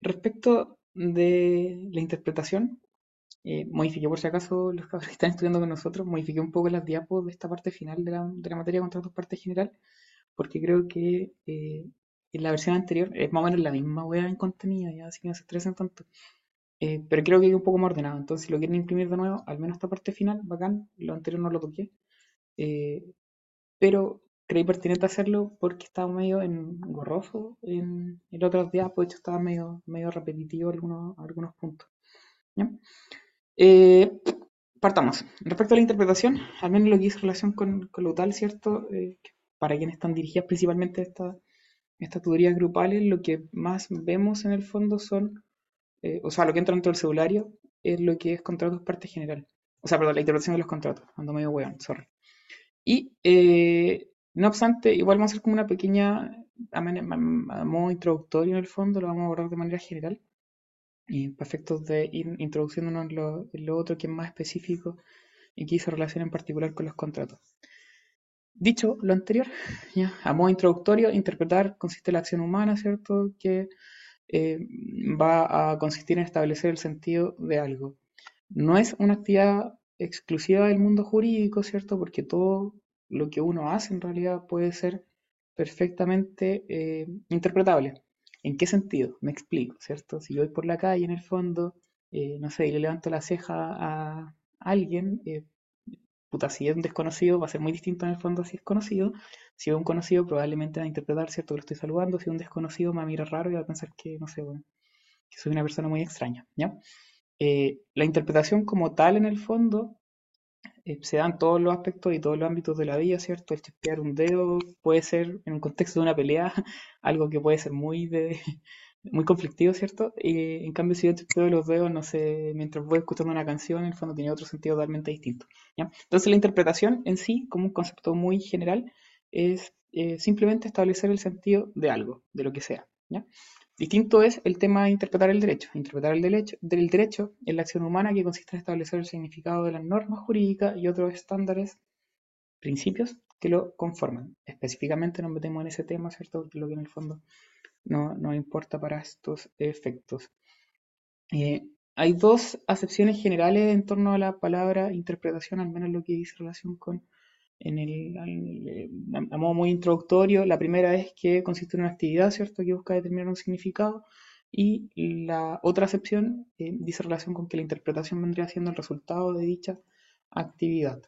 respecto de la interpretación, eh, modifiqué por si acaso los que están estudiando con nosotros, modifiqué un poco las diapos de esta parte final de la, de la materia de contratos parte general, porque creo que eh, en la versión anterior es más o menos la misma wea en contenido, ya así que no se estresen tanto. Eh, pero creo que hay un poco más ordenado, entonces si lo quieren imprimir de nuevo, al menos esta parte final, bacán, lo anterior no lo toqué. Eh, pero creí pertinente hacerlo porque estaba medio engorroso en el otro día, pues de hecho estaba medio, medio repetitivo algunos, algunos puntos. ¿ya? Eh, partamos. Respecto a la interpretación, al menos lo que hizo relación con, con lo tal, ¿cierto? Eh, para quienes están dirigidas principalmente esta, estas tutorías grupales, lo que más vemos en el fondo son, eh, o sea, lo que entra dentro del celulario es lo que es contratos parte general. O sea, perdón, la interpretación de los contratos. Ando medio weón, sorry. Y, eh, no obstante, igual vamos a hacer como una pequeña, a, modo introductorio en el fondo, lo vamos a abordar de manera general. Y para efectos de ir introduciéndonos en lo, en lo otro que es más específico y que hizo relación en particular con los contratos. Dicho lo anterior, ya, a modo introductorio, interpretar consiste en la acción humana, ¿cierto? Que eh, va a consistir en establecer el sentido de algo. No es una actividad exclusiva del mundo jurídico, ¿cierto? Porque todo lo que uno hace en realidad puede ser perfectamente eh, interpretable. ¿En qué sentido? Me explico, ¿cierto? Si yo voy por la calle en el fondo, eh, no sé, y le levanto la ceja a alguien, eh, puta, si es un desconocido, va a ser muy distinto en el fondo si es conocido. Si es un conocido, probablemente va a interpretar, ¿cierto? Que lo estoy saludando. Si es un desconocido, me va a mirar raro y va a pensar que, no sé, que soy una persona muy extraña, ¿ya? Eh, la interpretación como tal, en el fondo, eh, se da en todos los aspectos y todos los ámbitos de la vida, ¿cierto? El chispear un dedo puede ser, en un contexto de una pelea, algo que puede ser muy de, muy conflictivo, ¿cierto? Y en cambio, si yo chispeo los dedos, no sé, mientras voy escuchando una canción, en el fondo tiene otro sentido totalmente distinto, ¿ya? Entonces la interpretación en sí, como un concepto muy general, es eh, simplemente establecer el sentido de algo, de lo que sea, ¿ya? Distinto es el tema de interpretar el derecho. Interpretar el derecho, del derecho es la acción humana que consiste en establecer el significado de las normas jurídicas y otros estándares, principios que lo conforman. Específicamente nos metemos en ese tema, ¿cierto? Lo que en el fondo no, no importa para estos efectos. Eh, hay dos acepciones generales en torno a la palabra interpretación, al menos lo que dice relación con en el, eh, a modo muy introductorio, la primera es que consiste en una actividad, ¿cierto?, que busca determinar un significado, y la otra acepción eh, dice relación con que la interpretación vendría siendo el resultado de dicha actividad.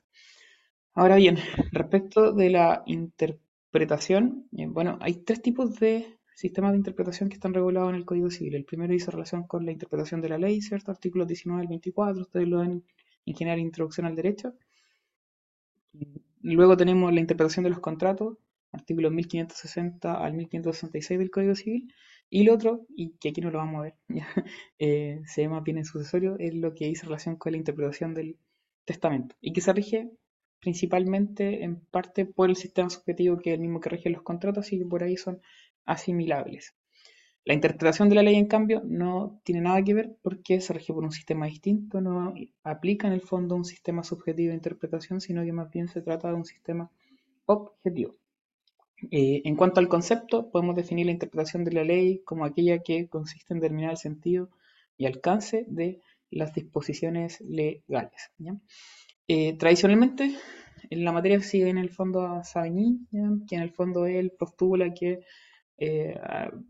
Ahora bien, respecto de la interpretación, eh, bueno, hay tres tipos de sistemas de interpretación que están regulados en el Código Civil. El primero dice relación con la interpretación de la ley, ¿cierto? Artículos 19 al 24, ustedes lo ven en general Introducción al Derecho. Luego tenemos la interpretación de los contratos, artículos 1560 al 1566 del Código Civil. Y lo otro, y que aquí no lo vamos a ver, eh, se llama bien en sucesorio, es lo que dice relación con la interpretación del testamento. Y que se rige principalmente en parte por el sistema subjetivo que es el mismo que rige los contratos y que por ahí son asimilables. La interpretación de la ley, en cambio, no tiene nada que ver porque se rige por un sistema distinto, no aplica en el fondo un sistema subjetivo de interpretación, sino que más bien se trata de un sistema objetivo. Eh, en cuanto al concepto, podemos definir la interpretación de la ley como aquella que consiste en determinar el sentido y alcance de las disposiciones legales. Eh, tradicionalmente, en la materia sigue en el fondo a Savigny, que en el fondo él postula que eh,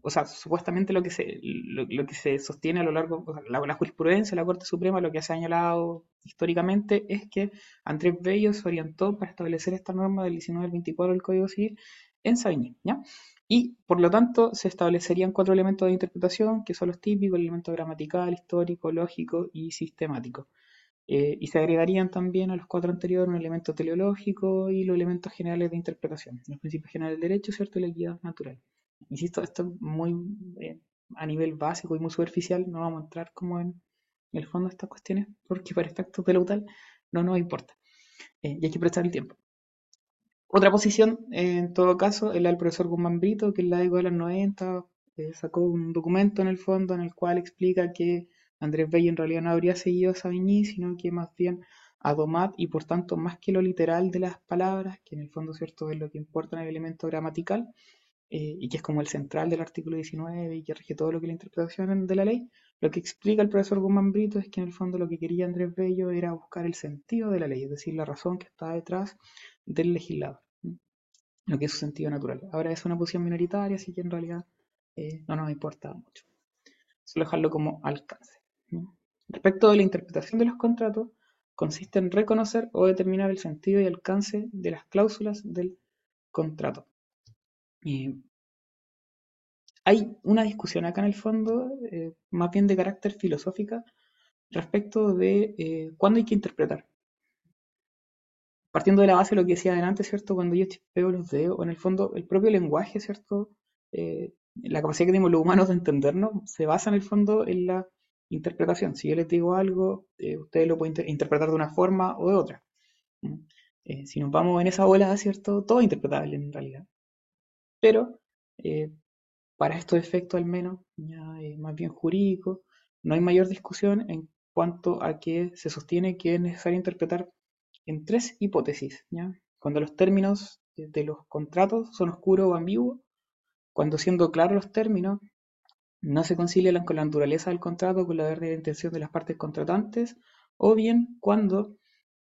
o sea, supuestamente lo que se, lo, que se sostiene a lo largo, o la, jurisprudencia de la Corte Suprema, lo que ha señalado históricamente es que Andrés Bello se orientó para establecer esta norma del 19 al 24 del Código Civil en Savigny, ¿ya? Y por lo tanto se establecerían cuatro elementos de interpretación que son los típicos, el elemento gramatical, histórico, lógico y sistemático. Eh, y se agregarían también a los cuatro anteriores un elemento teleológico y los elementos generales de interpretación, los principios generales del derecho, ¿cierto? Y la equidad natural. Insisto, esto es muy eh, a nivel básico y muy superficial, no vamos a entrar como en, el fondo de estas cuestiones, porque para efectos de tal no nos importa. Eh, y hay que prestar el tiempo. Otra posición, eh, en todo caso, es la del profesor Guzmán Brito, que en la de los 90 sacó un documento en el fondo en el cual explica que Andrés Bello en realidad no habría seguido a Savigny, sino que más bien a Domat y por tanto más que lo literal de las palabras, que en el fondo cierto es lo que importa en el elemento gramatical, eh, y que es como el central del artículo 19 y que rige todo lo que es la interpretación de la ley, lo que explica el profesor Guzmán Brito es que en el fondo lo que quería Andrés Bello era buscar el sentido de la ley, es decir, la razón que está detrás del legislador, lo que es su sentido natural. Ahora es una posición minoritaria, así que en realidad eh, no nos importa mucho. Solo dejarlo como alcance. Respecto de la interpretación de los contratos, consiste en reconocer o determinar el sentido y alcance de las cláusulas del contrato. Hay una discusión acá en el fondo, eh, más bien de carácter filosófica, respecto de eh, cuándo hay que interpretar. Partiendo de la base de lo que decía adelante, ¿cierto? Cuando yo chispeo los dedos, en el fondo el propio lenguaje, ¿cierto? Eh, la capacidad que tenemos los humanos de entendernos se basa en el fondo en la interpretación. Si yo les digo algo, ustedes lo pueden interpretar de una forma o de otra. si nos vamos en esa bola, ¿cierto? Todo es interpretable en realidad pero eh, para estos efectos al menos, ya más bien jurídico, no hay mayor discusión en cuanto a que se sostiene que es necesario interpretar en tres hipótesis, cuando los términos de los contratos son oscuros o ambiguos, cuando siendo claros los términos, no se concilian con la naturaleza del contrato, con la verdadera intención de las partes contratantes, o bien cuando,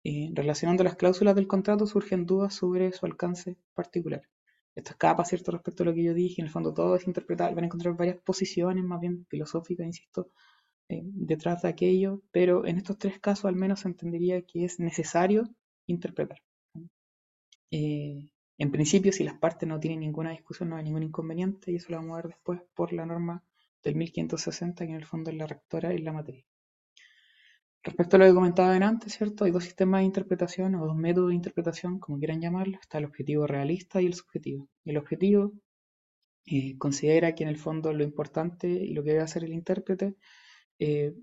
eh, relacionando las cláusulas del contrato, surgen dudas sobre su alcance particular esto escapa, ¿cierto?, respecto a lo que yo dije, en el fondo todo es interpretable, van a encontrar varias posiciones más bien filosóficas, insisto, eh, detrás de aquello, pero en estos tres casos al menos se entendería que es necesario interpretar. Eh, en principio, si las partes no tienen ninguna discusión, no hay ningún inconveniente, y eso lo vamos a ver después por la norma del 1560, que en el fondo es la rectora en la materia. Respecto a lo que comentaba antes, ¿cierto? Hay dos sistemas de interpretación o dos métodos de interpretación, como quieran llamarlo. Está el objetivo realista y el subjetivo. El objetivo eh, considera que en el fondo lo importante y lo que debe hacer el intérprete eh,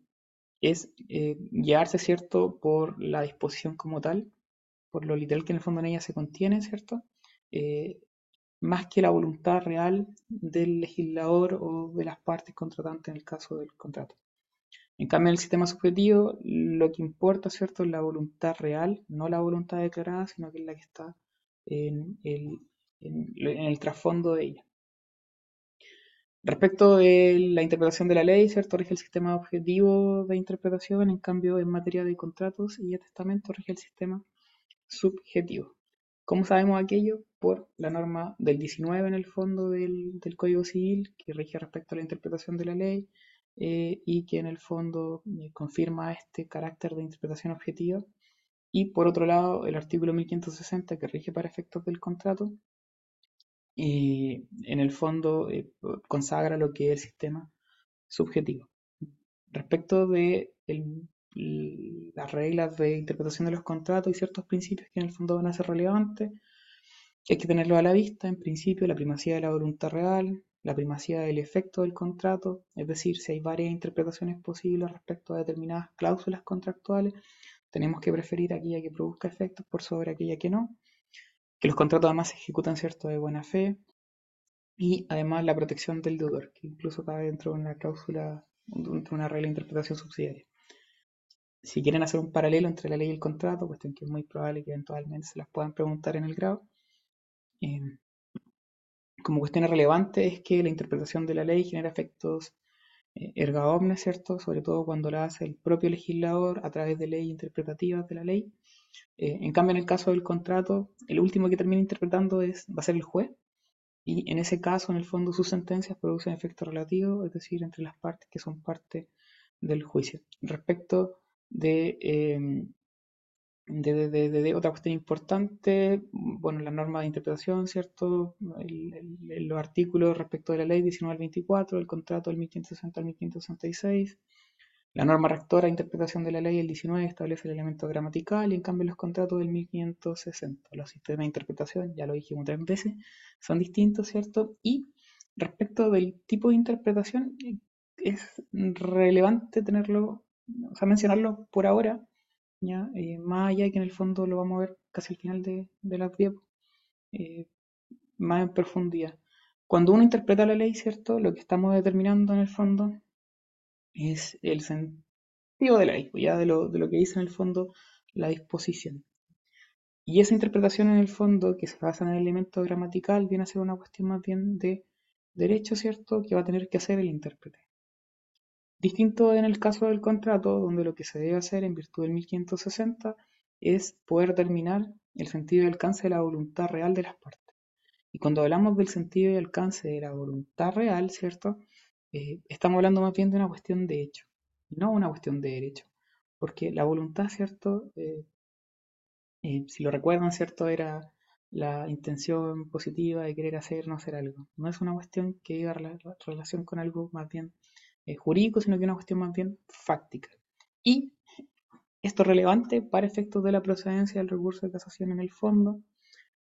es eh, guiarse, ¿cierto?, por la disposición como tal, por lo literal que en el fondo en ella se contiene, ¿cierto? más que la voluntad real del legislador o de las partes contratantes en el caso del contrato. En cambio, en el sistema subjetivo, lo que importa, ¿cierto?, es la voluntad real, no la voluntad declarada, sino que es la que está en el, trasfondo de ella. Respecto de la interpretación de la ley, ¿cierto? Rige el sistema objetivo de interpretación, en cambio, en materia de contratos y de testamento, rige el sistema subjetivo. ¿Cómo sabemos aquello? Por la norma del 19 en el fondo del, del Código Civil, que rige respecto a la interpretación de la ley, eh, y que en el fondo eh, confirma este carácter de interpretación objetiva. Y por otro lado, el artículo 1560 que rige para efectos del contrato, y en el fondo eh, consagra lo que es el sistema subjetivo. Respecto de las reglas de interpretación de los contratos y ciertos principios que en el fondo van a ser relevantes, hay que tenerlo a la vista, en principio, la primacía de la voluntad real, la primacía del efecto del contrato, es decir, si hay varias interpretaciones posibles respecto a determinadas cláusulas contractuales, tenemos que preferir aquella que produzca efectos por sobre aquella que no, que los contratos además se ejecutan cierto de buena fe, y además la protección del deudor, que incluso cabe dentro de una cláusula, dentro de una regla de interpretación subsidiaria. Si quieren hacer un paralelo entre la ley y el contrato, cuestión que es muy probable que eventualmente se las puedan preguntar en el grado, eh, como cuestión relevante es que la interpretación de la ley genera efectos eh, erga omnes, ¿cierto? Sobre todo cuando la hace el propio legislador a través de leyes interpretativas de la ley. Eh, en cambio, en el caso del contrato, el último que termina interpretando es, va a ser el juez, y en ese caso, en el fondo, sus sentencias producen efectos relativos, es decir, entre las partes que son parte del juicio. Respecto de eh, de, otra cuestión importante, bueno, la norma de interpretación, ¿cierto? los artículos respecto de la ley 19 al 24, el contrato del 1560 al 1566, la norma rectora de interpretación de la ley el 19 establece el elemento gramatical y en cambio los contratos del 1560, los sistemas de interpretación, ya lo dijimos tres veces, son distintos, ¿cierto? Y respecto del tipo de interpretación, es relevante tenerlo, o sea, mencionarlo por ahora, eh, más allá que en el fondo lo vamos a ver casi al final de, la eh, más en profundidad. Cuando uno interpreta la ley, ¿cierto? Lo que estamos determinando en el fondo es el sentido de la ley, ya de lo, de lo que dice en el fondo la disposición. Y esa interpretación en el fondo, que se basa en el elemento gramatical, viene a ser una cuestión más bien de derecho, ¿cierto?, que va a tener que hacer el intérprete. Distinto en el caso del contrato, donde lo que se debe hacer en virtud del 1560 es poder determinar el sentido y alcance de la voluntad real de las partes. Y cuando hablamos del sentido y alcance de la voluntad real, ¿cierto? Eh, estamos hablando más bien de una cuestión de hecho, no una cuestión de derecho. Porque la voluntad, ¿cierto? Eh, eh, si lo recuerdan, ¿cierto? Era la intención positiva de querer hacer no hacer algo. No es una cuestión que diga la relación con algo más bien jurídico, sino que una cuestión más bien fáctica. Y esto es relevante para efectos de la procedencia del recurso de casación en el fondo,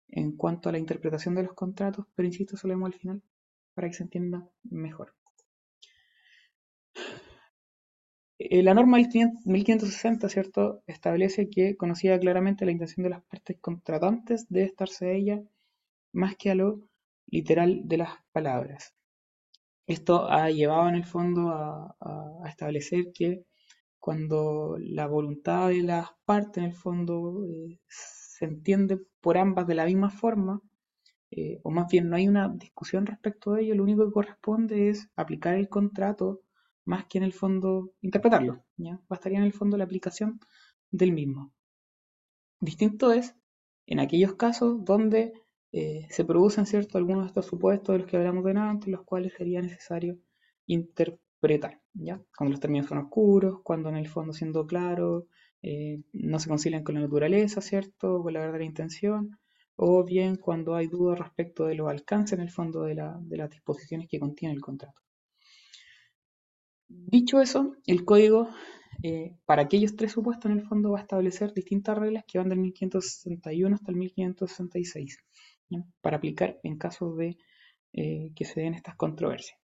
en cuanto a la interpretación de los contratos, pero insisto, eso lo vemos al final para que se entienda mejor. Eh, la norma 1560, ¿cierto?, establece que, conocida claramente la intención de las partes contratantes, debe estarse a ella más que a lo literal de las palabras. Esto ha llevado en el fondo a, establecer que cuando la voluntad de las partes en el fondo eh, se entiende por ambas de la misma forma, eh, o más bien no hay una discusión respecto de ello, lo único que corresponde es aplicar el contrato más que en el fondo interpretarlo. ¿ya? Bastaría en el fondo la aplicación del mismo. Distinto es en aquellos casos donde eh, se producen ¿cierto? algunos de estos supuestos de los que hablamos de antes, los cuales sería necesario interpretar. ¿ya? Cuando los términos son oscuros, cuando en el fondo siendo claro eh, no se concilian con la naturaleza, ¿cierto? con la verdadera intención, o bien cuando hay dudas respecto de los alcances en el fondo de, de las disposiciones que contiene el contrato. Dicho eso, el código eh, para aquellos tres supuestos en el fondo va a establecer distintas reglas que van del 1561 hasta el 1566 para aplicar en caso de eh, que se den estas controversias.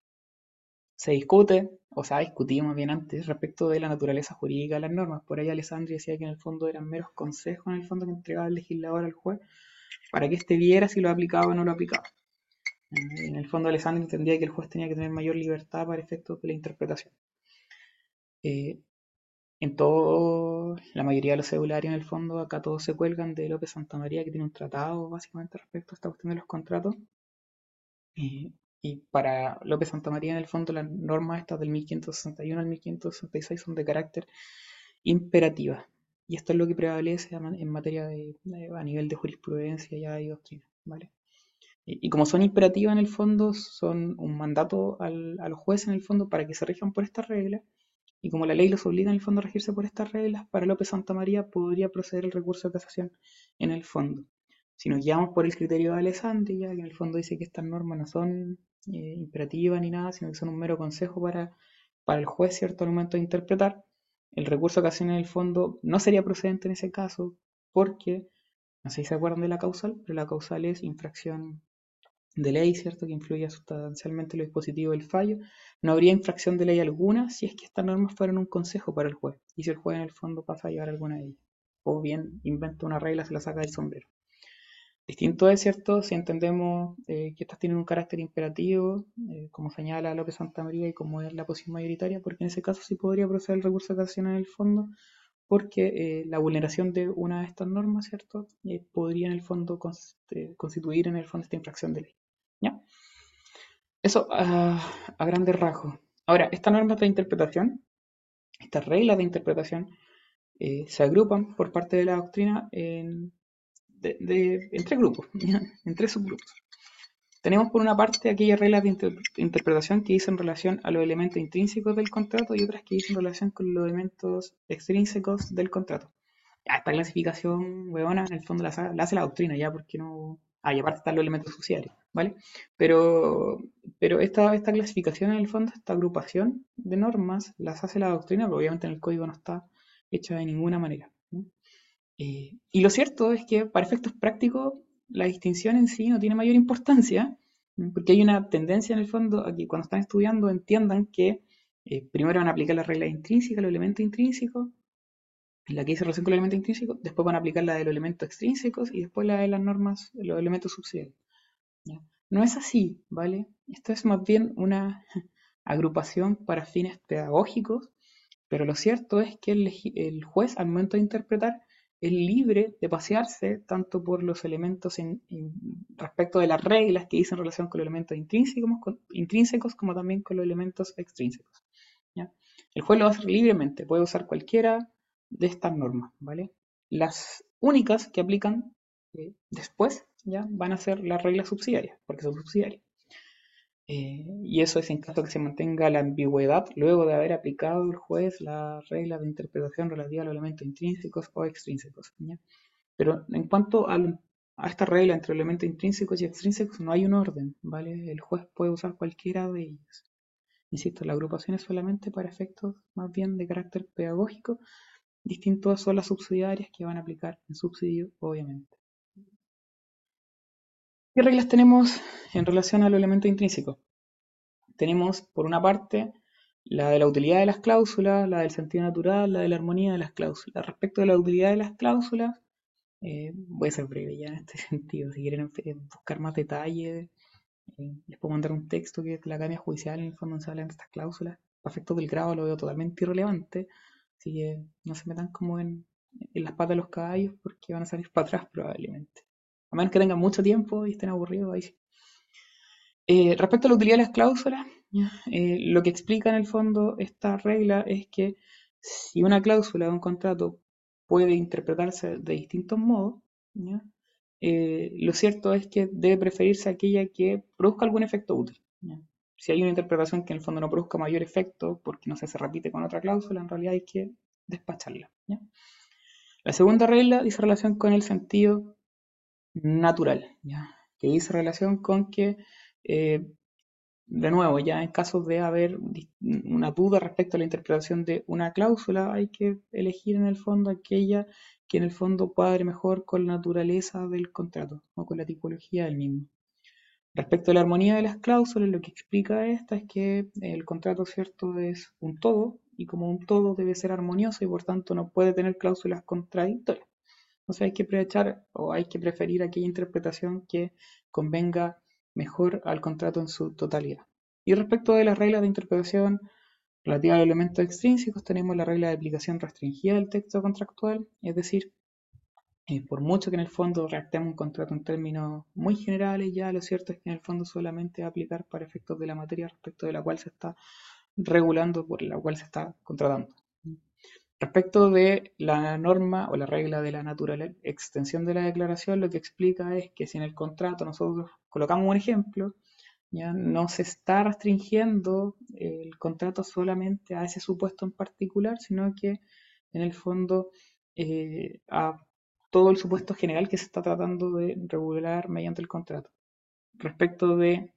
Se discute, o se ha discutido más bien antes, respecto de la naturaleza jurídica de las normas. Por ahí Alessandri decía que en el fondo eran meros consejos en el fondo que entregaba el legislador al juez para que éste viera si lo aplicaba o no lo aplicaba. En el fondo, Alessandro entendía que el juez tenía que tener mayor libertad para efectos de la interpretación. Eh, en todo, la mayoría de los celulares, en el fondo, acá todos se cuelgan de López Santamaría, que tiene un tratado básicamente respecto a esta cuestión de los contratos. y para López Santamaría, en el fondo, las normas estas del 1561 al 1566 son de carácter imperativa. Y esto es lo que prevalece en materia de, a nivel de jurisprudencia y doctrina. ¿vale? Y, como son imperativas en el fondo, son un mandato al, a los jueces en el fondo para que se rijan por estas reglas. Y como la ley los obliga en el fondo a regirse por estas reglas, para López Santa María podría proceder el recurso de casación en el fondo. Si nos guiamos por el criterio de Alessandria, que en el fondo dice que estas normas no son eh, imperativas ni nada, sino que son un mero consejo para, para el juez, ¿cierto?, al momento de interpretar, el recurso de casación en el fondo no sería procedente en ese caso, porque, no sé si se acuerdan de la causal, pero la causal es infracción de ley, ¿cierto?, que influya sustancialmente en el dispositivo del fallo, no habría infracción de ley alguna si es que estas normas fueran un consejo para el juez, y si el juez en el fondo pasa a llevar alguna de ellas, o bien inventa una regla, se la saca del sombrero. Distinto es, ¿cierto?, si entendemos eh, que estas tienen un carácter imperativo, eh, como señala López Santa María y como es la posición mayoritaria, porque en ese caso sí podría proceder el recurso de casación en el fondo, porque eh, la vulneración de una de estas normas, ¿cierto?, podría en el fondo constituir en el fondo esta infracción de ley. Eso a, grandes rasgos. Ahora, estas normas de interpretación, estas reglas de interpretación, eh, se agrupan por parte de la doctrina en, tres grupos, en tres subgrupos. Tenemos por una parte aquellas reglas de interpretación que dicen relación a los elementos intrínsecos del contrato y otras que dicen relación con los elementos extrínsecos del contrato. esta clasificación, huevona, en el fondo la, hace la doctrina, ya, porque no, Ah, y aparte están los elementos sociales, ¿vale? Pero, pero esta, esta clasificación en el fondo, esta agrupación de normas, las hace la doctrina, pero obviamente en el código no está hecha de ninguna manera. Eh, y lo cierto es que para efectos prácticos la distinción en sí no tiene mayor importancia, porque hay una tendencia en el fondo a que cuando están estudiando entiendan que eh, primero van a aplicar las reglas intrínsecas, los elementos intrínsecos, la que dice relación con el elemento intrínseco, después van a aplicar la de los elementos extrínsecos y después la de las normas, los elementos subsidiarios. No es así, ¿vale? Esto es más bien una agrupación para fines pedagógicos, pero lo cierto es que el, juez al momento de interpretar es libre de pasearse tanto por los elementos en, respecto de las reglas que dicen relación con los elementos intrínsecos, intrínsecos como también con los elementos extrínsecos. El juez lo va a hacer libremente, puede usar cualquiera de estas normas, ¿vale? Las únicas que aplican eh, después ya van a ser las reglas subsidiarias, porque son subsidiarias. Eh, y eso es en caso que se mantenga la ambigüedad luego de haber aplicado el juez la regla de interpretación relativa a los elementos intrínsecos o extrínsecos. Pero en cuanto a, esta regla entre elementos intrínsecos y extrínsecos, no hay un orden, ¿vale? El juez puede usar cualquiera de ellos. Insisto, la agrupación es solamente para efectos más bien de carácter pedagógico, distintos son las subsidiarias que van a aplicar en subsidio, obviamente. ¿Qué reglas tenemos en relación a los elementos intrínsecos? Tenemos, por una parte, la de la utilidad de las cláusulas, la del sentido natural, la de la armonía de las cláusulas. Respecto a la utilidad de las cláusulas, eh, voy a ser breve ya en este sentido. Si quieren buscar más detalles, eh, les puedo mandar un texto que la Academia Judicial en el fondo habla de estas cláusulas. A efectos del grado lo veo totalmente irrelevante, así que no se metan como en, en las patas de los caballos porque van a salir para atrás probablemente. A menos que tengan mucho tiempo y estén aburridos ahí. Eh, respecto a la utilidad de las cláusulas, eh, lo que explica en el fondo esta regla es que si una cláusula de un contrato puede interpretarse de distintos modos, eh, lo cierto es que debe preferirse aquella que produzca algún efecto útil. Si hay una interpretación que en el fondo no produzca mayor efecto porque no se, se repite con otra cláusula, en realidad hay que despacharla. La segunda regla dice relación con el sentido natural, que dice relación con que, eh, de nuevo, ya en casos de haber una duda respecto a la interpretación de una cláusula, hay que elegir en el fondo aquella que en el fondo cuadre mejor con la naturaleza del contrato o con la tipología del mismo. Respecto a la armonía de las cláusulas, lo que explica esta es que el contrato cierto es un todo y como un todo debe ser armonioso y por tanto no puede tener cláusulas contradictorias. Entonces hay que aprovechar o hay que preferir aquella interpretación que convenga mejor al contrato en su totalidad. Y respecto de las reglas de interpretación relativas a elementos extrínsecos, tenemos la regla de aplicación restringida del texto contractual, es decir, eh, por mucho que en el fondo redactemos un contrato en términos muy generales, ya lo cierto es que en el fondo solamente va a aplicar para efectos de la materia respecto de la cual se está regulando, por la cual se está contratando. Respecto de la norma o la regla de la natural extensión de la declaración, lo que explica es que si en el contrato nosotros colocamos un ejemplo, ya no se está restringiendo el contrato solamente a ese supuesto en particular, sino que en el fondo eh, a todo el supuesto general que se está tratando de regular mediante el contrato. Respecto de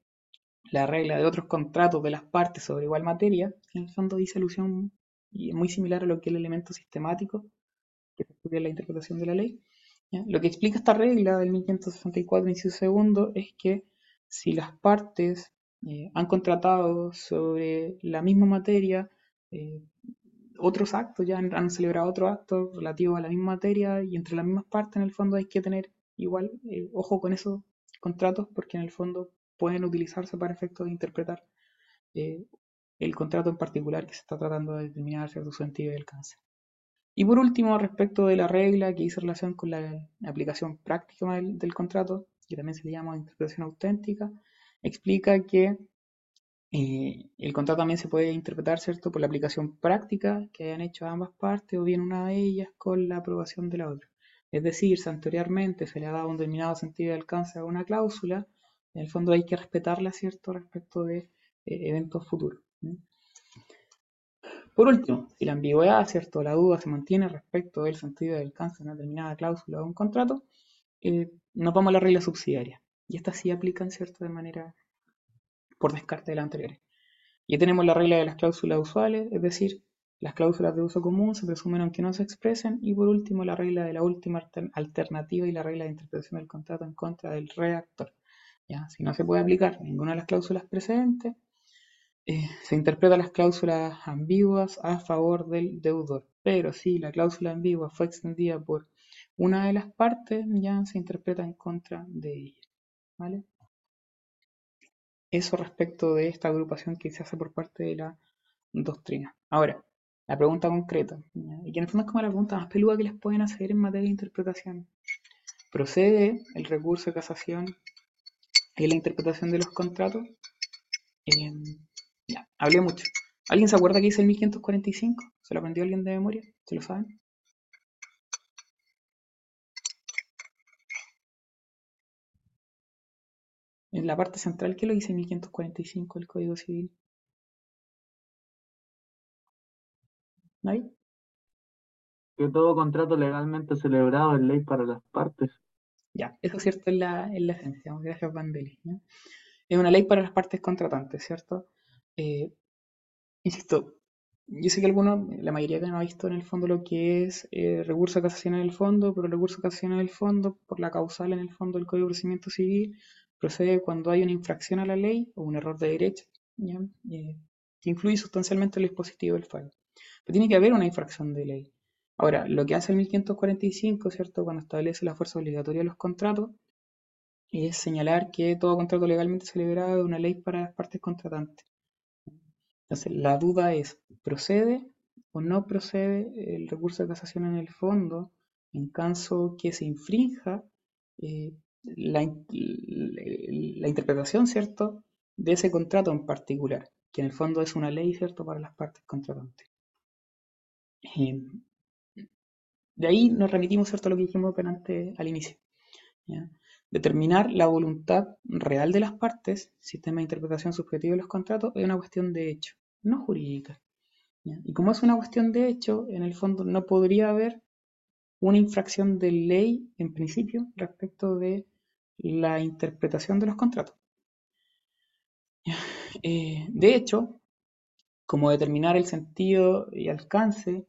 la regla de otros contratos de las partes sobre igual materia, en el fondo dice alusión y es muy similar a lo que es el elemento sistemático que se estudia en la interpretación de la ley. Lo que explica esta regla del 1564, inciso segundo, es que si las partes eh, han contratado sobre la misma materia eh, otros actos, ya han, celebrado otros actos relativos a la misma materia y entre las mismas partes, en el fondo hay que tener igual eh, ojo con esos contratos porque en el fondo pueden utilizarse para efectos de interpretar el contrato en particular que se está tratando de determinar cierto sentido y alcance. Y por último, respecto de la regla que hizo relación con la aplicación práctica del, contrato, que también se le llama interpretación auténtica, explica que eh, el contrato también se puede interpretar, ¿cierto?, por la aplicación práctica que hayan hecho ambas partes o bien una de ellas con la aprobación de la otra. Es decir, si anteriormente se le ha dado un determinado sentido de alcance a una cláusula, en el fondo hay que respetarla, ¿cierto?, respecto de eh, eventos futuros. Por último, si la ambigüedad, ¿cierto? la duda se mantiene respecto del sentido del alcance de una determinada cláusula o un contrato, eh, nos vamos a la regla subsidiaria. Y estas sí aplican ¿cierto? de manera por descarte de las anteriores. Ya tenemos la regla de las cláusulas usuales, es decir, las cláusulas de uso común se presumen aunque no se expresen. Y por último, la regla de la última alternativa y la regla de interpretación del contrato en contra del redactor. ¿Ya? Si no se puede aplicar ninguna de las cláusulas precedentes, eh, se interpretan las cláusulas ambiguas a favor del deudor. Pero si la cláusula ambigua fue extendida por una de las partes, ya se interpreta en contra de ella. ¿vale? Eso respecto de esta agrupación que se hace por parte de la doctrina. Ahora, la pregunta concreta. Y que en el fondo es como la pregunta más peluda que les pueden hacer en materia de interpretación. ¿Procede el recurso de casación en la interpretación de los contratos? Eh, ya, hablé mucho. ¿Alguien se acuerda que dice el 1545? ¿Se lo aprendió alguien de memoria? ¿Se lo saben? En la parte central, ¿qué lo dice 1545 el Código Civil? ¿Nadie? Que todo contrato legalmente celebrado es ley para las partes. Ya, eso es cierto en la, en la esencia. Gracias, Vandelli. Es una ley para las partes contratantes, ¿cierto? Eh, insisto, yo sé que algunos, la mayoría que no ha visto en el fondo lo que es eh, recurso de casación en el fondo, pero el recurso de casación en el fondo, por la causal en el fondo del Código de Procedimiento Civil, procede cuando hay una infracción a la ley o un error de derecho eh, que influye sustancialmente en el dispositivo del fallo. Pero tiene que haber una infracción de ley. Ahora, lo que hace el 1545, ¿cierto? Cuando establece la fuerza obligatoria de los contratos, es señalar que todo contrato legalmente celebrado es una ley para las partes contratantes. Entonces, la duda es, ¿procede o no procede el recurso de casación en el fondo en caso que se infrinja eh, la, interpretación, ¿cierto?, de ese contrato en particular, que en el fondo es una ley, ¿cierto?, para las partes contratantes. Eh, de ahí nos remitimos, ¿cierto?, a lo que dijimos al inicio. Determinar la voluntad real de las partes, sistema de interpretación subjetivo de los contratos, es una cuestión de hecho, no jurídica. Y como es una cuestión de hecho, en el fondo no podría haber una infracción de ley en principio respecto de la interpretación de los contratos. Eh, de hecho, como determinar el sentido y alcance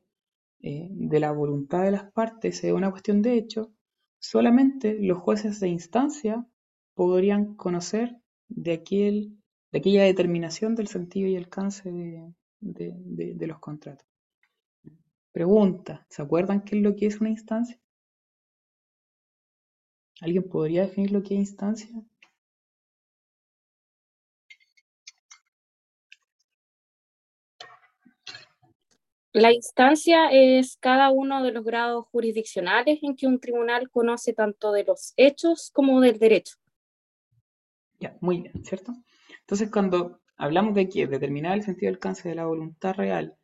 eh, de la voluntad de las partes es una cuestión de hecho, solamente los jueces de instancia podrían conocer de, aquel, de aquella determinación del sentido y alcance de los contratos. Pregunta, ¿se acuerdan qué es lo que es una instancia? ¿Alguien podría definir lo que es instancia? La instancia es cada uno de los grados jurisdiccionales en que un tribunal conoce tanto de los hechos como del derecho. Ya, muy bien, ¿cierto? Entonces, cuando hablamos de que determinar el sentido de alcance de la voluntad real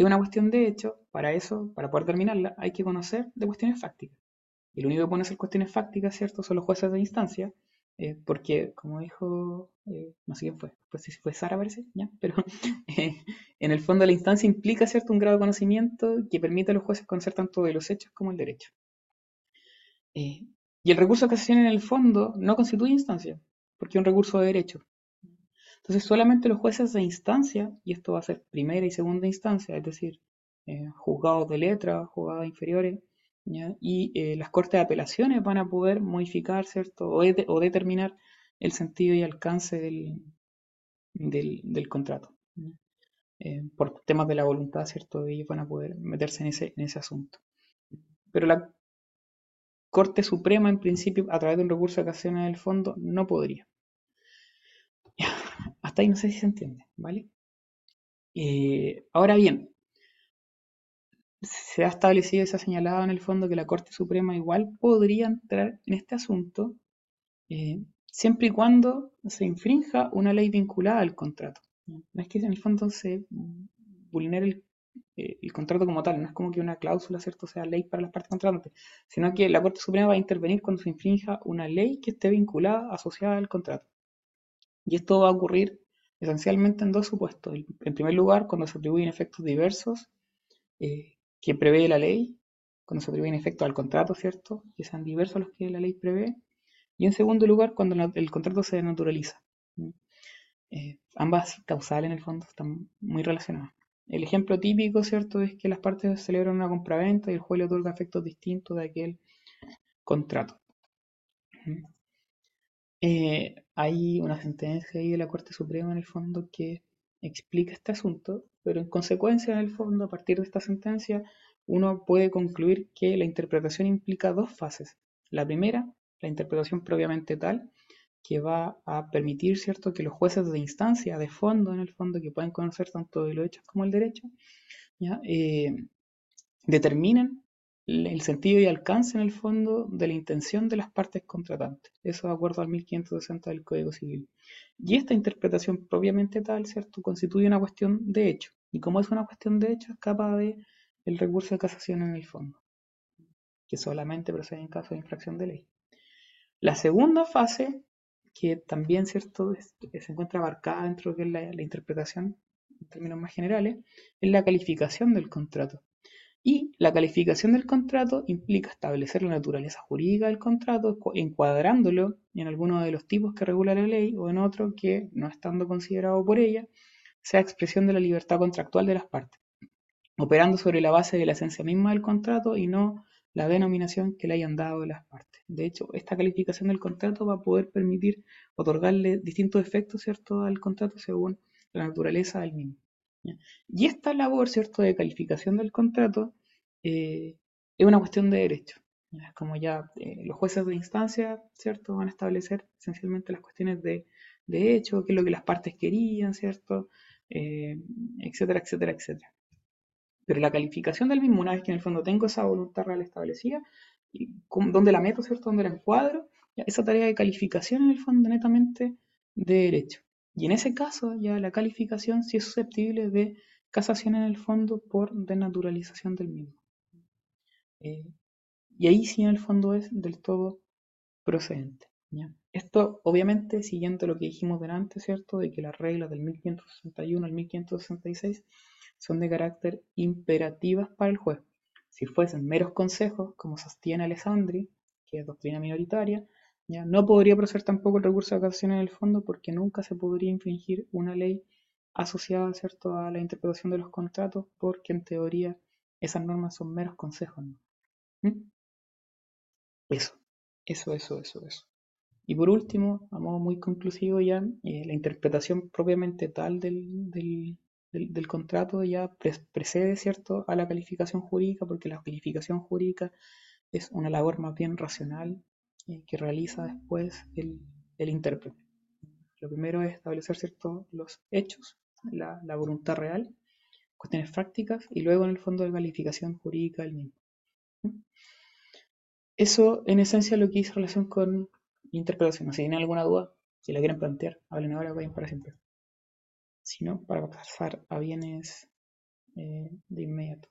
es una cuestión de hecho, para eso, para poder terminarla, hay que conocer de cuestiones fácticas. Y lo único que pone hacer cuestiones fácticas, ¿cierto? Son los jueces de instancia, eh, porque, como dijo, eh, no sé quién fue, pues si fue Sara parece, ¿ya? Pero eh, en el fondo la instancia implica, ¿cierto? Un grado de conocimiento que permite a los jueces conocer tanto de los hechos como el derecho. y el recurso de casación en el fondo no constituye instancia, porque es un recurso de derecho. Entonces solamente los jueces de instancia, y esto va a ser primera y segunda instancia, es decir, juzgados de letra, juzgados inferiores, y eh, las cortes de apelaciones van a poder modificar, ¿cierto? O, determinar el sentido y alcance del, del, contrato. Eh, por temas de la voluntad, ¿cierto? Ellos van a poder meterse en ese, en ese asunto. Pero la Corte Suprema, en principio, a través de un recurso de casación en el fondo, no podría. Hasta no sé si se entiende, ¿vale? Eh, ahora bien, se ha establecido y se ha señalado en el fondo que la Corte Suprema igual podría entrar en este asunto eh, siempre y cuando se infrinja una ley vinculada al contrato. No es que en el fondo se vulnere eh, el, contrato como tal, no es como que una cláusula, ¿cierto?, sea ley para las partes contratantes, sino que la Corte Suprema va a intervenir cuando se infrinja una ley que esté vinculada, asociada al contrato. Y esto va a ocurrir esencialmente en dos supuestos. En primer lugar, cuando se atribuyen efectos diversos eh, que prevé la ley, cuando se atribuyen efectos al contrato, ¿cierto? Que sean diversos los que la ley prevé. Y en segundo lugar, cuando el contrato se naturaliza. Eh, ambas causales en el fondo están muy relacionadas. El ejemplo típico, ¿cierto?, es que las partes celebran una compraventa y el juez le otorga efectos distintos de aquel contrato. Eh, hay una sentencia ahí de la Corte Suprema en el fondo que explica este asunto, pero en consecuencia, en el fondo, a partir de esta sentencia, uno puede concluir que la interpretación implica dos fases. La primera, la interpretación propiamente tal, que va a permitir, ¿cierto?, que los jueces de instancia, de fondo, en el fondo, que pueden conocer tanto de los hechos como el derecho, ¿ya? Eh, determinen el sentido y alcance, en el fondo, de la intención de las partes contratantes. Eso de acuerdo al 1560 del Código Civil. Y esta interpretación propiamente tal, ¿cierto?, constituye una cuestión de hecho. Y como es una cuestión de hecho, escapa de el recurso de casación en el fondo, que solamente procede en caso de infracción de ley. La segunda fase que también ¿cierto? se encuentra abarcada dentro de la, la interpretación en términos más generales, es la calificación del contrato. Y la calificación del contrato implica establecer la naturaleza jurídica del contrato, encuadrándolo en alguno de los tipos que regula la ley o en otro que, no estando considerado por ella, sea expresión de la libertad contractual de las partes, operando sobre la base de la esencia misma del contrato y no la denominación que le hayan dado las partes. De hecho, esta calificación del contrato va a poder permitir otorgarle distintos efectos, ¿cierto?, al contrato según la naturaleza del mismo. Y esta labor, ¿cierto?, de calificación del contrato eh, es una cuestión de derecho. Como ya eh, los jueces de instancia, ¿cierto?, van a establecer esencialmente las cuestiones de, de hecho, qué es lo que las partes querían, ¿cierto?, eh, etcétera, etcétera, etcétera. Pero la calificación del mismo, una vez que en el fondo tengo esa voluntad real establecida, y dónde la meto, ¿cierto? ¿Dónde la encuadro? esa tarea de calificación en el fondo netamente de derecho. Y en ese caso ya la calificación sí es susceptible de casación en el fondo por denaturalización del mismo. Eh, y ahí sí en el fondo es del todo procedente. Esto obviamente siguiendo lo que dijimos delante, ¿cierto? De que las reglas del 1561 al 1566 son de carácter imperativas para el juez. Si fuesen meros consejos, como sostiene Alessandri, que es doctrina minoritaria, no podría proceder tampoco el recurso de casación en el fondo porque nunca se podría infringir una ley asociada ¿cierto? a la interpretación de los contratos porque en teoría esas normas son meros consejos. ¿Mm? Eso, eso, eso, eso, eso. Y por último, a modo muy conclusivo ya, eh, la interpretación propiamente tal del, del, contrato ya precede, ¿cierto?, a la calificación jurídica, porque la calificación jurídica es una labor más bien racional que realiza después el, el, intérprete. Lo primero es establecer, ¿cierto?, los hechos, la, la, voluntad real, cuestiones prácticas, y luego en el fondo de calificación jurídica del mismo. Eso, en esencia, lo que hizo relación con interpretación. Si tienen alguna duda, si la quieren plantear, hablen ahora, vayan para siempre sino para pasar a bienes eh, de inmediato.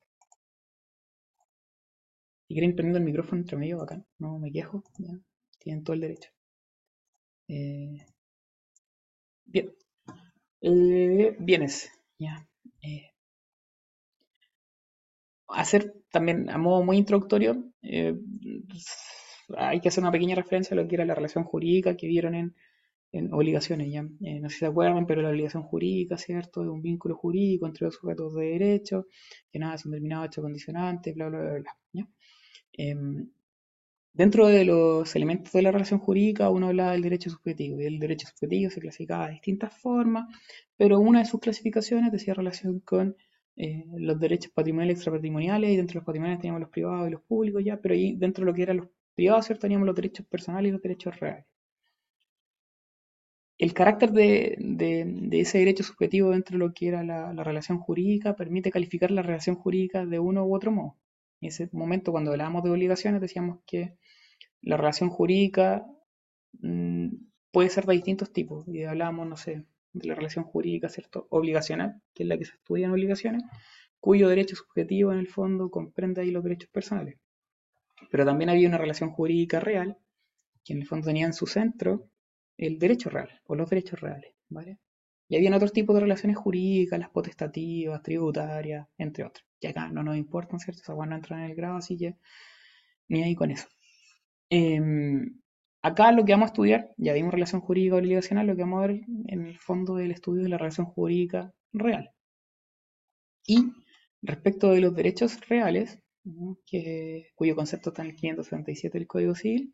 Si quieren prendiendo el micrófono entre medio, acá no me quejo, tienen todo el derecho. Eh, bien, eh, bienes, ya. hacer también a modo muy introductorio, hay que hacer una pequeña referencia a lo que era la relación jurídica que vieron en obligaciones, ya. Eh, no sé si se acuerdan, pero la obligación jurídica, ¿cierto? De un vínculo jurídico entre los sujetos de derecho, que nada, son determinados hechos condicionantes, bla, bla, bla, bla. ¿ya? Dentro de los elementos de la relación jurídica, uno habla del derecho subjetivo, y el derecho subjetivo se clasificaba de distintas formas, pero una de sus clasificaciones decía relación con eh, los derechos patrimoniales extrapatrimoniales, y dentro de los patrimoniales teníamos los privados y los públicos, ya, pero ahí dentro de lo que eran los privados, ¿cierto? Teníamos los derechos personales y los derechos reales el carácter de, ese derecho subjetivo dentro de lo que era la, relación jurídica permite calificar la relación jurídica de uno u otro modo. En ese momento, cuando hablábamos de obligaciones, decíamos que la relación jurídica mm, puede ser de distintos tipos. Y hablábamos, no sé, de la relación jurídica, ¿cierto? Obligacional, que es la que se estudia en obligaciones, cuyo derecho subjetivo en el fondo comprende ahí los derechos personales. Pero también había una relación jurídica real, que en el fondo tenía en su centro el derecho real o los derechos reales, ¿vale? Y habían otros tipos de relaciones jurídicas, las potestativas, tributarias, entre otras. Que acá no nos importan, ¿cierto? Esas no entran en el grado, así que ni ahí con eso. Em, acá lo que vamos a estudiar, ya vimos relación jurídica obligacional, lo que vamos a ver en el fondo del estudio de la relación jurídica real. Y respecto de los derechos reales, cuyo concepto está en el 577 del Código Civil,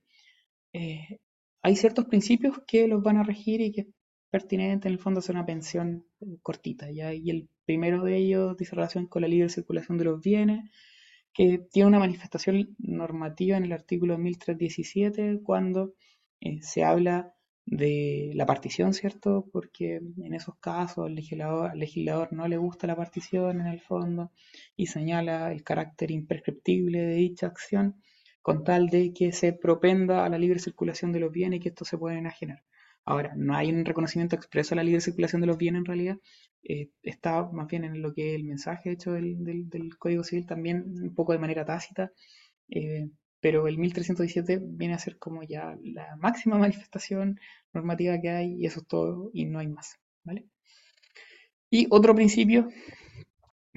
eh, hay ciertos principios que los van a regir y que es pertinente en el fondo hacer una pensión cortita. Y el primero de ellos dice relación con la libre circulación de los bienes, que tiene una manifestación normativa en el artículo 1317 cuando eh, se habla de la partición, ¿cierto? Porque en esos casos al legislador, legislador no le gusta la partición en el fondo y señala el carácter imprescriptible de dicha acción con tal de que se propenda a la libre circulación de los bienes y que estos se pueden enajenar. Ahora, no hay un reconocimiento expreso a la libre circulación de los bienes en realidad, eh, está más bien en lo que es el mensaje hecho del, Código Civil también un poco de manera tácita, eh, pero el 1317 viene a ser como ya la máxima manifestación normativa que hay y eso es todo y no hay más, ¿vale? Y otro principio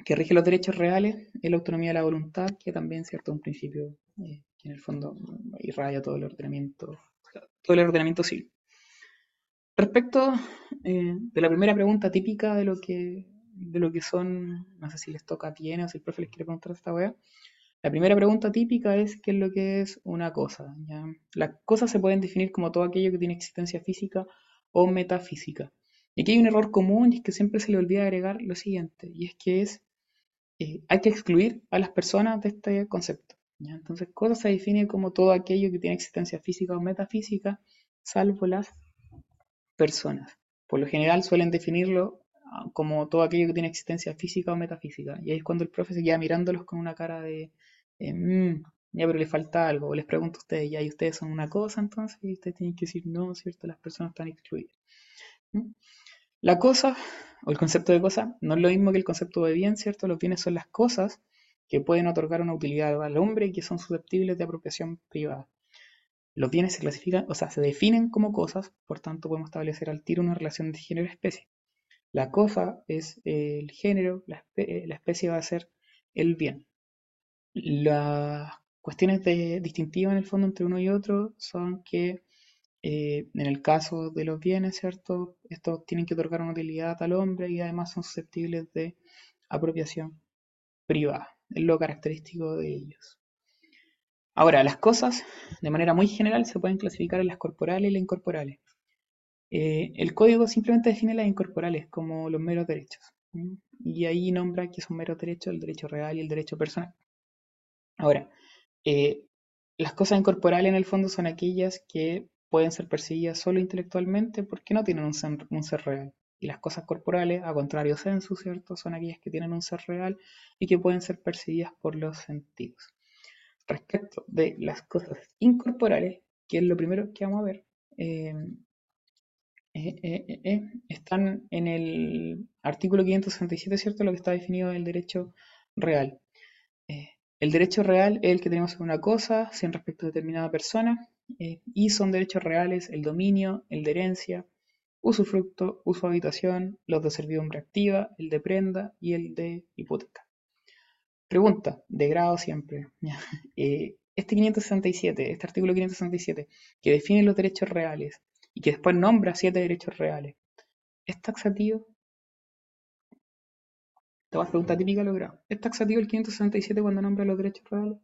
que rige los derechos reales es la autonomía de la voluntad, que también cierto un principio eh, que en el fondo irradia todo el ordenamiento, todo el ordenamiento civil. Respecto eh, de la primera pregunta típica de lo que de lo que son, no sé si les toca bien o si el profe les quiere preguntar esta wea. La primera pregunta típica es qué es lo que es una cosa. Las cosas se pueden definir como todo aquello que tiene existencia física o metafísica. Y aquí hay un error común y es que siempre se le olvida agregar lo siguiente, y es que es eh, hay que excluir a las personas de este concepto. Entonces, cosa se define como todo aquello que tiene existencia física o metafísica, salvo las personas. Por lo general suelen definirlo ah, como todo aquello que tiene existencia física o metafísica. Y ahí es cuando el profe se queda mirándolos con una cara de, eh, mm, ya, pero le falta algo. O les pregunto a ustedes, ya, ¿y ustedes son una cosa entonces? Y ustedes tienen que decir, no, ¿cierto? Las personas están excluidas. ¿Mm? La cosa, o el concepto de cosa, no es lo mismo que el concepto de bien, ¿cierto? Los bienes son las cosas que pueden otorgar una utilidad al hombre y que son susceptibles de apropiación privada. Los bienes se clasifican, o sea, se definen como cosas, por tanto podemos establecer al tiro una relación de género-especie. La cosa es el género, la, especie va a ser el bien. Las cuestiones de, distintivas en el fondo entre uno y otro son que eh, en el caso de los bienes, ¿cierto? Estos tienen que otorgar una utilidad al hombre y además son susceptibles de apropiación privada. Es lo característico de ellos. Ahora, las cosas, de manera muy general, se pueden clasificar en las corporales y las incorporales. Eh, el código simplemente define las incorporales como los meros derechos. Y ahí nombra que son meros derechos el derecho real y el derecho personal. Ahora, eh, las cosas incorporales en el fondo son aquellas que pueden ser percibidas solo intelectualmente porque no tienen un ser, real. Y las cosas corporales, a contrario sensu, ¿cierto? Son aquellas que tienen un ser real y que pueden ser percibidas por los sentidos respecto de las cosas incorporales, que es lo primero que vamos a ver, eh, eh, eh, están en el artículo 567, ¿cierto? Lo que está definido el derecho real. el derecho real es el que tenemos sobre una cosa, sin respecto a determinada persona, y son derechos reales el dominio, el de herencia, usufructo, uso habitación, los de servidumbre activa, el de prenda y el de hipoteca. Pregunta, de grado siempre. Eh, este 567, este artículo 567, que define los derechos reales y que después nombra siete derechos reales, ¿es taxativo? Esta es pregunta típica lo grado. ¿Es taxativo el 567 cuando nombra los derechos reales?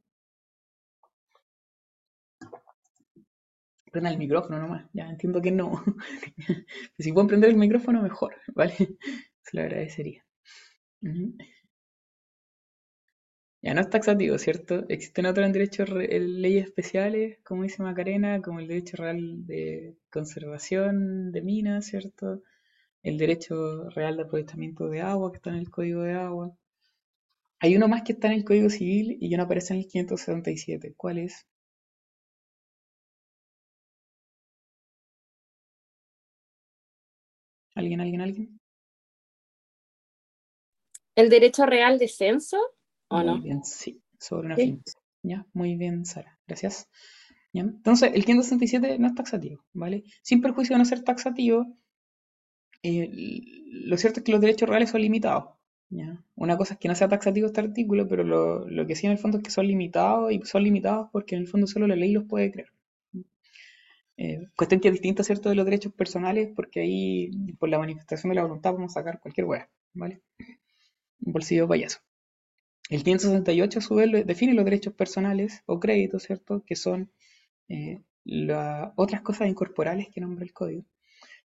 Prenda el micrófono nomás, ya entiendo que no. si pueden prender el micrófono, mejor, ¿vale? Se lo agradecería. Ya no es taxativo, ¿cierto? Existen otros derechos, leyes especiales, como dice Macarena, como el derecho real de conservación de minas, ¿cierto? El derecho real de aprovechamiento de agua, que está en el Código de Agua. Hay uno más que está en el Código Civil y ya no aparece en el 577. ¿Cuál es? ¿Alguien, alguien, alguien? ¿El derecho real de censo? Muy bien, sí, sobre una finca. ¿Ya? Muy bien, Sara, gracias. Entonces, el 567 no es taxativo, ¿vale? Sin perjuicio de no ser taxativo, eh, lo cierto es que los derechos reales son limitados. ¿ya? Una cosa es que no sea taxativo este artículo, pero lo, que sí en el fondo es que son limitados y son limitados porque en el fondo solo la ley los puede crear. Eh, cuestión que es distinta, ¿cierto?, de los derechos personales, porque ahí, por la manifestación de la voluntad, podemos sacar cualquier hueá, ¿vale? Un bolsillo payaso. El 568 a su vez define los derechos personales o créditos, ¿cierto? Que son eh, otras cosas incorporales que nombra el código.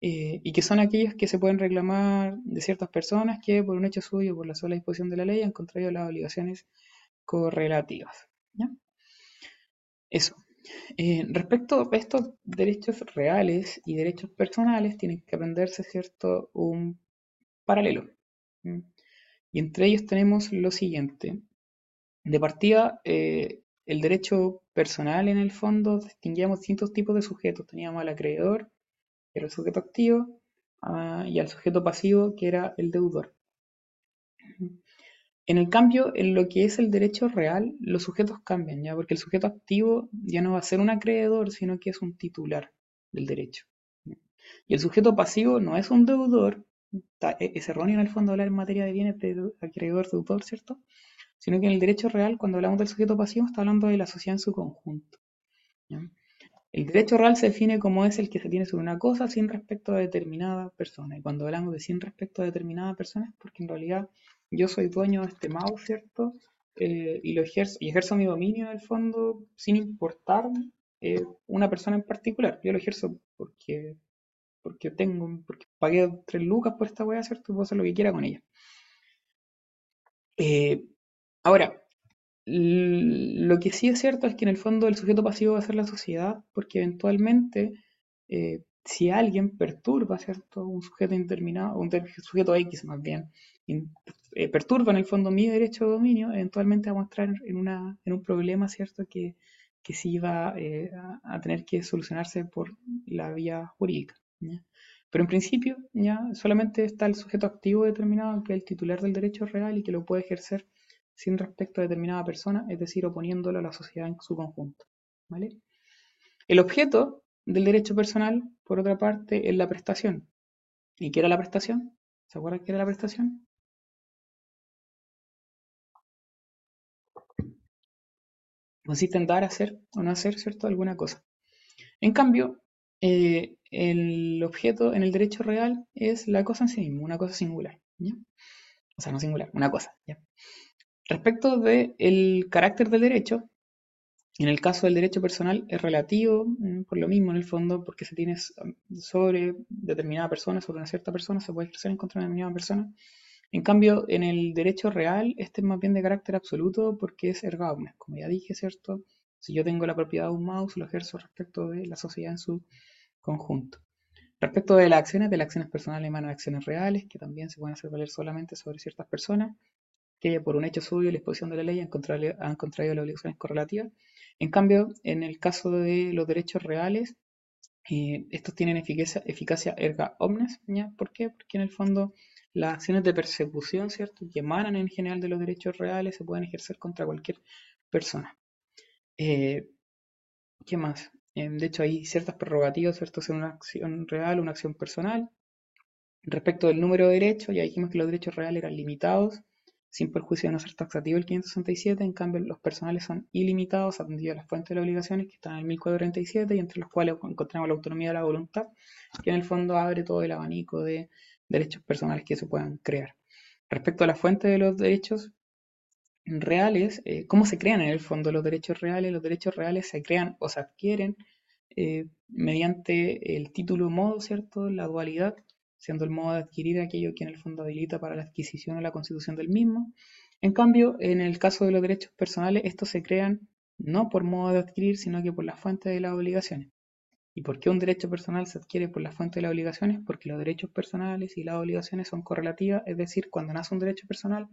Eh, y que son aquellos que se pueden reclamar de ciertas personas que por un hecho suyo, por la sola disposición de la ley, han contraído las obligaciones correlativas. Eso. Eh, respecto a estos derechos reales y derechos personales, tienen que aprenderse, ¿cierto?, un paralelo. Y entre ellos tenemos lo siguiente. De partida, eh, el derecho personal en el fondo distinguíamos distintos tipos de sujetos. Teníamos al acreedor, que era el sujeto activo, ah, y al sujeto pasivo, que era el deudor. En el cambio, en lo que es el derecho real, los sujetos cambian, ¿ya? Porque el sujeto activo ya no va a ser un acreedor, sino que es un titular del derecho. Y el sujeto pasivo no es un deudor, es erróneo en el fondo hablar en materia de bienes de acreedor, deudor, ¿cierto? Sino que en el derecho real, cuando hablamos del sujeto pasivo, está hablando de la sociedad en su conjunto. ¿ya? El derecho real se define como es el que se tiene sobre una cosa sin respecto a determinada persona. Y cuando hablamos de sin respecto a determinada persona es porque en realidad yo soy dueño de este mouse, ¿cierto? Eh, y lo ejerzo, y ejerzo mi dominio en el fondo sin importar eh, una persona en particular. Yo lo ejerzo porque, porque tengo, porque pagué tres lucas por esta weá, ¿cierto? Y puedo hacer lo que quiera con ella. Eh, ahora, Lo que sí es cierto es que en el fondo el sujeto pasivo va a ser la sociedad, porque eventualmente, eh, si alguien perturba, ¿cierto? Un sujeto indeterminado, un sujeto X más bien, eh, perturba en el fondo mi derecho de dominio, eventualmente vamos a entrar en, un problema, ¿cierto? Que, que sí va a tener que solucionarse por la vía jurídica, Pero en principio, ya solamente está el sujeto activo determinado, que es el titular del derecho real y que lo puede ejercer sin respecto a determinada persona, es decir, oponiéndolo a la sociedad en su conjunto. ¿vale? El objeto del derecho personal, por otra parte, es la prestación. ¿Y qué era la prestación? ¿Se acuerdan qué era la prestación? Consiste en dar, hacer o no hacer, ¿cierto? Alguna cosa. En cambio, eh, el objeto en el derecho real es la cosa en sí mismo, una cosa singular. O sea, no singular, una cosa. ¿ya? Respecto del carácter del derecho, en el caso del derecho personal es relativo, mm, por lo mismo en el fondo, porque se tiene sobre determinada persona, sobre una cierta persona, se puede ejercer en contra de una determinada persona. En cambio, en el derecho real, este es más bien de carácter absoluto porque es erga. Como ya dije, ¿cierto? Si yo tengo la propiedad de un mouse, lo ejerzo respecto de la sociedad en su conjunto. Respecto de las acciones, de las acciones personales emanan acciones reales, que también se pueden hacer valer solamente sobre ciertas personas, que por un hecho suyo y la exposición de la ley han contraído, las obligaciones correlativas. En cambio, en el caso de los derechos reales, eh, estos tienen eficacia, eficacia erga omnes. ¿Por qué? Porque en el fondo las acciones de persecución, ¿cierto? Que emanan en general de los derechos reales se pueden ejercer contra cualquier persona. Eh, ¿Qué más? Eh, de hecho, hay ciertas prerrogativas, ¿cierto? Ser una acción real, una acción personal. Respecto del número de derechos, ya dijimos que los derechos reales eran limitados, sin perjuicio de no ser taxativo el 567, en cambio los personales son ilimitados, atendido a las fuentes de las obligaciones que están en el 1437 y entre los cuales encontramos la autonomía de la voluntad, que en el fondo abre todo el abanico de derechos personales que se puedan crear. Respecto a la fuente de los derechos reales, eh, ¿cómo se crean en el fondo los derechos reales? Los derechos reales se crean o se adquieren eh, mediante el título modo, ¿cierto? La dualidad, siendo el modo de adquirir aquello que en el fondo habilita para la adquisición o la constitución del mismo. En cambio, en el caso de los derechos personales, estos se crean no por modo de adquirir, sino que por la fuente de las obligaciones. ¿Y por qué un derecho personal se adquiere por la fuente de las obligaciones? Porque los derechos personales y las obligaciones son correlativas, es decir, cuando nace un derecho personal,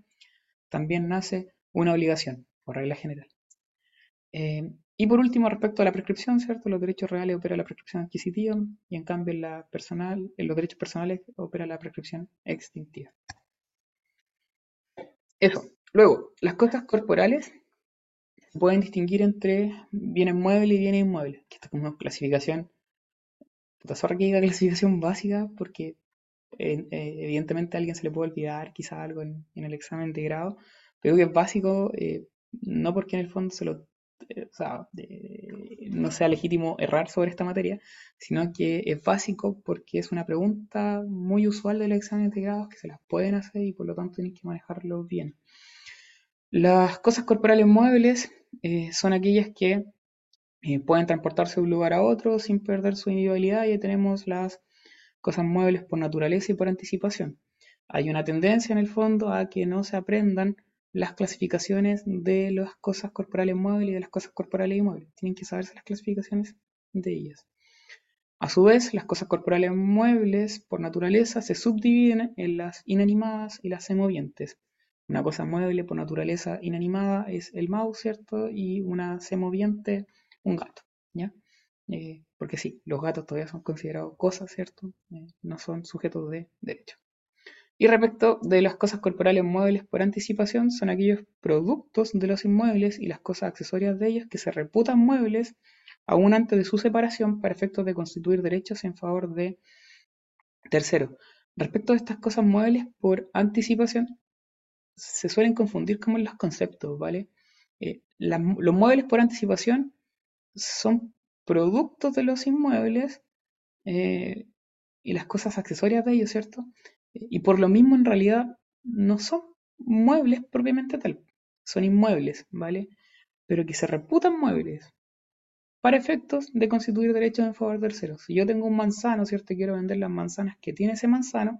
también nace una obligación, por regla general. Eh, y por último, respecto a la prescripción, ¿cierto? Los derechos reales opera la prescripción adquisitiva y en cambio en, la personal, en los derechos personales opera la prescripción extintiva. Eso. Luego, las cosas corporales se pueden distinguir entre bienes muebles y bienes inmuebles, que es como una clasificación, puta zorra clasificación básica, porque eh, eh, evidentemente a alguien se le puede olvidar quizá algo en, en el examen de grado, pero que es básico, eh, no porque en el fondo se lo o sea, eh, no sea legítimo errar sobre esta materia, sino que es básico porque es una pregunta muy usual de los exámenes de grados que se las pueden hacer y por lo tanto tienen que manejarlo bien. Las cosas corporales muebles eh, son aquellas que eh, pueden transportarse de un lugar a otro sin perder su individualidad y tenemos las cosas muebles por naturaleza y por anticipación. Hay una tendencia en el fondo a que no se aprendan las clasificaciones de las cosas corporales muebles y de las cosas corporales inmuebles. Tienen que saberse las clasificaciones de ellas. A su vez, las cosas corporales muebles, por naturaleza, se subdividen en las inanimadas y las semovientes. Una cosa mueble por naturaleza inanimada es el mouse, ¿cierto? Y una semoviente, un gato, ¿ya? Eh, porque sí, los gatos todavía son considerados cosas, ¿cierto? Eh, no son sujetos de derecho. Y respecto de las cosas corporales muebles por anticipación, son aquellos productos de los inmuebles y las cosas accesorias de ellos que se reputan muebles aún antes de su separación para efectos de constituir derechos en favor de terceros. Respecto de estas cosas muebles por anticipación, se suelen confundir como los conceptos, ¿vale? Eh, los muebles por anticipación son productos de los inmuebles eh, y las cosas accesorias de ellos, ¿cierto? Y por lo mismo en realidad no son muebles propiamente tal, son inmuebles, ¿vale? Pero que se reputan muebles para efectos de constituir derechos en favor de terceros. Si yo tengo un manzano, ¿cierto? Quiero vender las manzanas que tiene ese manzano,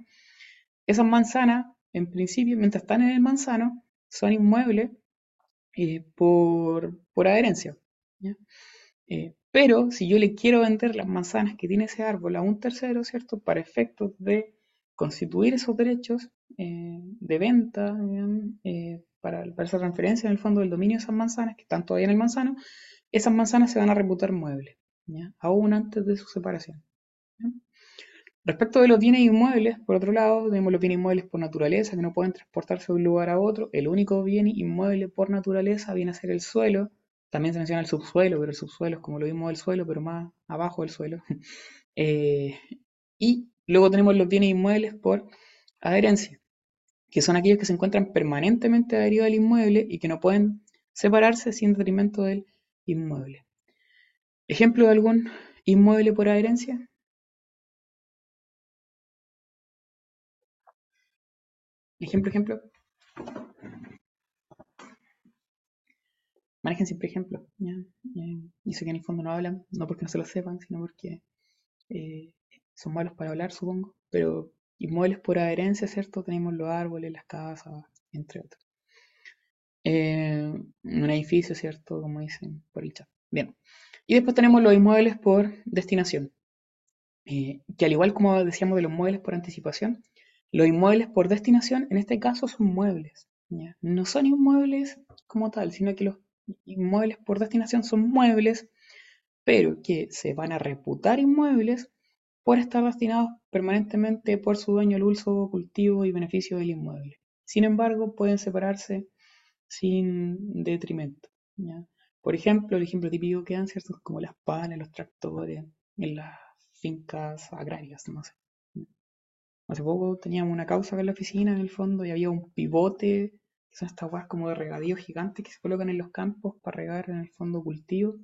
esas manzanas, en principio, mientras están en el manzano, son inmuebles eh, por, por, adherencia. Eh, pero si yo le quiero vender las manzanas que tiene ese árbol a un tercero, ¿cierto? Para efectos de constituir esos derechos eh, de venta para, para, esa transferencia en el fondo del dominio de esas manzanas que están todavía en el manzano, esas manzanas se van a reputar muebles, aún antes de su separación. Respecto de los bienes inmuebles, por otro lado, tenemos los bienes inmuebles por naturaleza, que no pueden transportarse de un lugar a otro. El único bien inmueble por naturaleza viene a ser el suelo. También se menciona el subsuelo, pero el subsuelo es como lo mismo del suelo, pero más abajo del suelo. Eh, y luego tenemos los bienes inmuebles por adherencia, que son aquellos que se encuentran permanentemente adheridos al inmueble y que no pueden separarse sin detrimento del inmueble. ¿Ejemplo de algún inmueble por adherencia? Ejemplo, ejemplo. Manejen siempre ejemplo. Y que en el fondo no hablan, no porque no se lo sepan, sino porque eh, son malos para hablar, supongo. Pero inmuebles por adherencia, ¿cierto? Tenemos los árboles, las casas, entre otros. Eh, un edificio, ¿cierto? Como dicen por el chat. Bien. Y después tenemos los inmuebles por destinación. Eh, que al igual como decíamos de los muebles por anticipación, los inmuebles por destinación en este caso son muebles. No son inmuebles como tal, sino que los inmuebles por destinación son muebles, pero que se van a reputar inmuebles por estar destinados permanentemente por su dueño al uso, cultivo y beneficio del inmueble. Sin embargo, pueden separarse sin detrimento. Por ejemplo, el ejemplo típico que dan, ¿cierto? Como las palas, los tractores, en las fincas agrarias, no sé. Hace poco teníamos una causa acá en la oficina, en el fondo, y había un pivote, que son estas guas como de regadío gigantes que se colocan en los campos para regar en el fondo cultivo.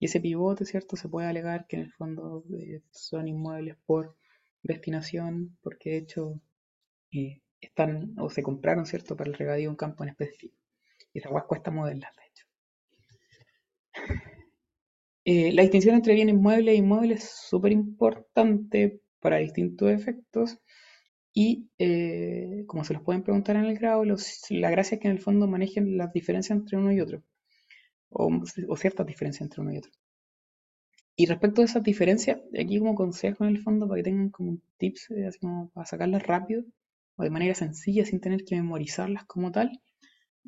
Y ese pivote, ¿cierto? Se puede alegar que en el fondo eh, son inmuebles por destinación, porque de hecho eh, están o se compraron, ¿cierto? Para el regadío de un campo en específico. Y esas guas cuesta moverlas, de hecho. Eh, la distinción entre bienes muebles e inmuebles es súper importante para distintos efectos y como se los pueden preguntar en el grado, la gracia es que en el fondo manejen las diferencias entre uno y otro o, ciertas diferencias entre uno y otro. Y respecto a esas diferencias, aquí como consejo en el fondo para que tengan como tips, eh, así como para sacarlas rápido o de manera sencilla sin tener que memorizarlas como tal,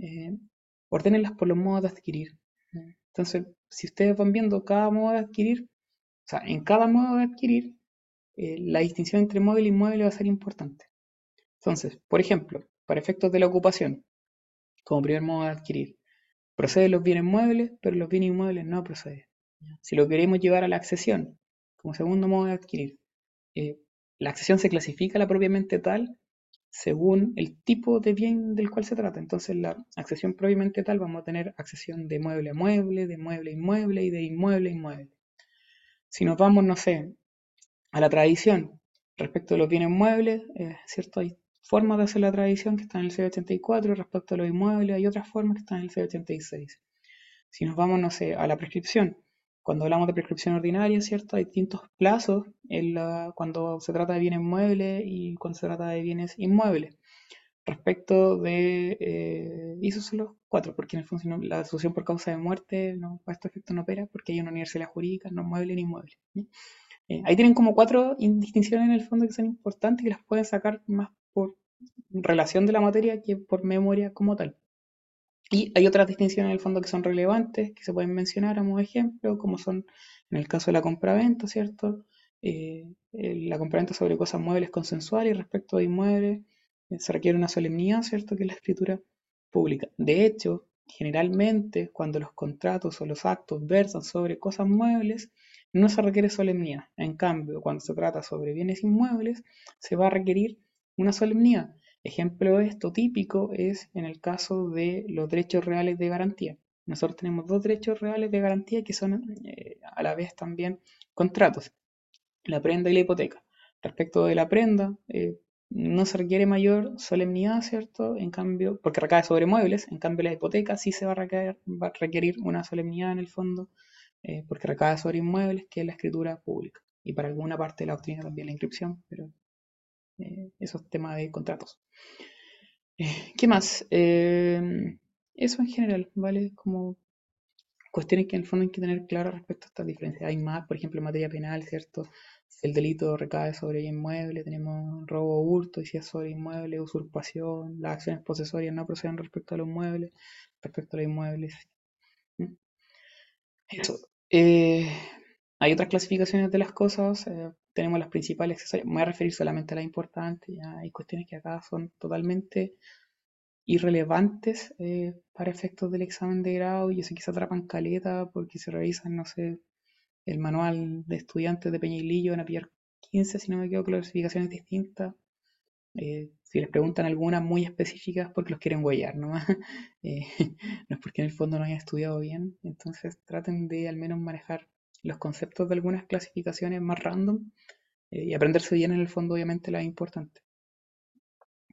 eh, ordenenlas por los modos de adquirir. Entonces, si ustedes van viendo cada modo de adquirir, o sea, en cada modo de adquirir, eh, la distinción entre móvil y inmueble va a ser importante. Entonces, por ejemplo, para efectos de la ocupación, como primer modo de adquirir, proceden los bienes muebles, pero los bienes inmuebles no proceden. Si lo queremos llevar a la accesión, como segundo modo de adquirir, eh, la accesión se clasifica la propiamente tal según el tipo de bien del cual se trata. Entonces, la accesión propiamente tal vamos a tener accesión de mueble a mueble, de mueble a inmueble y de inmueble a inmueble. Si nos vamos, no sé, a la tradición respecto a los bienes muebles, eh, ¿cierto? Hay formas de hacer la tradición que están en el C84, respecto a los inmuebles hay otras formas que están en el C86. Si nos vamos, no sé, a la prescripción, cuando hablamos de prescripción ordinaria, ¿cierto? Hay distintos plazos en la, cuando se trata de bienes muebles y cuando se trata de bienes inmuebles. respecto de eh, hizo solo cuatro, porque en el fondo la asociación por causa de muerte no, para este efecto no opera, porque hay una universidad jurídica, no mueble ni inmueble. ¿sí? Eh, ahí tienen como cuatro in- distinciones en el fondo que son importantes y que las pueden sacar más por relación de la materia que por memoria como tal. Y hay otras distinciones en el fondo que son relevantes, que se pueden mencionar a modo ejemplo, como son en el caso de la compraventa, ¿cierto? Eh, la compraventa sobre cosas muebles consensuales y respecto de inmuebles eh, se requiere una solemnidad, ¿cierto? Que es la escritura pública. De hecho, generalmente cuando los contratos o los actos versan sobre cosas muebles, no se requiere solemnidad. En cambio, cuando se trata sobre bienes inmuebles, se va a requerir una solemnidad. Ejemplo de esto típico es en el caso de los derechos reales de garantía. Nosotros tenemos dos derechos reales de garantía que son eh, a la vez también contratos, la prenda y la hipoteca. Respecto de la prenda, eh, no se requiere mayor solemnidad, ¿cierto? En cambio, porque recae sobre muebles, en cambio la hipoteca sí se va a, va a requerir una solemnidad en el fondo, eh, porque recae sobre inmuebles, que es la escritura pública. Y para alguna parte de la doctrina también la inscripción, pero eh, eso es tema de contratos. Eh, ¿Qué más? Eh, eso en general, ¿vale? Como cuestiones que en el fondo hay que tener claras respecto a estas diferencias. Hay más, por ejemplo, en materia penal, ¿cierto? Si el delito recae sobre inmueble, tenemos robo hurto, y si es sobre inmueble, usurpación, las acciones posesorias no proceden respecto a los muebles, respecto a los inmuebles. ¿Mm? Eso. Hay otras clasificaciones de las cosas, tenemos las principales me voy a referir solamente a las importantes, ya hay cuestiones que acá son totalmente irrelevantes eh, para efectos del examen de grado y eso quizá atrapan caleta porque se revisan, no sé, el manual de estudiantes de Peñilillo van a pillar 15, si no me equivoco, clasificaciones distintas. Eh, si les preguntan algunas muy específicas porque los quieren huellar, ¿no? Eh, no es porque en el fondo no hayan estudiado bien, entonces traten de al menos manejar los conceptos de algunas clasificaciones más random eh, y aprenderse bien en el fondo obviamente la importante.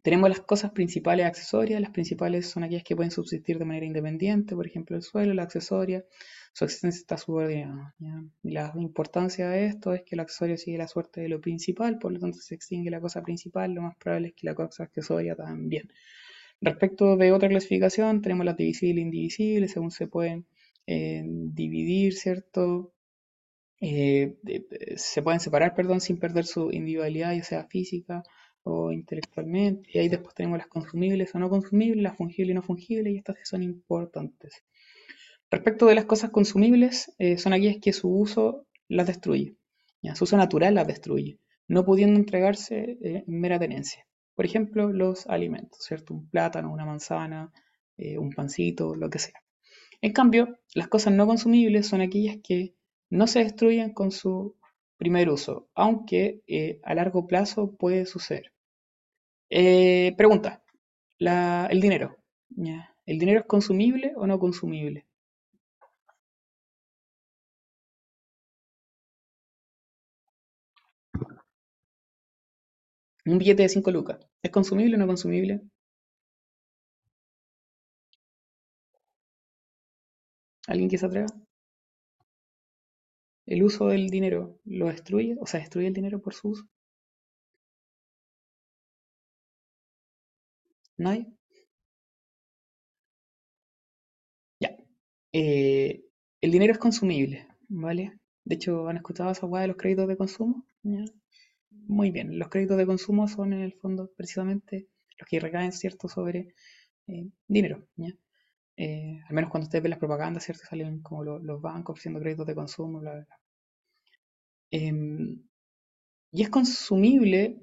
Tenemos las cosas principales accesorias, las principales son aquellas que pueden subsistir de manera independiente, por ejemplo el suelo, la accesoria, su existencia está subordinada. Y la importancia de esto es que el accesorio sigue la suerte de lo principal, por lo tanto si se extingue la cosa principal, lo más probable es que la cosa accesoria también. Respecto de otra clasificación, tenemos las divisibles e indivisibles, según se pueden eh, dividir, ¿cierto? Eh, se pueden separar, perdón, sin perder su individualidad, ya sea física o intelectualmente. Y ahí después tenemos las consumibles o no consumibles, las fungibles y no fungibles, y estas sí son importantes. Respecto de las cosas consumibles, eh, son aquellas que su uso las destruye. ¿ya? Su uso natural las destruye, no pudiendo entregarse eh, en mera tenencia. Por ejemplo, los alimentos, ¿cierto? Un plátano, una manzana, eh, un pancito, lo que sea. En cambio, las cosas no consumibles son aquellas que no se destruyen con su primer uso, aunque eh, a largo plazo puede suceder. Eh, pregunta, el dinero. ¿El dinero es consumible o no consumible? Un billete de 5 lucas. ¿Es consumible o no consumible? ¿Alguien que se atreva? ¿El uso del dinero lo destruye? O sea, ¿destruye el dinero por su uso? ¿Nadie? Ya. Eh, el dinero es consumible, ¿vale? De hecho, ¿han escuchado esa hueá de los créditos de consumo? Muy bien, los créditos de consumo son en el fondo precisamente los que recaen, ¿cierto?, sobre eh, dinero. Eh, al menos cuando ustedes ven las propagandas, ¿cierto? Salen como lo- los bancos ofreciendo créditos de consumo. Em, y es consumible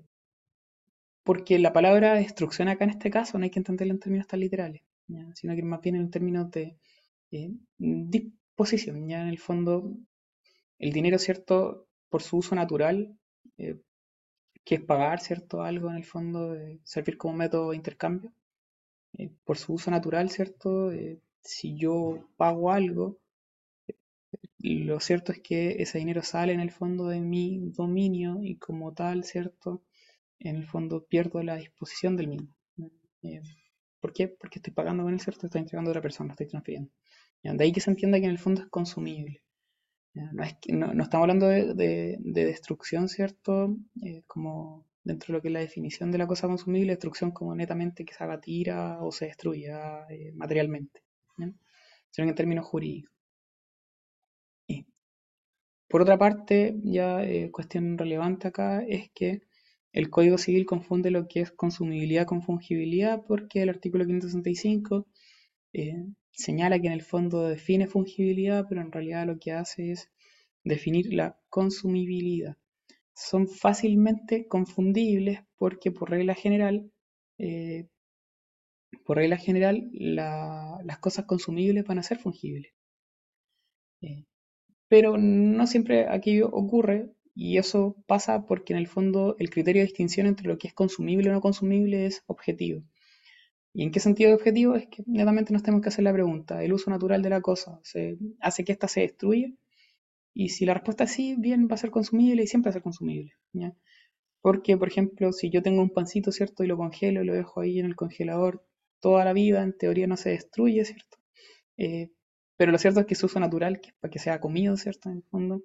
porque la palabra destrucción acá en este caso no hay que entenderla en términos tan literales, ¿ya? Sino que más bien en términos de eh, disposición, ya en el fondo el dinero, ¿cierto? Por su uso natural, eh, que es pagar, ¿cierto? Algo en el fondo, de servir como método de intercambio, eh, por su uso natural, ¿cierto? Eh, si yo pago algo, lo cierto es que ese dinero sale en el fondo de mi dominio y como tal, ¿cierto? En el fondo pierdo la disposición del mismo. Eh, ¿por qué? Porque estoy pagando con él, ¿cierto? Estoy entregando a otra persona, estoy transfiriendo. De ahí que se entienda que en el fondo es consumible. No, es que- no- estamos hablando de, de- de destrucción, ¿cierto? Eh, como dentro de lo que es la definición de la cosa consumible, destrucción como netamente que se haga tira o se destruya eh, materialmente, sino en términos jurídicos. Por otra parte, ya eh, cuestión relevante acá es que el Código Civil confunde lo que es consumibilidad con fungibilidad porque el artículo 565 eh, señala que en el fondo define fungibilidad, pero en realidad lo que hace es definir la consumibilidad. Son fácilmente confundibles porque por regla general, eh, por regla general las cosas consumibles van a ser fungibles pero no siempre aquello ocurre y eso pasa porque en el fondo el criterio de distinción entre lo que es consumible o no consumible es objetivo. ¿Y en qué sentido de objetivo? Es que netamente nos tenemos que hacer la pregunta, ¿el uso natural de la cosa se, hace que ésta se destruya? Y si la respuesta es sí, bien, va a ser consumible y siempre va a ser consumible. Porque, por ejemplo, si yo tengo un pancito, ¿cierto? Y lo congelo y lo dejo ahí en el congelador toda la vida, en teoría no se destruye, ¿cierto? Eh, pero lo cierto es que su uso natural, que para que sea comido, ¿cierto? En el fondo,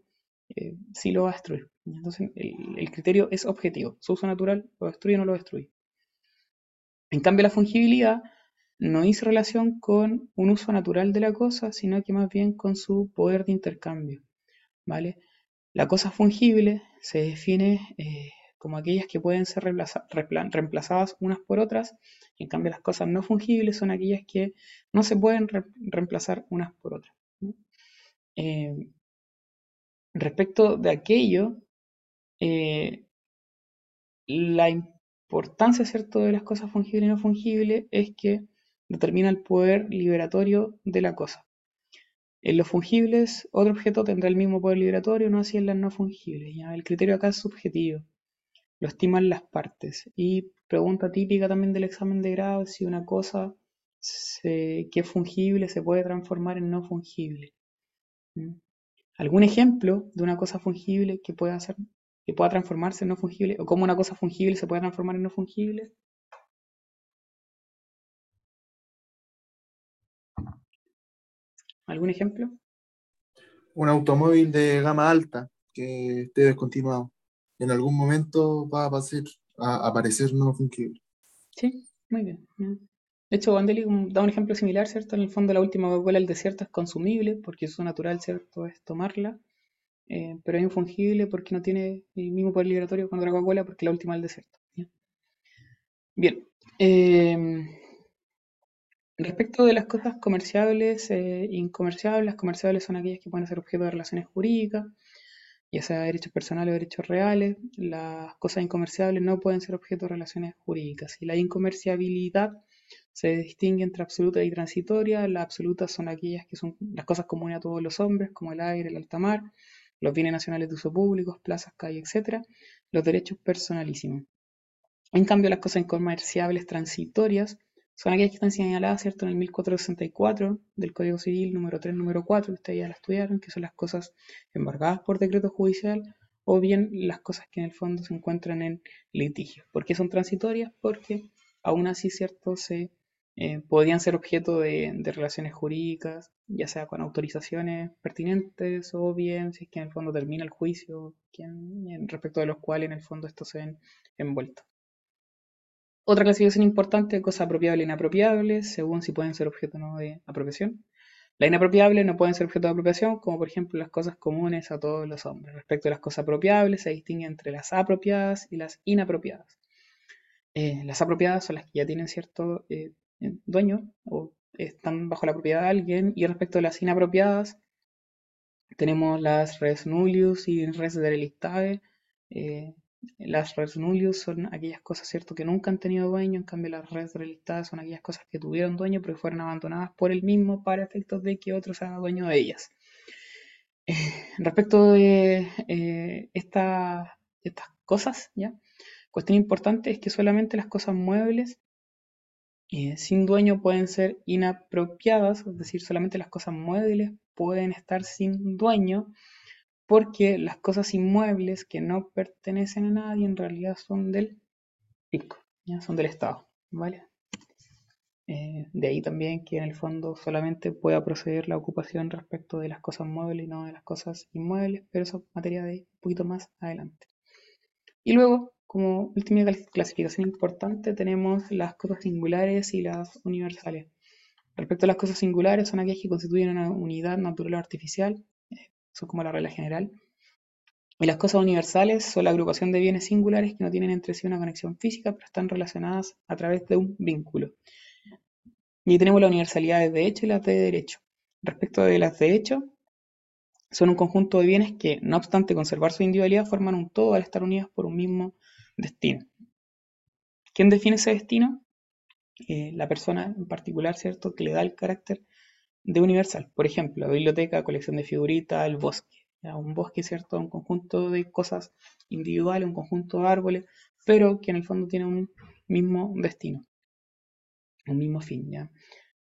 eh, sí lo va a destruir. Entonces, el, criterio es objetivo. Su uso natural lo destruye o no lo destruye. En cambio, la fungibilidad no hizo relación con un uso natural de la cosa, sino que más bien con su poder de intercambio. ¿Vale? La cosa fungible se define eh, como aquellas que pueden ser reemplazadas unas por otras, y en cambio las cosas no fungibles son aquellas que no se pueden reemplazar unas por otras. Eh, respecto de aquello, eh, la importancia ¿cierto? de las cosas fungibles y no fungibles es que determina el poder liberatorio de la cosa. En los fungibles, otro objeto tendrá el mismo poder liberatorio, no así en las no fungibles. ¿ya? El criterio acá es subjetivo lo estiman las partes. Y pregunta típica también del examen de grado, si una cosa que es fungible se puede transformar en no fungible. ¿Mm? ¿Algún ejemplo de una cosa fungible que pueda, hacer, que pueda transformarse en no fungible? ¿O cómo una cosa fungible se puede transformar en no fungible? ¿Algún ejemplo? Un automóvil de gama alta que esté descontinuado en algún momento va a, a aparecer no fungible. Sí, muy bien. De hecho, Wandeli da un ejemplo similar, ¿cierto? En el fondo, la última Coca-Cola del desierto es consumible porque su natural, ¿cierto? Es tomarla, eh, pero es infungible porque no tiene el mismo poder liberatorio cuando la Coca-Cola porque la última del desierto. Bien. Em, respecto de las cosas comerciables e incomerciables, las comerciables son aquellas que pueden ser objeto de relaciones jurídicas, ya sea derechos personales o derechos reales, las cosas incomerciables no pueden ser objeto de relaciones jurídicas. Y la incomerciabilidad se distingue entre absoluta y transitoria. Las absolutas son aquellas que son las cosas comunes a todos los hombres, como el aire, el alta mar, los bienes nacionales de uso público, plazas, calles, etc. Los derechos personalísimos. En cambio, las cosas incomerciables transitorias son aquellas que están señaladas, ¿cierto?, en el 1464 del Código Civil número 3, número 4, que ustedes ya la estudiaron, que son las cosas embargadas por decreto judicial o bien las cosas que en el fondo se encuentran en litigio. ¿Por qué son transitorias? Porque aún así, ¿cierto?, se eh, podrían ser objeto de, relaciones jurídicas, ya sea con autorizaciones pertinentes o bien si es que en el fondo termina el juicio, quien, respecto de los cuales en el fondo estos se ven envueltos. Otra clasificación importante de cosas apropiables e inapropiables, según si pueden ser objeto o no de apropiación. Las inapropiables no pueden ser objeto de apropiación, como por ejemplo las cosas comunes a todos los hombres. Respecto a las cosas apropiables, se distingue entre las apropiadas y las inapropiadas. Eh, las apropiadas son las que ya tienen cierto eh, dueño o están bajo la propiedad de alguien, y respecto a las inapropiadas, tenemos las res nullius y res delictae, las res nullius son aquellas cosas, ¿cierto?, que nunca han tenido dueño, en cambio las res relictadas son aquellas cosas que tuvieron dueño, pero fueron abandonadas por el mismo para efectos de que otro se haga dueño de ellas. Eh, respecto de eh, estas cosas, ¿ya? Cuestión importante es que solamente las cosas muebles eh, sin dueño pueden ser inapropiadas, es decir, solamente las cosas muebles pueden estar sin dueño, porque las cosas inmuebles que no pertenecen a nadie en realidad son del pico, ¿ya? son del Estado, ¿vale? Eh, de ahí también que en el fondo solamente pueda proceder la ocupación respecto de las cosas muebles y no de las cosas inmuebles, pero eso es materia de un poquito más adelante. Y luego, como última clasificación importante tenemos las cosas singulares y las universales. Respecto a las cosas singulares, son aquellas que constituyen una unidad natural o artificial, eh, son como la regla general. Y las cosas universales son la agrupación de bienes singulares que no tienen entre sí una conexión física, pero están relacionadas a través de un vínculo. Y tenemos la universalidad de hecho y las de derecho. Respecto de las de hecho, son un conjunto de bienes que, no obstante conservar su individualidad, forman un todo al estar unidos por un mismo destino. ¿Quién define ese destino? Eh, la persona en particular, ¿cierto? Que le da el carácter de universal. Por ejemplo, la biblioteca, colección de figuritas, el bosque. Un bosque, ¿cierto? Un conjunto de cosas individuales, un conjunto de árboles, pero que en el fondo tiene un mismo destino, un mismo fin, ¿ya?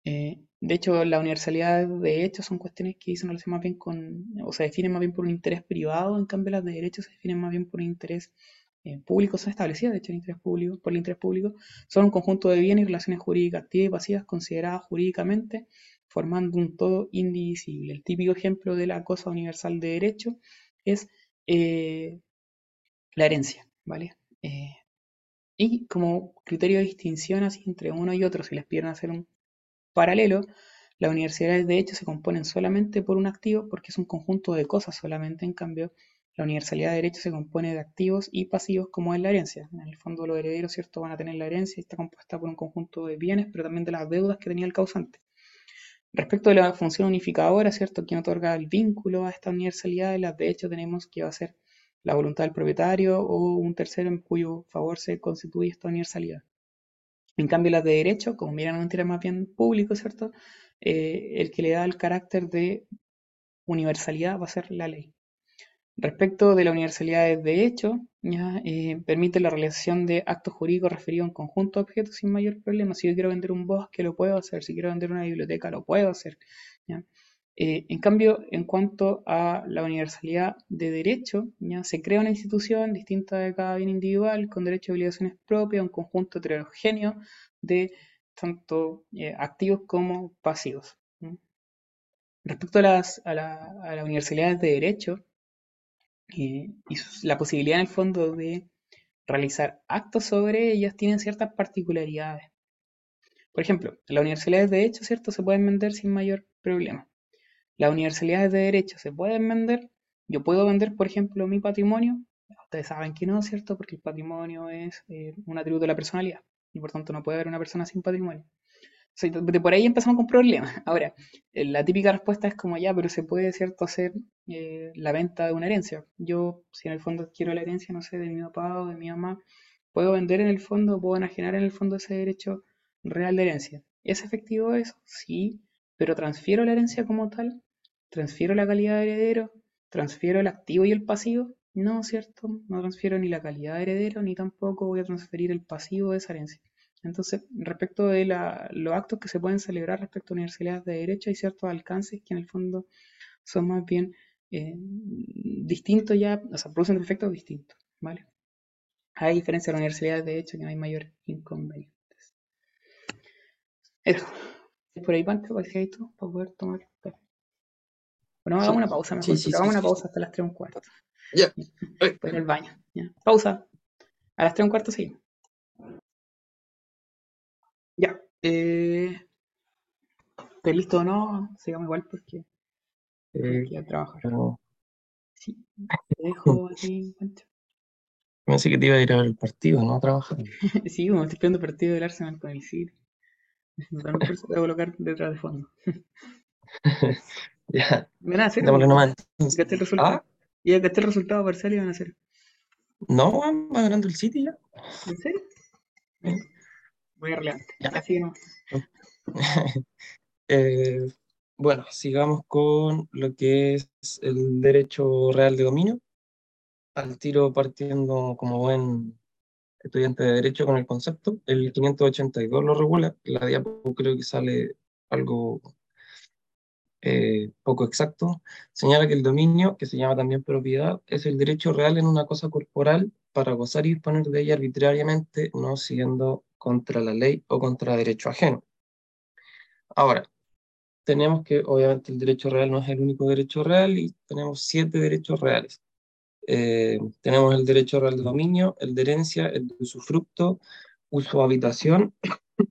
Eh, de hecho, la universalidad de hechos son cuestiones que se más bien con, o se definen más bien por un interés privado, en cambio las de derechos se definen más bien por un interés eh, público, son establecidas, de hecho, el interés público, por el interés público, son un conjunto de bienes y relaciones jurídicas activas y pasivas consideradas jurídicamente formando un todo indivisible. El típico ejemplo de la cosa universal de derecho es eh, la herencia, ¿vale? Eh, y como criterio de distinción así entre uno y otro, si les pidieron hacer un paralelo, las universidades de hecho se componen solamente por un activo porque es un conjunto de cosas solamente, en cambio la universalidad de derecho se compone de activos y pasivos como es la herencia. En el fondo los herederos, ¿cierto?, van a tener la herencia y está compuesta por un conjunto de bienes, pero también de las deudas que tenía el causante. Respecto de la función unificadora, ¿cierto?, quien otorga el vínculo a esta universalidad, las de hecho tenemos que va a ser la voluntad del propietario o un tercero en cuyo favor se constituye esta universalidad. En cambio, las de derecho, como miran un interés más bien público, ¿cierto? Eh, el que le da el carácter de universalidad va a ser la ley. Respecto de la universalidad de hecho, eh, permite la realización de actos jurídicos referidos a un conjunto de objetos sin mayor problema. Si yo quiero vender un bosque, lo puedo hacer. Si quiero vender una biblioteca, lo puedo hacer. Eh, en cambio, en cuanto a la universalidad de derecho, ya se crea una institución distinta de cada bien individual, con derechos y obligaciones propias, un conjunto heterogéneo de tanto eh, activos como pasivos. Respecto a, las, a, la, a las universidades de derecho, y la posibilidad en el fondo de realizar actos sobre ellas tienen ciertas particularidades. Por ejemplo, las universidades de derecho, ¿cierto? Se pueden vender sin mayor problema. Las universidades de derecho se pueden vender. Yo puedo vender, por ejemplo, mi patrimonio. Ustedes saben que no, ¿cierto? Porque el patrimonio es eh, un atributo de la personalidad y por tanto no puede haber una persona sin patrimonio de por ahí empezamos con problemas. Ahora, eh, la típica respuesta es como ya, pero se puede, ¿cierto?, hacer eh, la venta de una herencia. Yo, si en el fondo quiero la herencia, no sé, de mi papá o de mi mamá, puedo vender en el fondo, puedo enajenar en el fondo ese derecho real de herencia. ¿Es efectivo eso? Sí, pero transfiero la herencia como tal, transfiero la calidad de heredero, transfiero el activo y el pasivo. No, ¿cierto? No transfiero ni la calidad de heredero, ni tampoco voy a transferir el pasivo de esa herencia. Entonces, respecto de los actos que se pueden celebrar respecto a universidades de derecho, hay ciertos alcances que en el fondo son más bien eh, distintos ya, o sea, producen efectos distintos, ¿vale? Hay diferencia de universidades de derecho que no hay mayores inconvenientes. Eso. Por ahí, Pancho, ¿cuál tú? Para poder tomar Bueno, hagamos una pausa mejor. hagamos una pausa hasta las 3 y un cuarto. Ya. Pues en el baño. Pausa. A las 3 y un cuarto seguimos. Ya. Eh, ¿Estás listo o no? Sigamos igual porque tengo que ir a trabajar. Sí, te dejo aquí, Pancho. Pensé que te iba a ir a ver el partido, no a trabajar. sí, como estoy el partido del Arsenal con el City. Por eso voy a colocar detrás de fondo. ya. ¿Me van a hacer? Démosle nomás. el resultado? ¿Ah? Y gasté el resultado parcial y van a hacer. No, va ganando el City ya. ¿En serio? Muy relevante. Ya. Así no. Eh, bueno, sigamos con lo que es el derecho real de dominio. Al tiro partiendo como buen estudiante de derecho con el concepto. El 582 lo regula. La diapo creo que sale algo eh, poco exacto. Señala que el dominio, que se llama también propiedad, es el derecho real en una cosa corporal para gozar y disponer de ella arbitrariamente, no siendo contra la ley o contra derecho ajeno. Ahora, tenemos que, obviamente, el derecho real no es el único derecho real y tenemos siete derechos reales. eh, tenemos el derecho real de dominio, el de herencia, el de usufructo, uso habitación,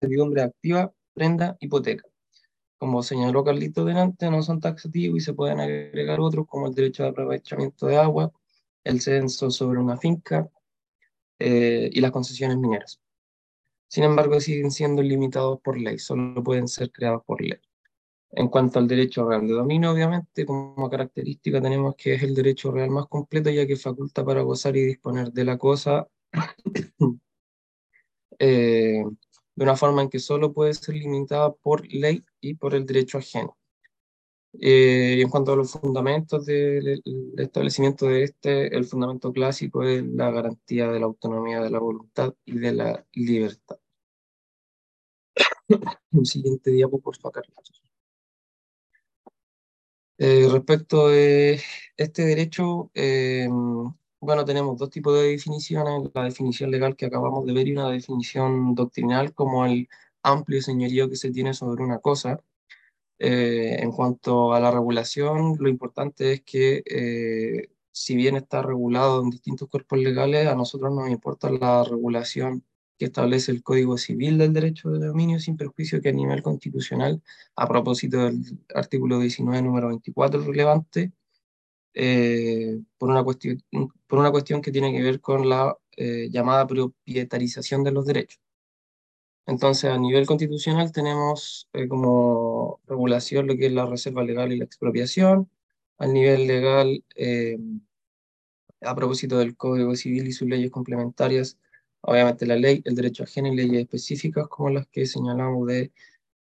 servidumbre activa, prenda, hipoteca. Como señaló Carlito delante, no son taxativos y se pueden agregar otros como el derecho de aprovechamiento de agua, el censo sobre una finca eh, y las concesiones mineras. Sin embargo, siguen siendo limitados por ley, solo pueden ser creados por ley. En cuanto al derecho real de dominio, obviamente, como característica tenemos que es el derecho real más completo, ya que faculta para gozar y disponer de la cosa eh, de una forma en que solo puede ser limitada por ley y por el derecho ajeno. Eh, y en cuanto a los fundamentos del establecimiento de este, el fundamento clásico es la garantía de la autonomía de la voluntad y de la libertad. Un siguiente diapo, por favor, Carlos. Eh, respecto de este derecho, eh, bueno, tenemos dos tipos de definiciones, la definición legal que acabamos de ver y una definición doctrinal como el amplio señorío que se tiene sobre una cosa. Eh, en cuanto a la regulación, lo importante es que si bien está regulado en distintos cuerpos legales, a nosotros nos importa la regulación que establece el Código Civil del Derecho de Dominio sin perjuicio que a nivel constitucional, a propósito del artículo 19, número 24 relevante, eh, por, una cuestión, por una cuestión que tiene que ver con la eh, llamada propietarización de los derechos. Entonces, a nivel constitucional tenemos eh, como regulación lo que es la reserva legal y la expropiación. A nivel legal, a propósito del Código Civil y sus leyes complementarias, obviamente la ley, el derecho ajeno y leyes específicas como las que señalamos de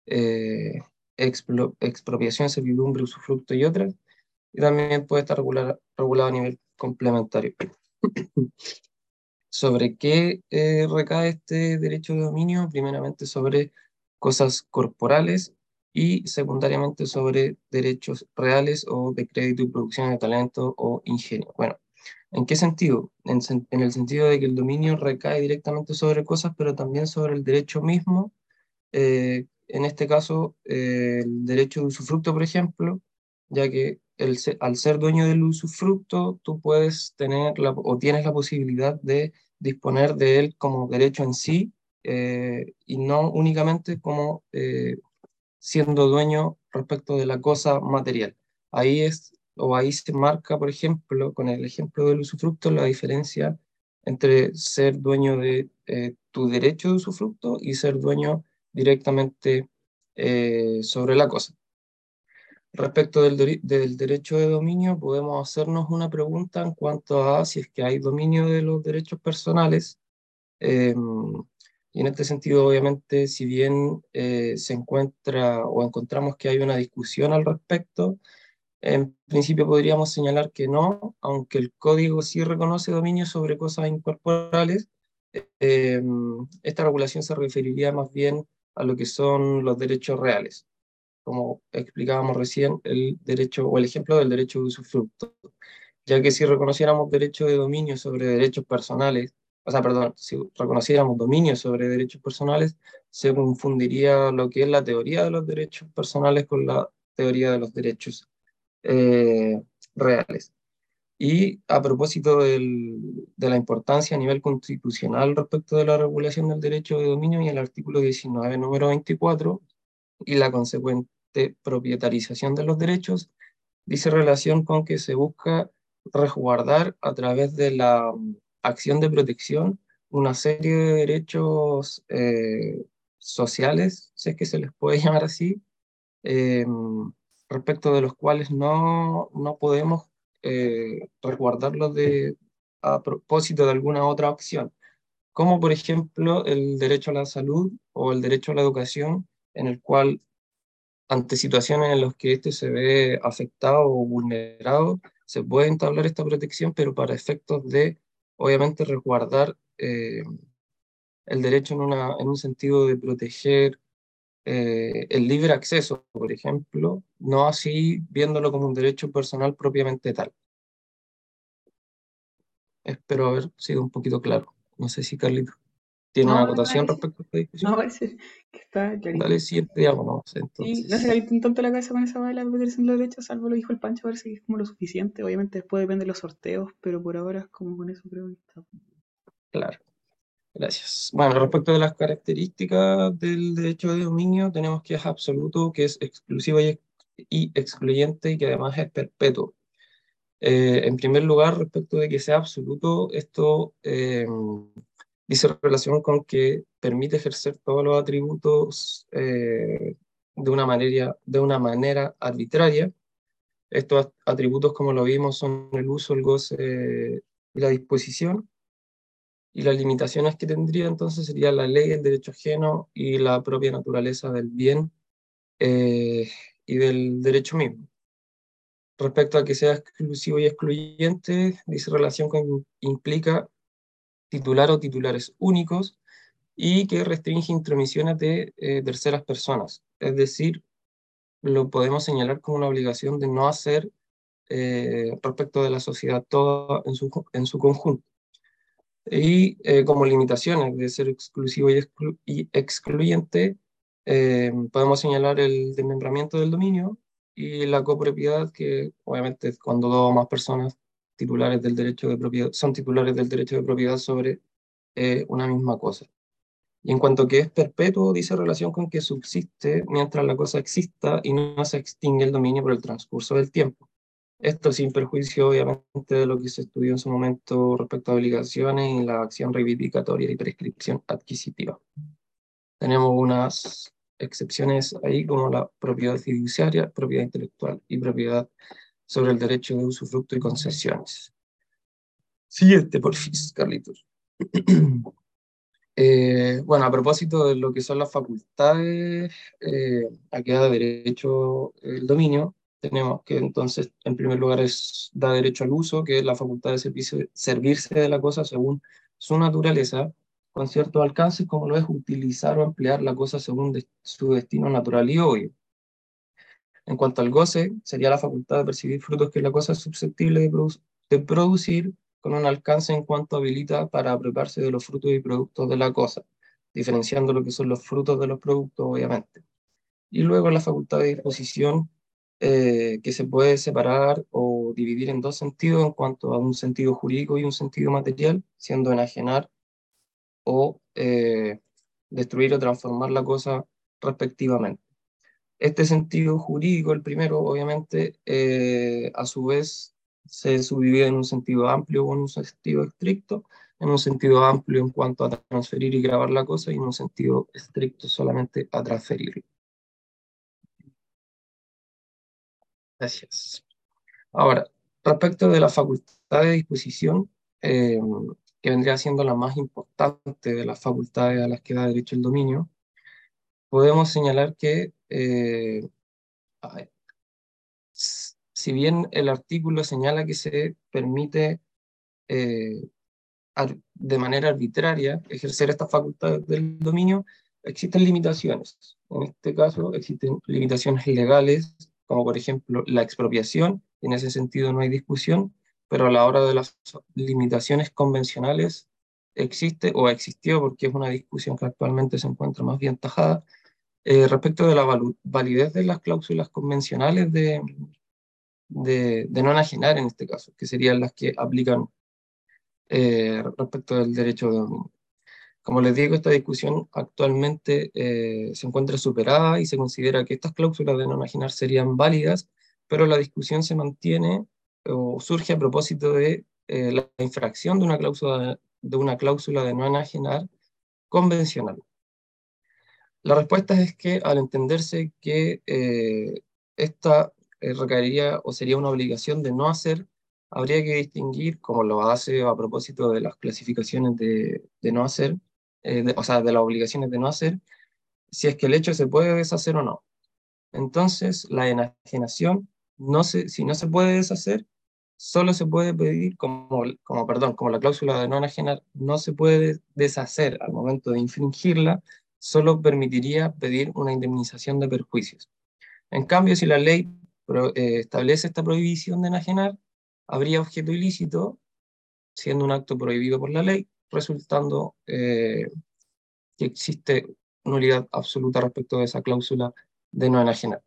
eh, expropiación, servidumbre, usufructo y otras, y también puede estar regulado a nivel complementario. ¿Sobre qué eh, recae este derecho de dominio? Primeramente sobre cosas corporales y secundariamente sobre derechos reales o de crédito y producción de talento o ingenio. Bueno, ¿En qué sentido? En, el sentido de que el dominio recae directamente sobre cosas, pero también sobre el derecho mismo. Eh, en este caso, eh, el derecho de usufructo, por ejemplo, ya que el, al ser dueño del usufructo, tú puedes tener o tienes la posibilidad de disponer de él como derecho en sí eh, y no únicamente como siendo dueño respecto de la cosa material. Ahí es o ahí se marca, por ejemplo, con el ejemplo del usufructo, la diferencia entre ser dueño de eh, tu derecho de usufructo y ser dueño directamente eh, sobre la cosa. Respecto del, derecho de dominio, podemos hacernos una pregunta en cuanto a si es que hay dominio de los derechos personales. Em, y en este sentido, obviamente, si bien eh, se encuentra o encontramos que hay una discusión al respecto, en principio podríamos señalar que no, aunque el código sí reconoce dominio sobre cosas incorporales, eh, esta regulación se referiría más bien a lo que son los derechos reales, como explicábamos recién, el derecho o el ejemplo del derecho de usufructo, ya que si reconociéramos derecho de dominio sobre derechos personales, o sea, perdón, si reconociéramos dominio sobre derechos personales, se confundiría lo que es la teoría de los derechos personales con la teoría de los derechos eh, reales. Y a propósito del, de la importancia a nivel constitucional respecto de la regulación del derecho de dominio y el artículo 19, número 24, y la consecuente propietarización de los derechos, dice relación con que se busca resguardar a través de la mm, acción de protección una serie de derechos eh, sociales, si es que se les puede llamar así, eh, respecto de los cuales no, no podemos eh, resguardarlos de, a propósito de alguna otra opción, como por ejemplo el derecho a la salud o el derecho a la educación, en el cual ante situaciones en las que éste se ve afectado o vulnerado, se puede entablar esta protección, pero para efectos de, obviamente, resguardar eh, el derecho en, en un sentido de proteger eh, el libre acceso, por ejemplo, no así viéndolo como un derecho personal propiamente tal. Espero haber sido un poquito claro. No sé si Carlito ¿Tiene una No, me acotación parece, respecto a esta no, discusión? me parece que está clarito. Dale, siguiente diálogo. Sí, no Entonces, se había tanto la cabeza con esa bala de en los derechos, salvo lo dijo el Pancho, parece que es como lo suficiente. Obviamente después depende de los sorteos, pero por ahora es como con eso creo que está. claro. Gracias. Bueno, respecto de las características del derecho de dominio, tenemos que es absoluto, que es exclusivo y, ex- y excluyente y que además es perpetuo. Eh, en primer lugar, respecto de que sea absoluto, esto eh, dice relación con que permite ejercer todos los atributos eh, de una manera, de una manera arbitraria. Estos at- atributos, como lo vimos, son el uso, el goce y la disposición. Y las limitaciones que tendría entonces sería la ley, el derecho ajeno y la propia naturaleza del bien eh, y del derecho mismo. Respecto a que sea exclusivo y excluyente, dice relación con implica titular o titulares únicos y que restringe intromisiones de eh, terceras personas. Es decir, lo podemos señalar como una obligación de no hacer eh, respecto de la sociedad toda en su, en su conjunto. Y eh, como limitaciones de ser exclusivo y, exclu- y excluyente, eh, podemos señalar el desmembramiento del dominio y la copropiedad, que obviamente cuando dos o más personas titulares del derecho de propiedad, son titulares del derecho de propiedad sobre eh, una misma cosa. Y en cuanto que es perpetuo, dice relación con que subsiste mientras la cosa exista y no se extingue el dominio por el transcurso del tiempo. Esto sin perjuicio, obviamente, de lo que se estudió en su momento respecto a obligaciones y la acción reivindicatoria y prescripción adquisitiva. Tenemos unas excepciones ahí como la propiedad fiduciaria, propiedad intelectual y propiedad sobre el derecho de usufructo y concesiones. Siguiente, por fin, Carlitos. Eh, bueno, a propósito de lo que son las facultades eh, a que da derecho el dominio, tenemos que entonces, en primer lugar, es, da derecho al uso, que es la facultad de servicio- servirse de la cosa según su naturaleza, con ciertos alcances, como lo es utilizar o emplear la cosa según su destino natural y obvio. En cuanto al goce, sería la facultad de percibir frutos que la cosa es susceptible de, produ- de producir con un alcance en cuanto habilita para apropiarse de los frutos y productos de la cosa, diferenciando lo que son los frutos de los productos, obviamente. Y luego la facultad de disposición, eh, que se puede separar o dividir en dos sentidos en cuanto a un sentido jurídico y un sentido material, siendo enajenar o eh, destruir o transformar la cosa respectivamente. Este sentido jurídico, el primero, obviamente, eh, a su vez se subdivide en un sentido amplio o en un sentido estricto, en un sentido amplio en cuanto a transferir y grabar la cosa y en un sentido estricto solamente a transferirlo. Gracias. Ahora, respecto de la facultad de disposición, eh, que vendría siendo la más importante de las facultades a las que da derecho el dominio, podemos señalar que, eh, si bien el artículo señala que se permite eh, de manera arbitraria ejercer estas facultades del dominio, existen limitaciones. En este caso, existen limitaciones legales, como por ejemplo la expropiación, en ese sentido no hay discusión, pero a la hora de las limitaciones convencionales existe o existió, porque es una discusión que actualmente se encuentra más bien tajada, eh, respecto de la validez de las cláusulas convencionales de no enajenar en este caso, que serían las que aplican eh, respecto del derecho de dominio. Como les digo, esta discusión actualmente eh, se encuentra superada y se considera que estas cláusulas de no enajenar serían válidas, pero la discusión se mantiene o surge a propósito de eh, la infracción de una cláusula de, una cláusula de no enajenar convencional. La respuesta es que al entenderse que eh, esta eh, requeriría o sería una obligación de no hacer, habría que distinguir, como lo hace a propósito de las clasificaciones de, de no hacer, eh, de- o sea, de las obligaciones de no hacer, si es que el hecho se puede deshacer o no. Entonces, la enajenación, no se, si no se puede deshacer, solo se puede pedir, como, como, perdón, como la cláusula de no enajenar no se puede deshacer al momento de infringirla, solo permitiría pedir una indemnización de perjuicios. En cambio, si la ley eh, establece esta prohibición de enajenar, habría objeto ilícito, siendo un acto prohibido por la ley, resultando eh, que existe nulidad absoluta respecto de esa cláusula de no enajenar.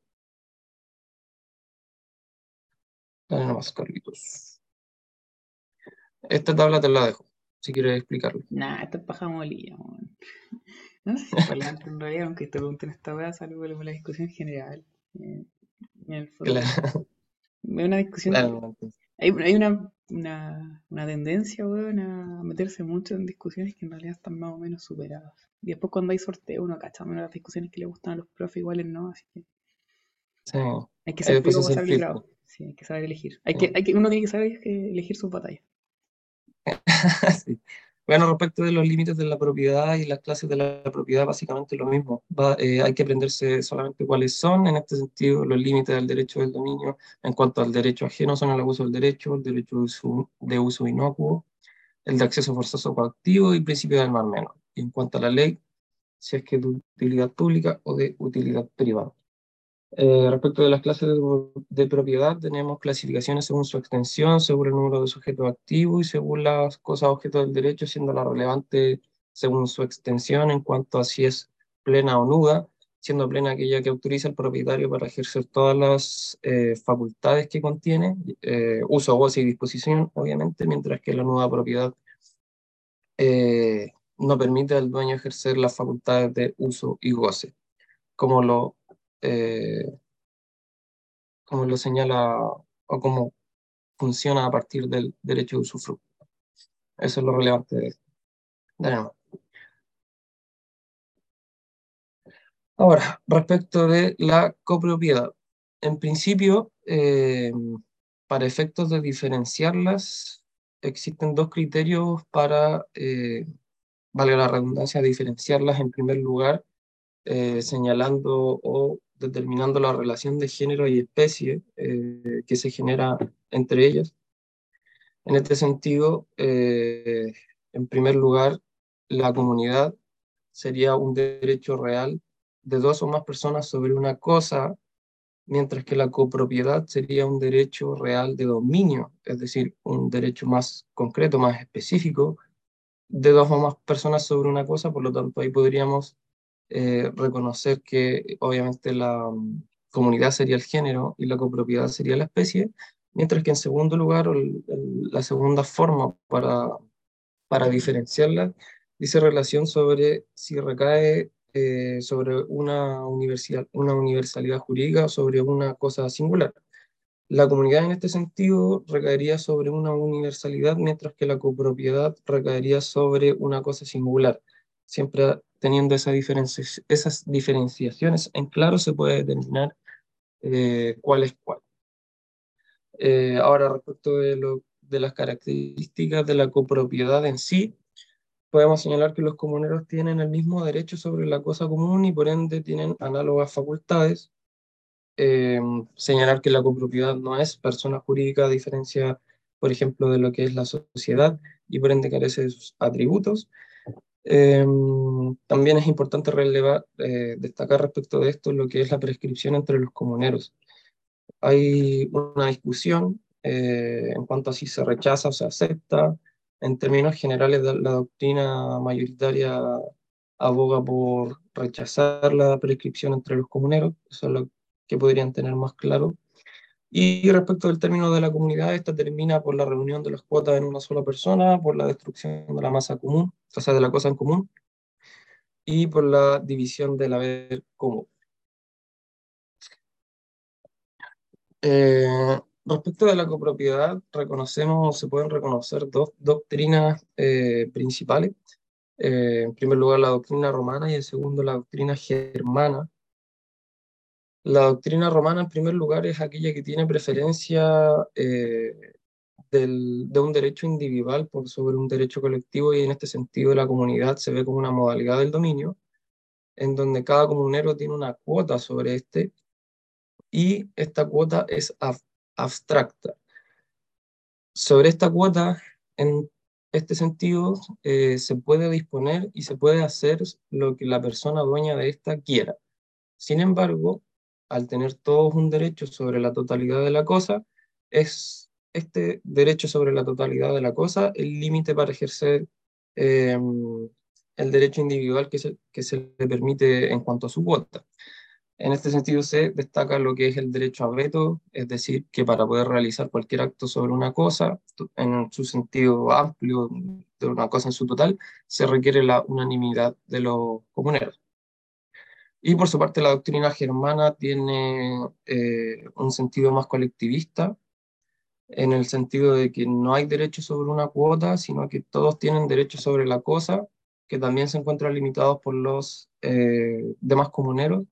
Dale nomás, Carlitos. Esta tabla te la dejo, si quieres explicarlo. Nah, esto es paja molida. No sé es relevante en realidad, aunque te pregunten esta weá, salvo la la discusión general. Eh, en el fondo, Claro, es una discusión. claro, Hay, hay una, una, una tendencia, weón, a meterse mucho en discusiones que en realidad están más o menos superadas. Y después cuando hay sorteo, uno cacha menos las discusiones que le gustan a los profes, iguales no, así que sí. hay que se para saber claro. Sí, hay que saber elegir. Hay que, hay que, uno tiene que saber que elegir sus batallas. Sí. Bueno, respecto de los límites de la propiedad y las clases de la propiedad, básicamente lo mismo. Eh, hay que aprenderse solamente cuáles son, en este sentido, los límites del derecho del dominio. En cuanto al derecho ajeno, son el abuso del derecho, el derecho de uso, de inocuo, el de acceso forzoso coactivo y principio del mal menor. Y en cuanto a la ley, si es que de utilidad pública o de utilidad privada. Eh, respecto de las clases de, propiedad, tenemos clasificaciones según su extensión, según el número de sujetos activos y según las cosas objeto del derecho, siendo la relevante según su extensión en cuanto a si es plena o nuda, siendo plena aquella que autoriza al propietario para ejercer todas las eh, facultades que contiene, eh, uso, goce y disposición, obviamente, mientras que la nuda propiedad eh, no permite al dueño ejercer las facultades de uso y goce, como lo eh, como lo señala o como funciona a partir del derecho de usufructo. Eso es lo relevante de esto. Ahora, respecto de la copropiedad. En principio, eh, para efectos de diferenciarlas, existen dos criterios para, eh, valga la redundancia, diferenciarlas en primer lugar, eh, señalando o determinando la relación de género y especie eh, que se genera entre ellas. En este sentido, eh, en primer lugar, la comunidad sería un derecho real de dos o más personas sobre una cosa, mientras que la copropiedad sería un derecho real de dominio, es decir, un derecho más concreto, más específico, de dos o más personas sobre una cosa, por lo tanto ahí podríamos eh, reconocer que obviamente la um, comunidad sería el género y la copropiedad sería la especie, mientras que en segundo lugar, la segunda forma para, para diferenciarla dice relación sobre si recae eh, sobre una, una universalidad jurídica o sobre una cosa singular. La comunidad en este sentido recaería sobre una universalidad, mientras que la copropiedad recaería sobre una cosa singular. Siempre teniendo esa diferencia, esas diferenciaciones en claro, se puede determinar eh, cuál es cuál. Eh, ahora, respecto de, lo, de las características de la copropiedad en sí, podemos señalar que los comuneros tienen el mismo derecho sobre la cosa común y por ende tienen análogas facultades. Eh, señalar que la copropiedad no es persona jurídica a diferencia, por ejemplo, de lo que es la sociedad y por ende carece de sus atributos. Eh, también es importante relevar, eh, destacar respecto de esto lo que es la prescripción entre los comuneros. Hay una discusión eh, en cuanto a si se rechaza o se acepta. En términos generales, la doctrina mayoritaria aboga por rechazar la prescripción entre los comuneros, eso es lo que podrían tener más claro. Y respecto del término de la comunidad, esta termina por la reunión de las cuotas en una sola persona, por la destrucción de la masa común, o sea, de la cosa en común, y por la división del haber común. Eh, respecto de la copropiedad, reconocemos, se pueden reconocer dos doctrinas eh, principales. Eh, en primer lugar, la doctrina romana y en segundo, la doctrina germana, la doctrina romana, en primer lugar, es aquella que tiene preferencia eh, del, de un derecho individual por sobre un derecho colectivo y en este sentido la comunidad se ve como una modalidad del dominio, en donde cada comunero tiene una cuota sobre este y esta cuota es ab abstracta. Sobre esta cuota, en este sentido, eh, se puede disponer y se puede hacer lo que la persona dueña de esta quiera. Sin embargo, al tener todos un derecho sobre la totalidad de la cosa, es este derecho sobre la totalidad de la cosa el límite para ejercer eh, el derecho individual que se, que se le permite en cuanto a su cuota. En este sentido se destaca lo que es el derecho a veto, es decir, que para poder realizar cualquier acto sobre una cosa, en su sentido amplio, de una cosa en su total, se requiere la unanimidad de los comuneros. Y por su parte la doctrina germana tiene eh, un sentido más colectivista, en el sentido de que no hay derecho sobre una cuota, sino que todos tienen derecho sobre la cosa, que también se encuentran limitados por los eh, demás comuneros,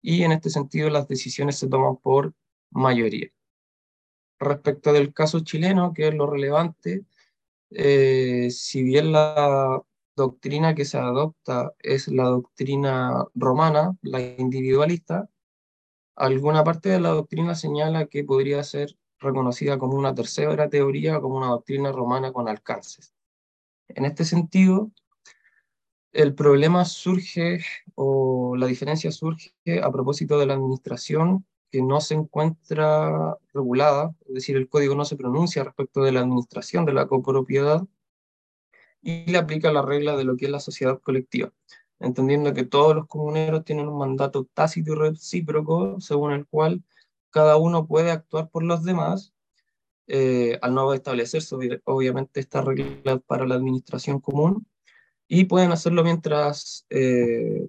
y en este sentido las decisiones se toman por mayoría. Respecto del caso chileno, que es lo relevante, eh, si bien la doctrina que se adopta es la doctrina romana, la individualista, alguna parte de la doctrina señala que podría ser reconocida como una tercera teoría, como una doctrina romana con alcances. En este sentido, el problema surge o la diferencia surge a propósito de la administración que no se encuentra regulada, es decir, el código no se pronuncia respecto de la administración de la copropiedad y le aplica la regla de lo que es la sociedad colectiva, entendiendo que todos los comuneros tienen un mandato tácito y recíproco según el cual cada uno puede actuar por los demás eh, al no establecerse obviamente esta regla para la administración común y pueden hacerlo mientras eh,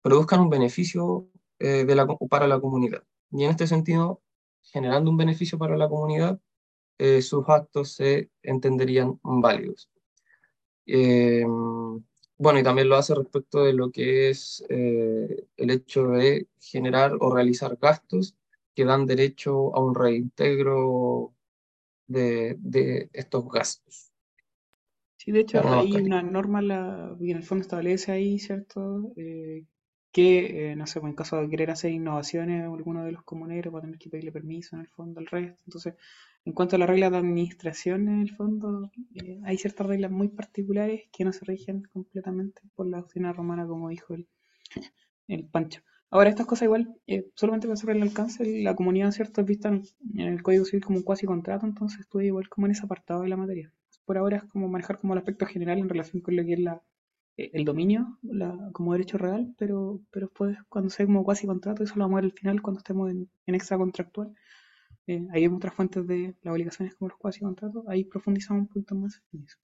produzcan un beneficio eh, para la comunidad. Y en este sentido, generando un beneficio para la comunidad, sus actos se entenderían válidos. Bueno, y también lo hace respecto de lo que es el hecho de generar o realizar gastos que dan derecho a un reintegro de, de estos gastos. Sí, de hecho hay una norma la, y en el fondo establece ahí, ¿cierto? Eh, que, eh, no sé, pues, en caso de querer hacer innovaciones, alguno de los comuneros va a tener que pedirle permiso en el fondo al resto. Entonces, en cuanto a las reglas de administración, en el fondo, eh, hay ciertas reglas muy particulares que no se rigen completamente por la doctrina romana, como dijo el, el Pancho. Ahora, estas cosas igual, eh, solamente para saber el alcance, la comunidad, ¿cierto? Es vista en, el Código Civil como un cuasi contrato, entonces estuve igual como en ese apartado de la materia. Por ahora es como manejar como el aspecto general en relación con lo que es la, eh, el dominio como derecho real, pero, pero después cuando sea como cuasi contrato, eso lo vamos a ver al final cuando estemos en, en extra contractual. Eh, ahí hay otras fuentes de las obligaciones como los cuasi contratos, ahí profundizamos un poquito más en eso.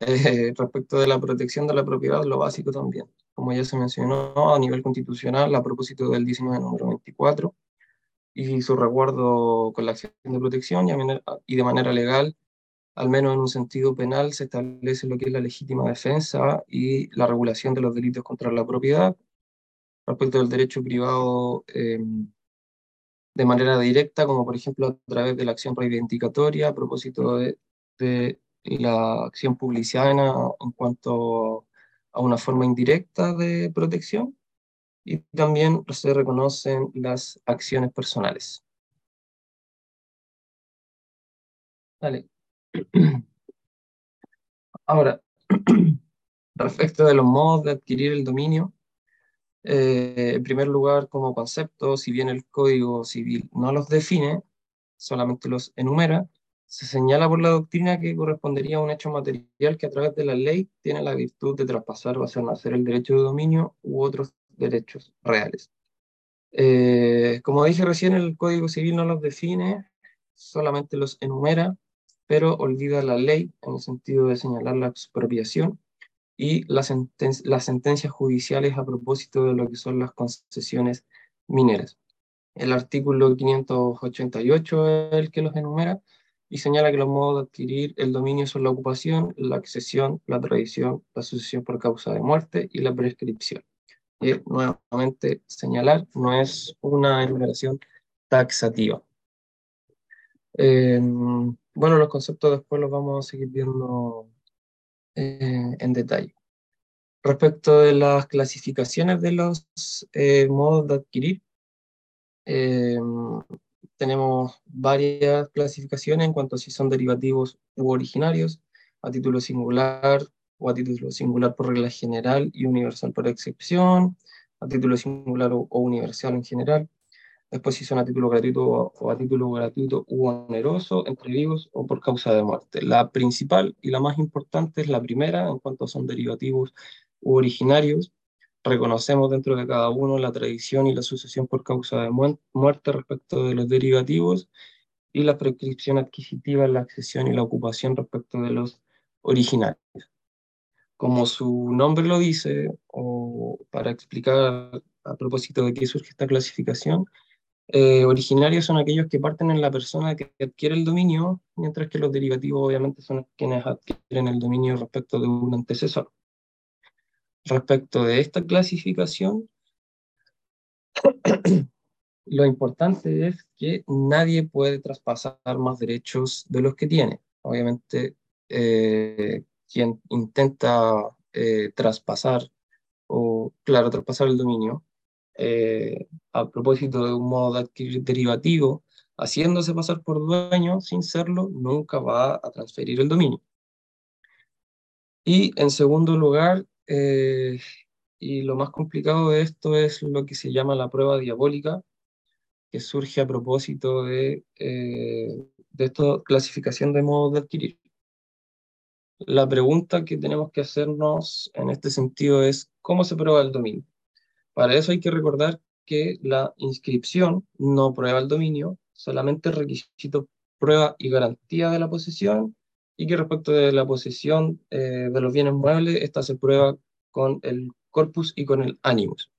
Eh, respecto de la protección de la propiedad, lo básico también, como ya se mencionó a nivel constitucional, a propósito del 19 número 24, y su resguardo con la acción de protección y, de manera legal, al menos en un sentido penal, se establece lo que es la legítima defensa y la regulación de los delitos contra la propiedad, respecto del derecho privado em, de manera directa, como por ejemplo a través de la acción reivindicatoria, a propósito de la acción publiciana en cuanto a una forma indirecta de protección y también se reconocen las acciones personales. Vale. Ahora, respecto de los modos de adquirir el dominio, eh, en primer lugar, como concepto, si bien el Código Civil no los define, solamente los enumera, se señala por la doctrina que correspondería a un hecho material que a través de la ley tiene la virtud de traspasar o hacer nacer el derecho de dominio u otros derechos reales. Eh, como dije recién, el Código Civil no los define, solamente los enumera, pero olvida la ley en el sentido de señalar la expropiación y las, las sentencias judiciales a propósito de lo que son las concesiones mineras. El artículo 588 es el que los enumera, y señala que los modos de adquirir el dominio son la ocupación, la accesión, la tradición, la sucesión por causa de muerte y la prescripción. Y nuevamente señalar, no es una enumeración taxativa. Em, bueno, los conceptos después los vamos a seguir viendo eh, en detalle. Respecto de las clasificaciones de los eh, modos de adquirir, em, tenemos varias clasificaciones en cuanto a si son derivativos u originarios, a título singular o a título singular por regla general y universal por excepción, a título singular o, universal en general, después si son a título gratuito o, a título gratuito u oneroso, entre vivos o por causa de muerte. La principal y la más importante es la primera, en cuanto son derivativos u originarios. Reconocemos dentro de cada uno la tradición y la sucesión por causa de mu- muerte respecto de los derivativos y la prescripción adquisitiva, la accesión y la ocupación respecto de los originarios. Como su nombre lo dice, o para explicar a propósito de qué surge esta clasificación, eh, originarios son aquellos que parten en la persona que adquiere el dominio, mientras que los derivativos obviamente son quienes adquieren el dominio respecto de un antecesor. Respecto de esta clasificación, lo importante es que nadie puede traspasar más derechos de los que tiene. Obviamente, eh, quien intenta eh, traspasar o, claro, traspasar el dominio, eh, a propósito de un modo de adquirir derivativo, haciéndose pasar por dueño sin serlo, nunca va a transferir el dominio. Y en segundo lugar, eh, y lo más complicado de esto es lo que se llama la prueba diabólica, que surge a propósito de, eh, de esta clasificación de modos de adquirir. La pregunta que tenemos que hacernos en este sentido es, ¿cómo se prueba el dominio? Para eso hay que recordar que la inscripción no prueba el dominio, solamente el requisito prueba y garantía de la posesión, y que respecto de la posesión eh, de los bienes muebles, esta se prueba con el corpus y con el animus.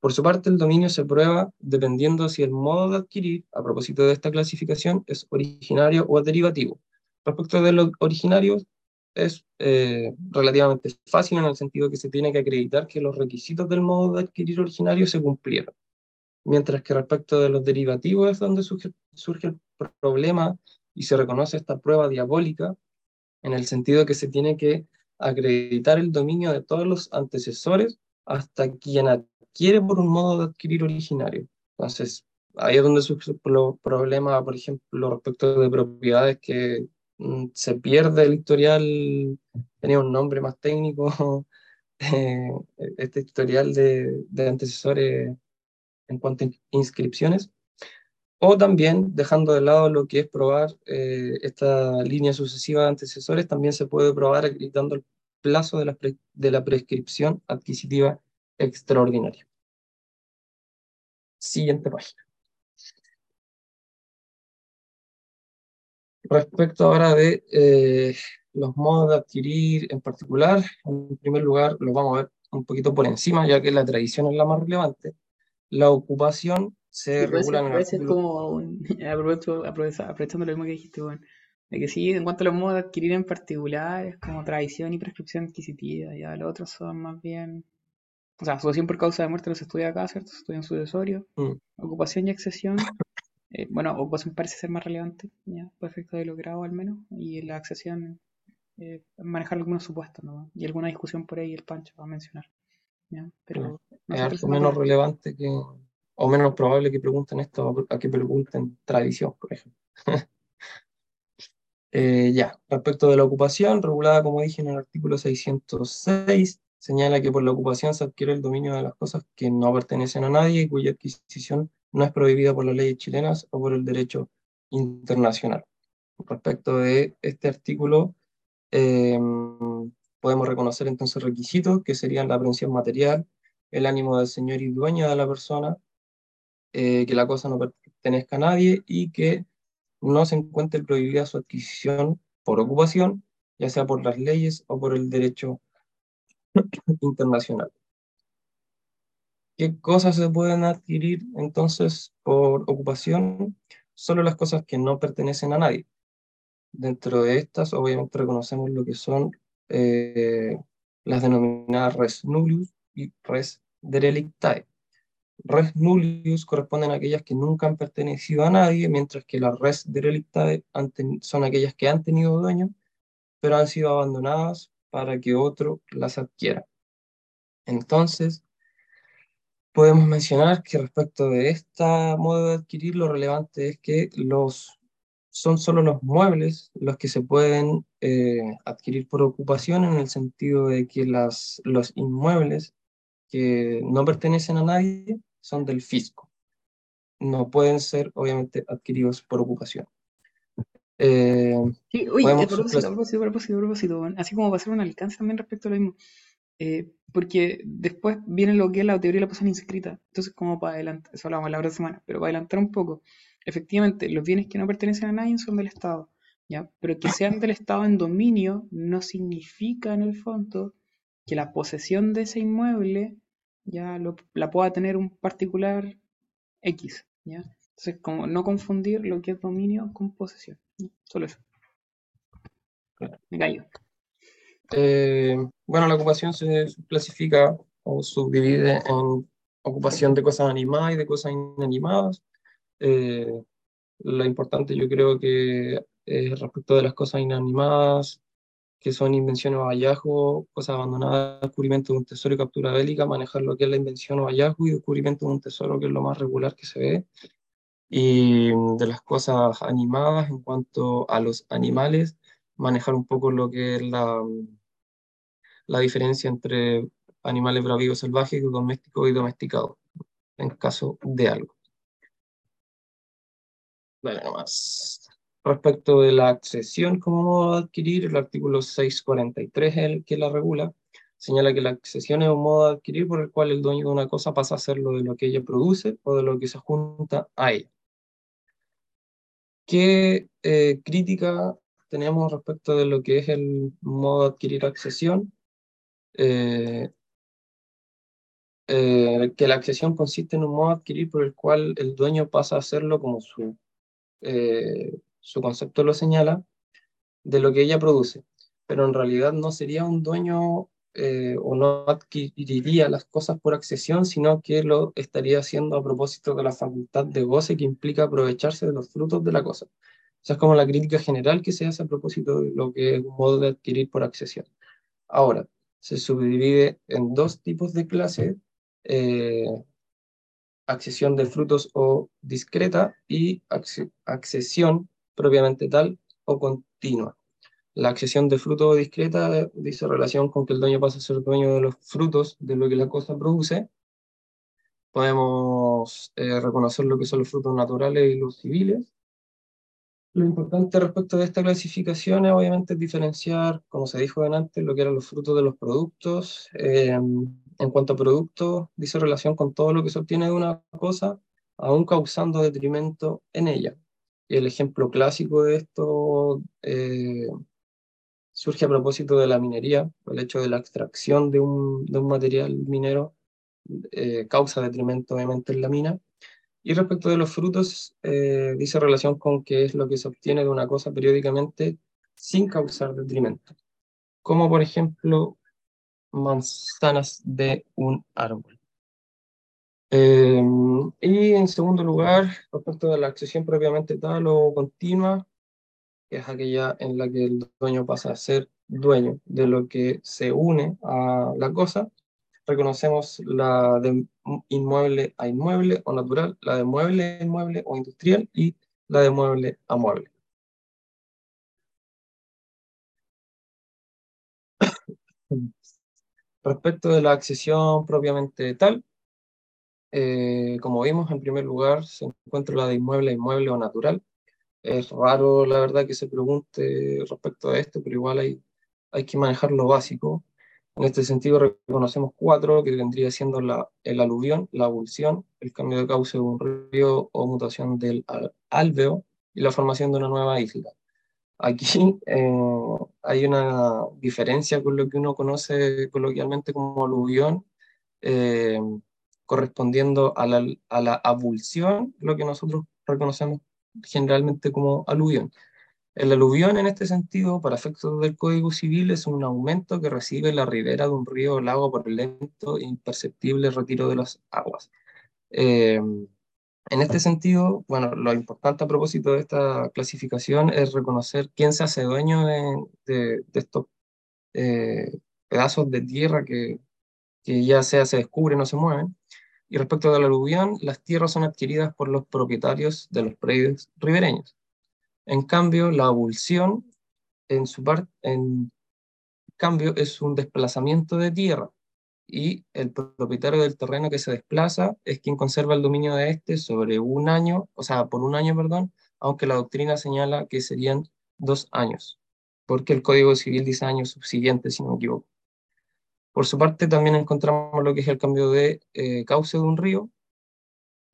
Por su parte, el dominio se prueba dependiendo si el modo de adquirir, a propósito de esta clasificación, es originario o derivativo. Respecto de los originarios, es eh, relativamente fácil en el sentido que se tiene que acreditar que los requisitos del modo de adquirir originario se cumplieron. Mientras que respecto de los derivativos es donde surge, surge el problema y se reconoce esta prueba diabólica en el sentido que se tiene que acreditar el dominio de todos los antecesores hasta quien adquiere por un modo de adquirir originario. Entonces, ahí es donde surge el problema, por ejemplo, respecto de propiedades que se pierde el historial, tenía un nombre más técnico, eh, este historial de, antecesores en cuanto a inscripciones, o también, dejando de lado lo que es probar eh, esta línea sucesiva de antecesores, también se puede probar acreditando el plazo de la, de la prescripción adquisitiva extraordinaria. Siguiente página. Respecto ahora de eh, los modos de adquirir en particular, en primer lugar lo vamos a ver un poquito por encima, ya que la tradición es la más relevante. La ocupación se regula en el artículo... como un, aprovecho- aprovecha- aprovechando lo mismo que dijiste, bueno, de que sí, en cuanto a los modos de adquirir en particular, es como tradición y prescripción adquisitiva, ya los otros son más bien, o sea, sucesión por causa de muerte no se estudia acá, ¿cierto? Se estudia en sucesorio, Mm, ocupación y accesión, eh, bueno, ocupación parece ser más relevante, ya, por efecto de lo grado al menos, y la accesión, eh, manejar algunos supuestos, ¿no? Y alguna discusión por ahí el Pancho va a mencionar, ya, mm. pero Es algo menos relevante. relevante que, o menos probable que pregunten esto a que pregunten tradición, por ejemplo. Eh, ya, respecto de la ocupación, regulada como dije en el artículo 606, señala que por la ocupación se adquiere el dominio de las cosas que no pertenecen a nadie y cuya adquisición no es prohibida por las leyes chilenas o por el derecho internacional. Respecto de este artículo, eh, podemos reconocer entonces requisitos que serían la aprehensión material, el ánimo del señor y dueño de la persona, eh, que la cosa no pertenezca a nadie y que no se encuentre prohibida su adquisición por ocupación, ya sea por las leyes o por el derecho internacional. ¿Qué cosas se pueden adquirir entonces por ocupación? Solo las cosas que no pertenecen a nadie. Dentro de estas, obviamente, reconocemos lo que son eh, las denominadas res nullius y res derelictae. Res nullius corresponden a aquellas que nunca han pertenecido a nadie, mientras que las res derelictae son aquellas que han tenido dueño, pero han sido abandonadas para que otro las adquiera. Entonces, podemos mencionar que respecto de este modo de adquirir, lo relevante es que los, son solo los muebles los que se pueden eh, adquirir por ocupación, en el sentido de que las, los inmuebles que no pertenecen a nadie son del fisco. no pueden ser obviamente adquiridos por ocupación. Eh, Sí, oye, a propósito, a clas- propósito, a propósito, a propósito, así como para hacer un alcance también respecto a lo mismo. Eh, porque después viene lo que es la teoría de la persona inscrita. Entonces, como para adelantar, eso hablamos la otra semana, pero para adelantar un poco, efectivamente, los bienes que no pertenecen a nadie son del Estado, ¿ya? Pero que sean del Estado en dominio no significa en el fondo que la posesión de ese inmueble ya lo- la pueda tener un particular X, ¿ya? Entonces, como no confundir lo que es dominio con posesión. ¿ya? Solo eso. Me callo. Eh, bueno, la ocupación se clasifica o subdivide en ocupación de cosas animadas y de cosas inanimadas. Eh, lo importante yo creo que es respecto de las cosas inanimadas, que son invenciones o hallazgos, cosas abandonadas, descubrimiento de un tesoro y captura bélica, manejar lo que es la invención o hallazgo y descubrimiento de un tesoro, que es lo más regular que se ve. Y de las cosas animadas, en cuanto a los animales, manejar un poco lo que es la, la diferencia entre animales bravíos salvajes, domésticos y domesticados, en caso de algo. Vale, nomás. Respecto de la accesión como modo de adquirir, el artículo 643 es el que la regula. Señala que la accesión es un modo de adquirir por el cual el dueño de una cosa pasa a hacerlo de lo que ella produce o de lo que se junta a ella. ¿Qué eh, crítica tenemos respecto de lo que es el modo de adquirir accesión? Eh, eh, que la accesión consiste en un modo de adquirir por el cual el dueño pasa a hacerlo como su, eh, su concepto lo señala, de lo que ella produce. Pero en realidad no sería un dueño o no adquiriría las cosas por accesión, sino que lo estaría haciendo a propósito de la facultad de goce que implica aprovecharse de los frutos de la cosa. Esa es como la crítica general que se hace a propósito de lo que es un modo de adquirir por accesión. Ahora, se subdivide en dos tipos de clases, eh, accesión de frutos o discreta y acce- accesión propiamente tal o continua. La accesión de fruto o discreta eh, dice relación con que el dueño pasa a ser dueño de los frutos de lo que la cosa produce. Podemos eh, reconocer lo que son los frutos naturales y los civiles. Lo importante respecto de esta clasificación es obviamente diferenciar, como se dijo antes, lo que eran los frutos de los productos. Eh, en cuanto a productos, dice relación con todo lo que se obtiene de una cosa, aún causando detrimento en ella. El ejemplo clásico de esto eh, surge a propósito de la minería, el hecho de la extracción de un, de un material minero eh, causa detrimento obviamente en la mina. Y respecto de los frutos, eh, dice relación con qué es lo que se obtiene de una cosa periódicamente sin causar detrimento, como por ejemplo manzanas de un árbol. Eh, y en segundo lugar, respecto de la accesión propiamente tal o continua, que es aquella en la que el dueño pasa a ser dueño de lo que se une a la cosa, reconocemos la de inmueble a inmueble o natural, la de mueble a inmueble o industrial y la de mueble a mueble. Respecto de la accesión propiamente tal, eh, como vimos, en primer lugar se encuentra la de inmueble a inmueble o natural. Es raro, la verdad, que se pregunte respecto a esto, pero igual hay, hay que manejar lo básico. En este sentido, reconocemos cuatro, que vendría siendo la, el aluvión, la abulsión, el cambio de cauce de un río o mutación del álveo y la formación de una nueva isla. Aquí eh, hay una diferencia con lo que uno conoce coloquialmente como aluvión, eh, correspondiendo a la, a lo que nosotros reconocemos generalmente como aluvión. El aluvión en este sentido, para efectos del Código Civil, es un aumento que recibe la ribera de un río o lago por el lento e imperceptible retiro de las aguas. Eh, en este sentido, bueno, lo importante a propósito de esta clasificación es reconocer quién se hace dueño de, de, de estos eh, pedazos de tierra que, ya sea se descubren o se mueven. Y respecto del aluvión, las tierras son adquiridas por los propietarios de los predios ribereños. En cambio, la abulsión, en su parte, en cambio, es un desplazamiento de tierra y el propietario del terreno que se desplaza es quien conserva el dominio de este sobre un año, o sea, por un año, perdón, aunque la doctrina señala que serían dos años, porque el Código Civil dice años subsiguientes, si no me equivoco. Por su parte, también encontramos lo que es el cambio de eh, cauce de un río,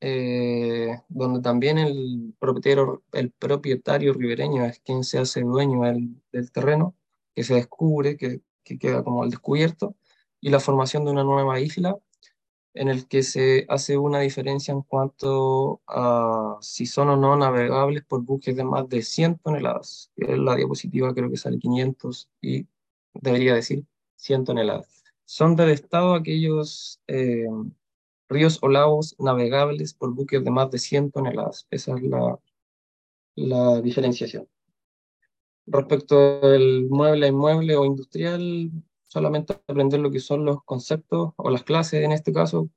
eh, donde también el propietario, el propietario ribereño es quien se hace dueño del, terreno, que se descubre, que, que queda como al descubierto, y la formación de una nueva isla en el que se hace una diferencia en cuanto a si son o no navegables por buques de más de 100 toneladas. En la diapositiva creo que sale 500 y debería decir 100 toneladas. Son del Estado aquellos eh, ríos o lagos navegables por buques de más de 100 toneladas. Esa es la, la diferenciación. Respecto del mueble a inmueble o industrial, solamente aprender lo que son los conceptos o las clases en este caso,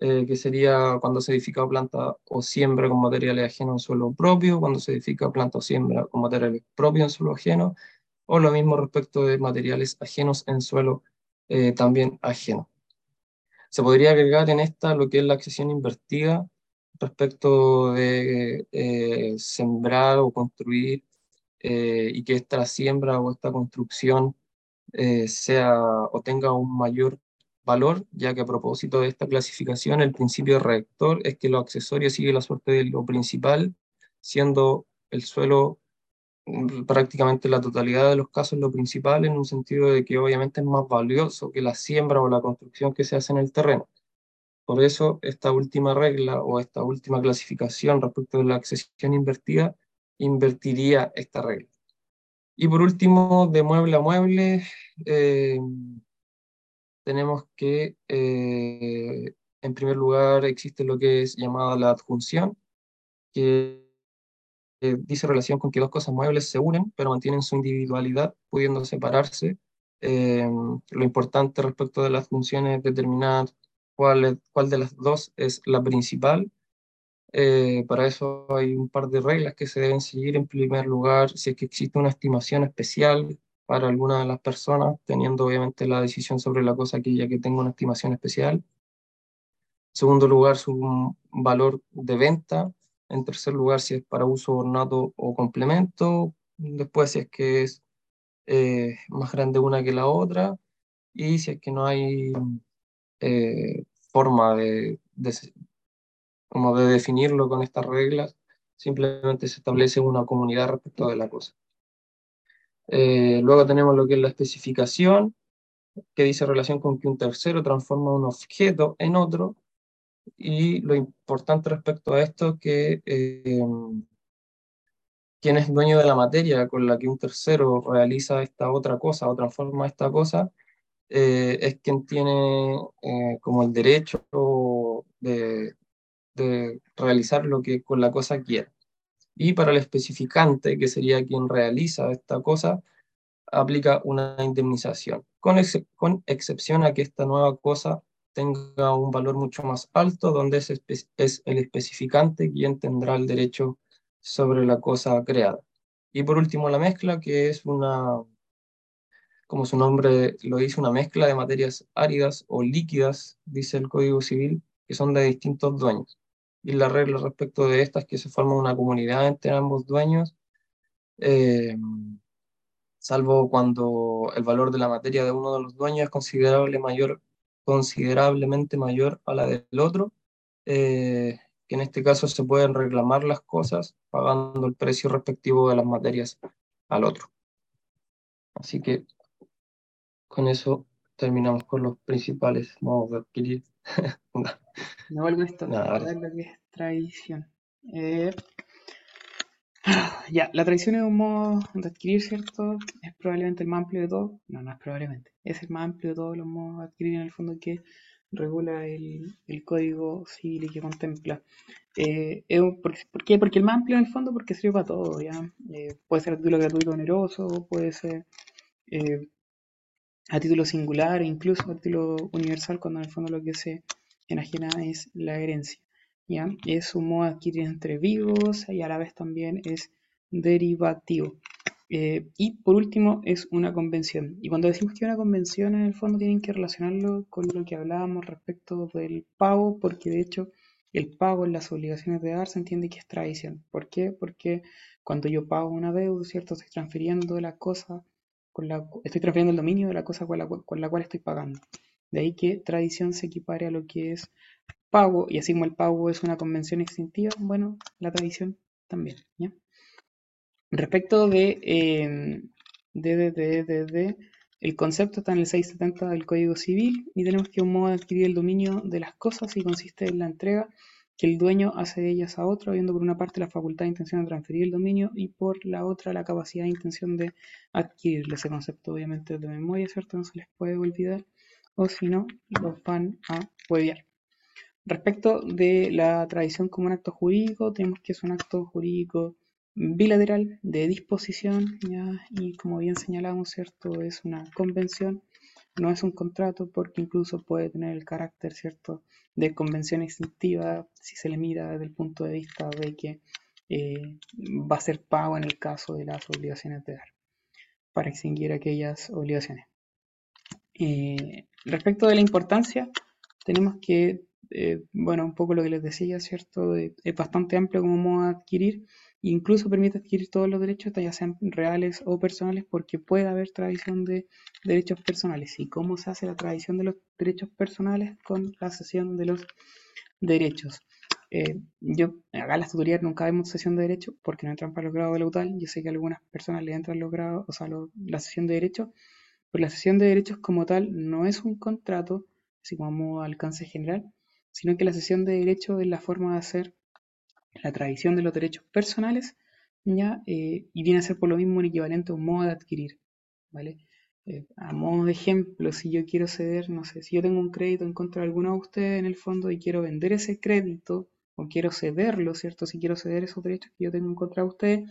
eh, que sería cuando se edifica planta o siembra con materiales ajenos en suelo propio, cuando se edifica planta o siembra con materiales propios en suelo ajeno, o lo mismo respecto de materiales ajenos en suelo eh, también ajeno. Se podría agregar en esta lo que es la accesión invertida respecto de eh, sembrar o construir y que esta siembra o esta construcción eh, sea o tenga un mayor valor, ya que a propósito de esta clasificación, el principio rector es que lo accesorio sigue la suerte de lo principal, siendo el suelo prácticamente la totalidad de los casos lo principal en un sentido de que obviamente es más valioso que la siembra o la construcción que se hace en el terreno. Por eso esta última regla o esta última clasificación respecto de la accesión invertida invertiría esta regla. Y por último, de mueble a mueble, eh, tenemos que, eh, en primer lugar, existe lo que es llamada la adjunción, que dice relación con que dos cosas muebles se unen, pero mantienen su individualidad, pudiendo separarse. Eh, lo importante respecto de las funciones es determinar cuál, cuál de las dos es la principal eh, para eso hay un par de reglas que se deben seguir. En primer lugar, si es que existe una estimación especial para alguna de las personas, teniendo obviamente la decisión sobre la cosa aquella que tenga una estimación especial. En segundo lugar, su valor de venta. En tercer lugar, si es para uso ornato o complemento. Después, si es que es eh, más grande una que la otra. Y si es que no hay eh, forma de, como de definirlo con estas reglas, simplemente se establece una comunidad respecto de la cosa. Eh, luego tenemos lo que es la especificación, que dice relación con que un tercero transforma un objeto en otro, y lo importante respecto a esto es que eh, quien es dueño de la materia con la que un tercero realiza esta otra cosa o transforma esta cosa, eh, es quien tiene como el derecho de, realizar lo que con la cosa quiera. Y para el especificante, que sería quien realiza esta cosa, aplica una indemnización, con excepción a que esta nueva cosa tenga un valor mucho más alto, donde es, es el especificante quien tendrá el derecho sobre la cosa creada. Y por último, la mezcla, que es una, como su nombre lo dice, una mezcla de materias áridas o líquidas, dice el Código Civil, que son de distintos dueños y la regla respecto de estas que se forma una comunidad entre ambos dueños, eh, salvo cuando el valor de la materia de uno de los dueños es considerable mayor, considerablemente mayor a la del otro, eh, que en este caso se pueden reclamar las cosas pagando el precio respectivo de las materias al otro. Así que con eso terminamos con los principales modos de adquirir. No vuelvo esto, a ver lo que es tradición. Eh, ya, la tradición es un modo de adquirir, ¿cierto? Es probablemente el más amplio de todos. No, no es probablemente. Es el más amplio de todos los modos de adquirir en el fondo que regula el, código civil y que contempla. Eh, es ¿por, qué? Porque el más amplio en el fondo porque sirve para todo, ¿ya? Eh, puede ser a título gratuito oneroso, puede ser eh, a título singular e incluso a título universal cuando en el fondo lo que se enajena es la herencia. ¿Ya? Es un modo de adquirir entre vivos y a la vez también es derivativo. Eh, y por último es una convención. Y cuando decimos que una convención en el fondo tienen que relacionarlo con lo que hablábamos respecto del pago, porque de hecho el pago en las obligaciones de dar se entiende que es tradición. ¿Por qué? Porque cuando yo pago una deuda, ¿cierto? Estoy transfiriendo la cosa, con la, estoy transfiriendo el dominio de la cosa con la, con la cual estoy pagando. De ahí que tradición se equipare a lo que es pago, y así como el pago es una convención extintiva, bueno, la tradición también, ¿ya? Respecto de, eh, de, de, de, el concepto está en el 670 del Código Civil y tenemos que un modo de adquirir el dominio de las cosas y consiste en la entrega que el dueño hace de ellas a otro, habiendo por una parte la facultad de intención de transferir el dominio y por la otra la capacidad de intención de adquirirle. Ese concepto obviamente de memoria, ¿cierto? No se les puede olvidar o si no, los van a huevear. Respecto de la tradición como un acto jurídico, tenemos que es un acto jurídico bilateral de disposición, ¿ya? y como bien señalamos, ¿cierto? Es una convención, no es un contrato porque incluso puede tener el carácter, ¿cierto?, de convención extintiva si se le mira desde el punto de vista de que eh, va a ser pago en el caso de las obligaciones de dar, para extinguir aquellas obligaciones. Eh, respecto de la importancia, tenemos que, eh, bueno, un poco lo que les decía, ¿cierto? es bastante amplio como modo adquirir incluso permite adquirir todos los derechos, ya sean reales o personales, porque puede haber tradición de derechos personales. ¿Y cómo se hace la tradición de los derechos personales? Con la cesión de los derechos. Eh, yo, acá en las tutorías nunca vemos sesión de derechos porque no entran para los grados de la UTAL. Yo sé que a algunas personas le entran los grados, o sea, la sesión de derechos, pero la sesión de derechos como tal no es un contrato, así como alcance general, sino que la sesión de derechos es la forma de hacer la tradición de los derechos personales, ¿ya? Eh, y viene a ser por lo mismo un equivalente a un modo de adquirir, ¿vale? Eh, a modo de ejemplo, si yo quiero ceder, no sé, si yo tengo un crédito en contra de alguno de ustedes en el fondo y quiero vender ese crédito o quiero cederlo, ¿cierto? Si quiero ceder esos derechos que yo tengo en contra de ustedes,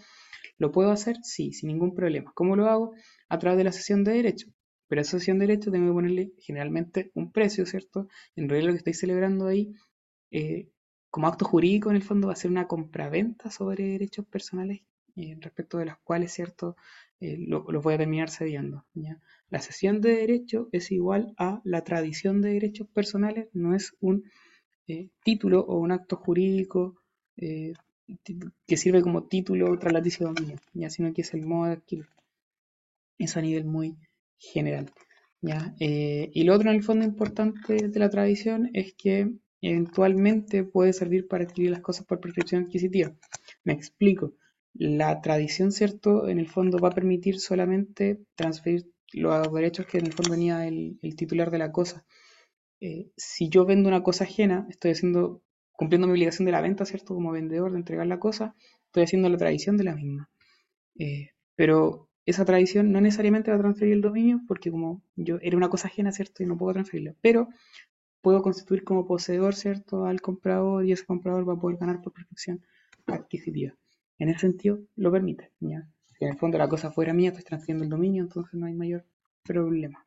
¿lo puedo hacer? Sí, sin ningún problema. ¿Cómo lo hago? A través de la sesión de derechos. Pero a esa sesión de derechos tengo que ponerle generalmente un precio, ¿cierto? En realidad lo que estoy celebrando ahí eh, como acto jurídico en el fondo va a ser una compraventa sobre derechos personales eh, respecto de los cuales, ¿cierto?, eh, los lo voy a terminar cediendo. La cesión de derecho es igual a la tradición de derechos personales, no es un eh, título o un acto jurídico que sirve como título tras la dominio, ¿ya? sino que es el modo de adquirir. Es a nivel muy general. ¿ya? Eh, y lo otro en el fondo importante de la tradición es que eventualmente puede servir para adquirir las cosas por prescripción adquisitiva. Me explico. La tradición, ¿cierto? En el fondo va a permitir solamente transferir los derechos que en el fondo tenía el, titular de la cosa. Eh, si yo vendo una cosa ajena, estoy haciendo, cumpliendo mi obligación de la venta, ¿cierto? Como vendedor de entregar la cosa, estoy haciendo la tradición de la misma. Eh, pero esa tradición no necesariamente va a transferir el dominio porque como yo era una cosa ajena, ¿cierto? Y no puedo transferirla. Pero puedo constituir como poseedor, ¿cierto?, al comprador y ese comprador va a poder ganar por prescripción adquisitiva. En ese sentido, lo permite, ¿ya? Si en el fondo la cosa fuera mía, estoy transfiriendo el dominio, entonces no hay mayor problema.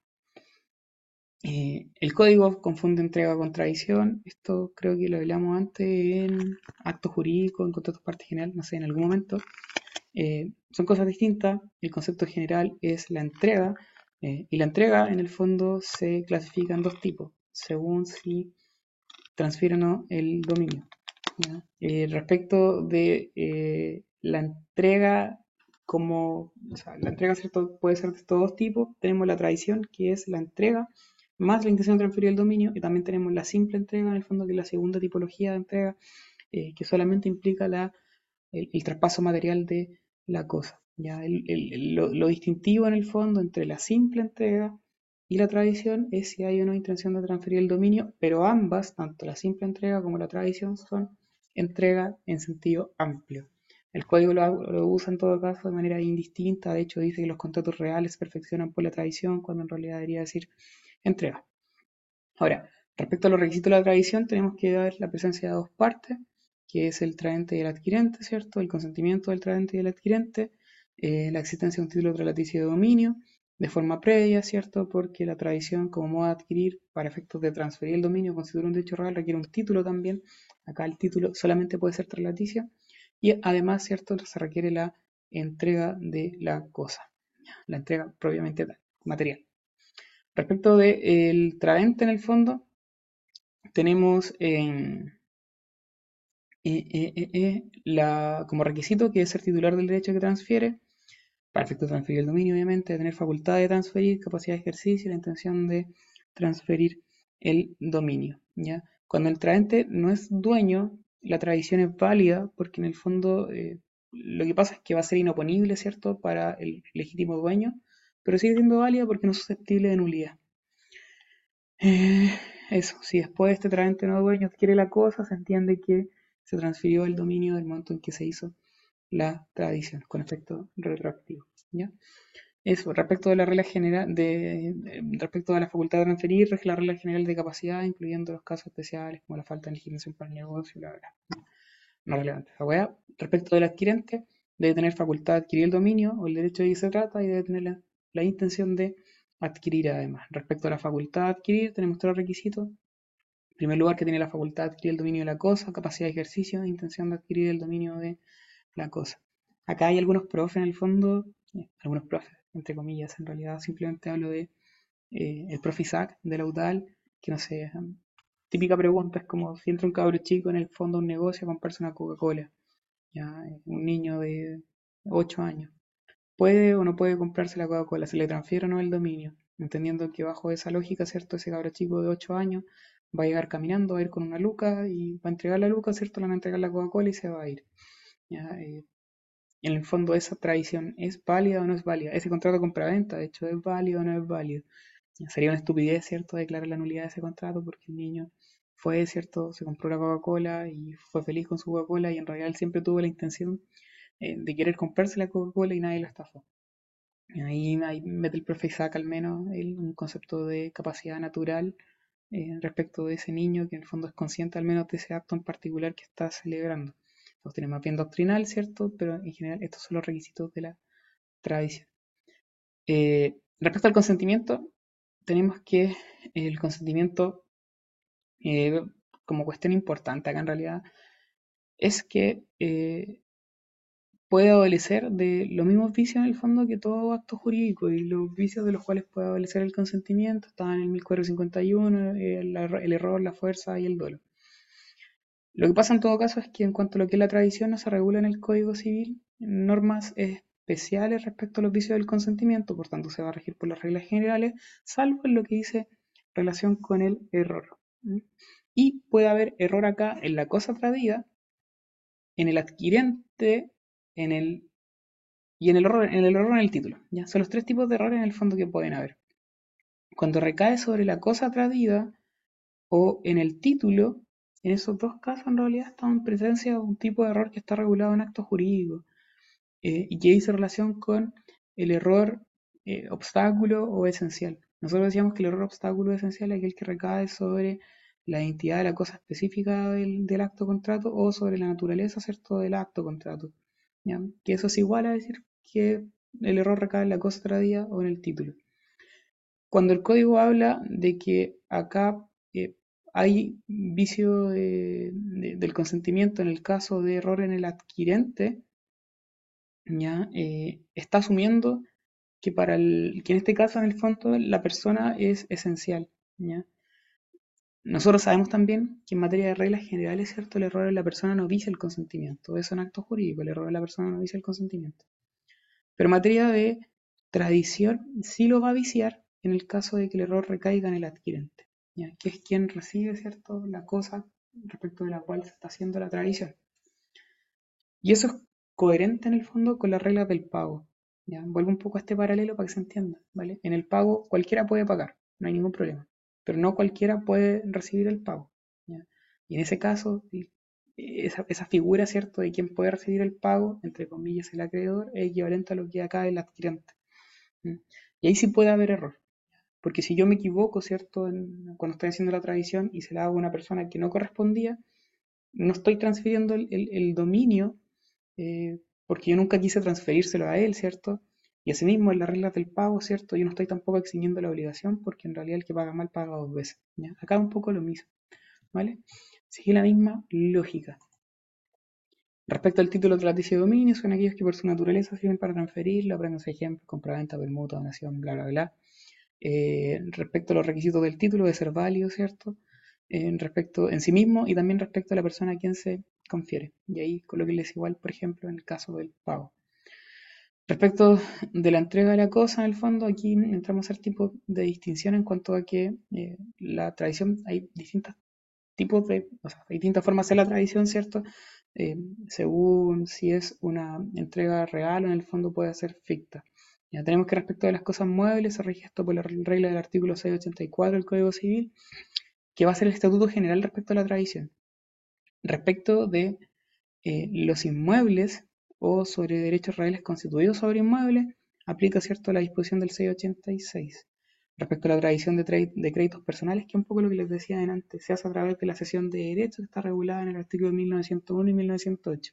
Eh, el código confunde entrega con tradición. Esto creo que lo hablamos antes en acto jurídico, en contrato parte general, no sé, en algún momento. Eh, son cosas distintas. El concepto general es la entrega. Eh, y la entrega, en el fondo, se clasifica en dos tipos según si transfiere o no el dominio. Eh, respecto de la entrega, como la entrega puede ser de estos dos tipos, tenemos la tradición, que es la entrega, más la intención de transferir el dominio, y también tenemos la simple entrega, en el fondo, que es la segunda tipología de entrega, que solamente implica la, el, el, traspaso material de la cosa. ¿ya? Lo, distintivo en el fondo entre la simple entrega y la tradición es si hay una intención de transferir el dominio, pero ambas, tanto la simple entrega como la tradición, son entrega en sentido amplio. El código lo, lo, usa en todo caso de manera indistinta, de hecho dice que los contratos reales perfeccionan por la tradición, cuando en realidad debería decir entrega. Ahora, respecto a los requisitos de la tradición, tenemos que ver la presencia de dos partes, que es el traente y el adquirente, ¿cierto? El consentimiento del traente y del adquirente, eh, la existencia de un título relativo de dominio, de forma previa, ¿cierto? Porque la tradición como modo de adquirir para efectos de transferir el dominio constituir un derecho real requiere un título también. Acá el título solamente puede ser traslaticio y además, ¿cierto? Se requiere la entrega de la cosa, la entrega propiamente material. Respecto del traente en el fondo, tenemos eh, eh, eh, eh, la, como requisito que es ser titular del derecho que transfiere, para efecto de transferir el dominio, obviamente, tener facultad de transferir, capacidad de ejercicio y la intención de transferir el dominio. ¿ya? Cuando el traente no es dueño, la tradición es válida porque en el fondo eh, lo que pasa es que va a ser inoponible, ¿cierto?, para el legítimo dueño, pero sigue siendo válida porque no es susceptible de nulidad. Eh, eso, si después este traente no dueño adquiere la cosa, se entiende que se transfirió el dominio del momento en que se hizo la tradición, con efecto retroactivo. ¿ya? Eso, respecto de la regla general, de, respecto a la facultad de transferir, rige la regla general de capacidad, incluyendo los casos especiales como la falta de legislación para el negocio, bla, bla. No, no relevante. Respecto del adquirente, debe tener facultad de adquirir el dominio o el derecho de que se trata y debe tener la, la intención de adquirir además. Respecto a la facultad de adquirir, tenemos tres requisitos. En primer lugar, que tiene la facultad de adquirir el dominio de la cosa, capacidad de ejercicio, intención de adquirir el dominio de la cosa. Acá hay algunos profes en el fondo, eh, algunos profes, entre comillas, en realidad simplemente hablo de eh, el profe Isaac de la UDAL, que no sé, um, típica pregunta es como si entra un cabro chico en el fondo de un negocio a comprarse una Coca-Cola, eh, un niño de 8 años. ¿Puede o no puede comprarse la Coca-Cola? ¿Se le transfiere o no el dominio? Entendiendo que bajo esa lógica, ¿cierto? Ese cabro chico de 8 años va a llegar caminando, va a ir con una luca y va a entregar la luca, ¿cierto? Le van a entregar la Coca-Cola y se va a ir. ¿ya? Eh, en el fondo, esa tradición es válida o no es válida. Ese contrato de compraventa, de hecho, es válido o no es válido. Sería una estupidez, ¿cierto?, declarar la nulidad de ese contrato porque el niño fue, ¿cierto?, se compró la Coca-Cola y fue feliz con su Coca-Cola y en realidad él siempre tuvo la intención eh, de querer comprarse la Coca-Cola y nadie lo estafó. Ahí, ahí mete el profe Isaac al menos el, un concepto de capacidad natural eh, respecto de ese niño que en el fondo es consciente al menos de ese acto en particular que está celebrando. Entonces tenemos más bien doctrinal, ¿cierto? Pero en general estos son los requisitos de la tradición. Eh, respecto al consentimiento, tenemos que el consentimiento, eh, como cuestión importante acá en realidad, es que eh, puede adolecer de los mismos vicios en el fondo que todo acto jurídico y los vicios de los cuales puede adolecer el consentimiento están en el 1451, el, el error, la fuerza y el duelo. Lo que pasa en todo caso es que en cuanto a lo que es la tradición no se regula en el Código Civil normas especiales respecto a los vicios del consentimiento, por tanto se va a regir por las reglas generales, salvo en lo que dice relación con el error. Y puede haber error acá en la cosa tradida, en el adquirente, en el y en el error en el, error en el título. ¿ya? Son los tres tipos de errores en el fondo que pueden haber. Cuando recae sobre la cosa tradida o en el título, en esos dos casos en realidad estamos en presencia de un tipo de error que está regulado en actos jurídicos eh, y que dice relación con el error eh, obstáculo o esencial. Nosotros decíamos que el error obstáculo esencial es aquel que recae sobre la identidad de la cosa específica del, del acto contrato o sobre la naturaleza ¿cierto? del acto contrato. ¿Ya? Que eso es igual a decir que el error recae en la cosa tradida o en el título. Cuando el código habla de que acá eh, hay vicio de, de, del consentimiento en el caso de error en el adquirente. Eh, está asumiendo que para el, que en este caso en el fondo la persona es esencial, ¿ya? Nosotros sabemos también que en materia de reglas generales, ¿cierto? El error de la persona no vicia el consentimiento. Eso en acto jurídico, el error de la persona no vicia el consentimiento. Pero en materia de tradición sí lo va a viciar en el caso de que el error recaiga en el adquirente, ¿ya? que es quien recibe, ¿cierto? La cosa respecto de la cual se está haciendo la tradición. Y eso es coherente en el fondo con las reglas del pago. ¿ya? Vuelvo un poco a este paralelo para que se entienda. ¿vale? En el pago cualquiera puede pagar, no hay ningún problema, pero no cualquiera puede recibir el pago. Y en ese caso, esa, figura ¿cierto? de quien puede recibir el pago, entre comillas el acreedor, es equivalente a lo que acá el adquirente. Y ahí sí puede haber error. Porque si yo me equivoco, ¿cierto? Cuando estoy haciendo la tradición y se la hago a una persona que no correspondía, no estoy transfiriendo el dominio eh, porque yo nunca quise transferírselo a él, ¿cierto? Y asimismo en las reglas del pago, ¿cierto? Yo no estoy tampoco eximiendo la obligación porque en realidad el que paga mal paga dos veces. Acá un poco lo mismo, ¿vale? Sigue la misma lógica. Respecto al título laticio de dominio, son aquellos que por su naturaleza sirven para transferirlo, aprendes ejemplos, compraventa, permuta, donación, bla, bla, bla. Eh, respecto a los requisitos del título, de ser válido, ¿cierto? En respecto en sí mismo y también respecto a la persona a quien se confiere. Y ahí coloquenles igual, por ejemplo, en el caso del pago. Respecto de la entrega de la cosa, en el fondo, aquí entramos al tipo de distinción en cuanto a que eh, la tradición, hay distintos tipos de, o sea, hay distintas formas de hacer la tradición, ¿cierto? Eh, según si es una entrega real o en el fondo puede ser ficta. Ya tenemos que respecto de las cosas muebles se rige esto por la regla del artículo 684 del Código Civil, que va a ser el estatuto general respecto a la tradición. Respecto de eh, los inmuebles o sobre derechos reales constituidos sobre inmuebles, aplica cierto la disposición del 686. Respecto a la tradición de, créditos personales, que es un poco lo que les decía antes, se hace a través de la cesión de derechos que está regulada en el artículo 1901 y 1908.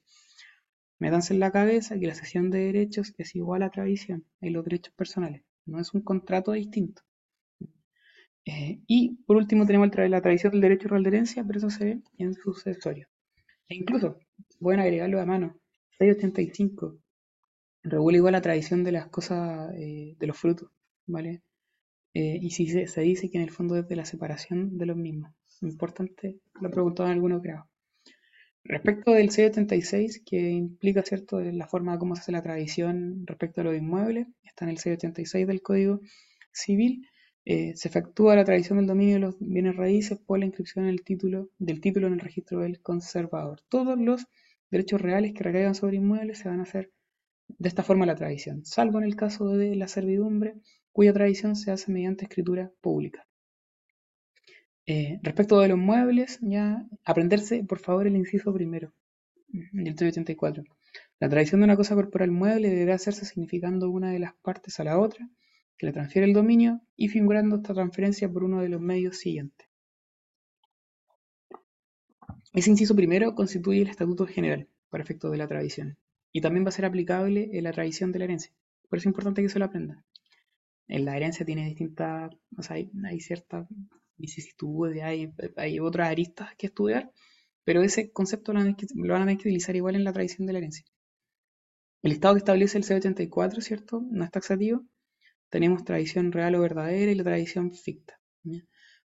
Métanse en la cabeza que la cesión de derechos es igual a tradición en los derechos personales, no es un contrato distinto. Eh, y por último tenemos la tradición del derecho real de herencia, pero eso se ve en sucesorio. E incluso pueden agregarlo a mano. 685 regula igual la tradición de las cosas, eh, de los frutos, ¿vale? Eh, y si se, dice que en el fondo es de la separación de los mismos. Importante, lo preguntado en algunos grados. Respecto del C86, que implica cierto la forma cómo se hace la tradición respecto a los inmuebles, está en el C86 del Código Civil, eh, se efectúa la tradición del dominio de los bienes raíces por la inscripción en el título, del título en el registro del conservador. Todos los derechos reales que recaigan sobre inmuebles se van a hacer de esta forma la tradición, salvo en el caso de la servidumbre, cuya tradición se hace mediante escritura pública. Eh, respecto de los muebles, ya aprenderse, por favor, el inciso primero del 384. La tradición de una cosa corporal mueble deberá hacerse significando una de las partes a la otra, que le transfiere el dominio y figurando esta transferencia por uno de los medios siguientes. Ese inciso primero constituye el estatuto general para efecto de la tradición y también va a ser aplicable en la tradición de la herencia. Por eso es importante que se lo aprendan en la herencia tiene distintas, o sea, hay, ciertas vicisitudes, hay, hay otras aristas que estudiar, pero ese concepto lo van, a tener que utilizar igual en la tradición de la herencia. El estado que establece el C84, ¿cierto? No es taxativo. Tenemos tradición real o verdadera y la tradición ficta.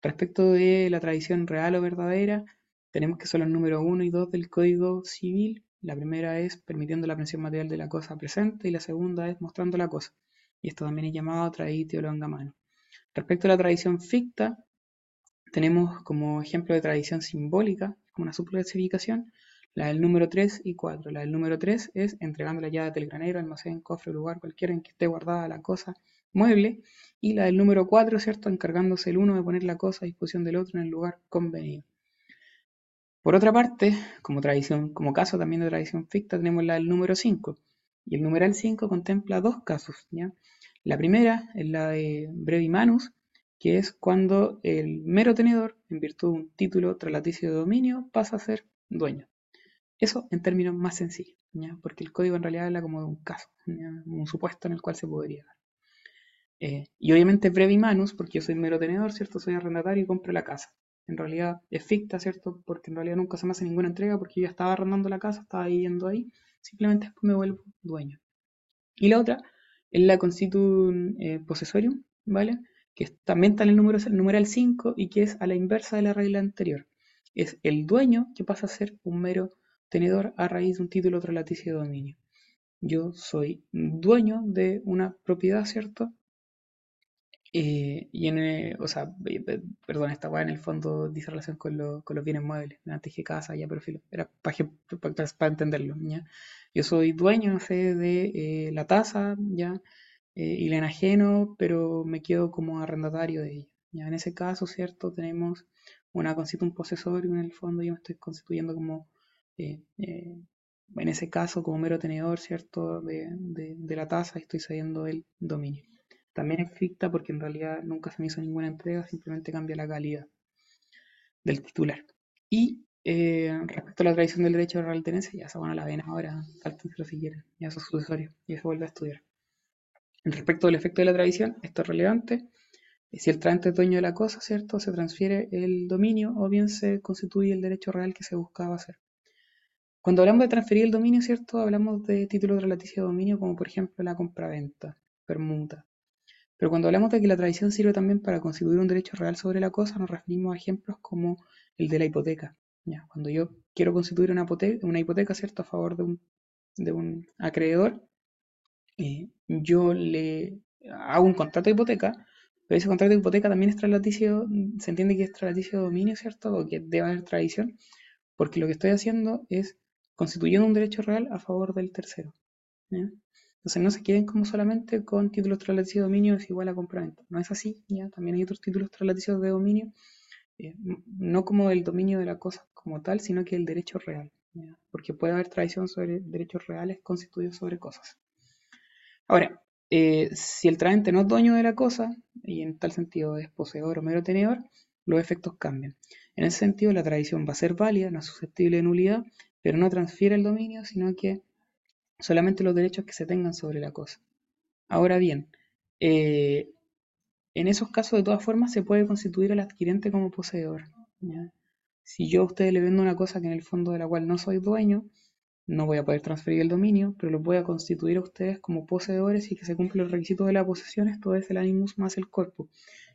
Respecto de la tradición real o verdadera, tenemos que son los números 1 y 2 del Código Civil. La primera es permitiendo la aprehensión material de la cosa presente y la segunda es mostrando la cosa y esto también es llamado traditio longamano. Respecto a la tradición ficta, tenemos como ejemplo de tradición simbólica, como una subclasificación, la del número 3 y 4. La del número 3 es entregando la llave del granero, almacén, cofre, lugar cualquiera en que esté guardada la cosa mueble. Y la del número 4, ¿cierto? Encargándose el uno de poner la cosa a disposición del otro en el lugar convenido. Por otra parte, como caso también de tradición ficta, tenemos la del número 5, y el numeral 5 contempla dos casos. La primera es la de brevi manus, que es cuando el mero tenedor, en virtud de un título tralaticio de dominio, pasa a ser dueño. Eso en términos más sencillos, porque el código en realidad habla como de un caso, un supuesto en el cual se podría dar. Eh, y obviamente brevi manus, porque yo soy mero tenedor, ¿cierto? Soy arrendatario y compro la casa. En realidad es ficta, ¿cierto? Porque en realidad nunca se me hace ninguna entrega porque yo ya estaba arrendando la casa, estaba viviendo ahí simplemente después me vuelvo dueño. Y la otra es la constitutum eh, ¿vale? Que también está en el, número, el numeral 5 y que es a la inversa de la regla anterior. Es el dueño que pasa a ser un mero tenedor a raíz de un título laticio de dominio. Yo soy dueño de una propiedad, ¿cierto? Eh, y en, eh, o sea, perdón, esta weá en el fondo dice relación con, los bienes muebles. Antes dije casa, ya, pero era para, entenderlo, ¿ya? Yo soy dueño, no sé, de eh, la tasa, ¿ya? y la enajeno, pero me quedo como arrendatario de ella. ¿ya? En ese caso, ¿cierto? Tenemos una un posesorio en el fondo yo me estoy constituyendo como, en ese caso, como mero tenedor, ¿cierto? De, de la tasa y estoy cediendo el dominio. También es ficta porque en realidad nunca se me hizo ninguna entrega, simplemente cambia la calidad del titular. Y eh, respecto a la tradición del derecho de real tenencia, ya esa bueno la ven ahora, sáltenselo si quieren, ya eso es sucesorio, y eso vuelve a estudiar. Respecto al efecto de la tradición, esto es relevante. Si el traente es dueño de la cosa, ¿cierto? Se transfiere el dominio o bien se constituye el derecho real que se buscaba hacer. Cuando hablamos de transferir el dominio, ¿cierto? Hablamos de títulos de relaticio de dominio, como por ejemplo la compraventa, permuta. Pero cuando hablamos de que la tradición sirve también para constituir un derecho real sobre la cosa, nos referimos a ejemplos como el de la hipoteca. Cuando yo quiero constituir una hipoteca, ¿cierto? a favor de un, acreedor, eh, yo le hago un contrato de hipoteca, pero ese contrato de hipoteca también es traslaticio, se entiende que es traslaticio de dominio, ¿cierto? O que debe haber tradición, porque lo que estoy haciendo es constituyendo un derecho real a favor del tercero. Entonces no se queden como solamente con títulos traslativos de dominio es igual a compraventa. No es así, ¿ya? También hay otros títulos traslativos de dominio, eh, no como el dominio de la cosa como tal, sino que el derecho real. Porque puede haber tradición sobre derechos reales constituidos sobre cosas. Ahora, eh, si el traente no es dueño de la cosa, y en tal sentido es poseedor o mero tenedor, los efectos cambian. En ese sentido, la tradición va a ser válida, no es susceptible de nulidad, pero no transfiere el dominio, sino que solamente los derechos que se tengan sobre la cosa. Ahora bien, eh, en esos casos de todas formas se puede constituir al adquirente como poseedor. Si yo a ustedes le vendo una cosa que en el fondo de la cual no soy dueño, no voy a poder transferir el dominio, pero los voy a constituir a ustedes como poseedores y que se cumplen los requisitos de la posesión, esto es el animus más el corpo.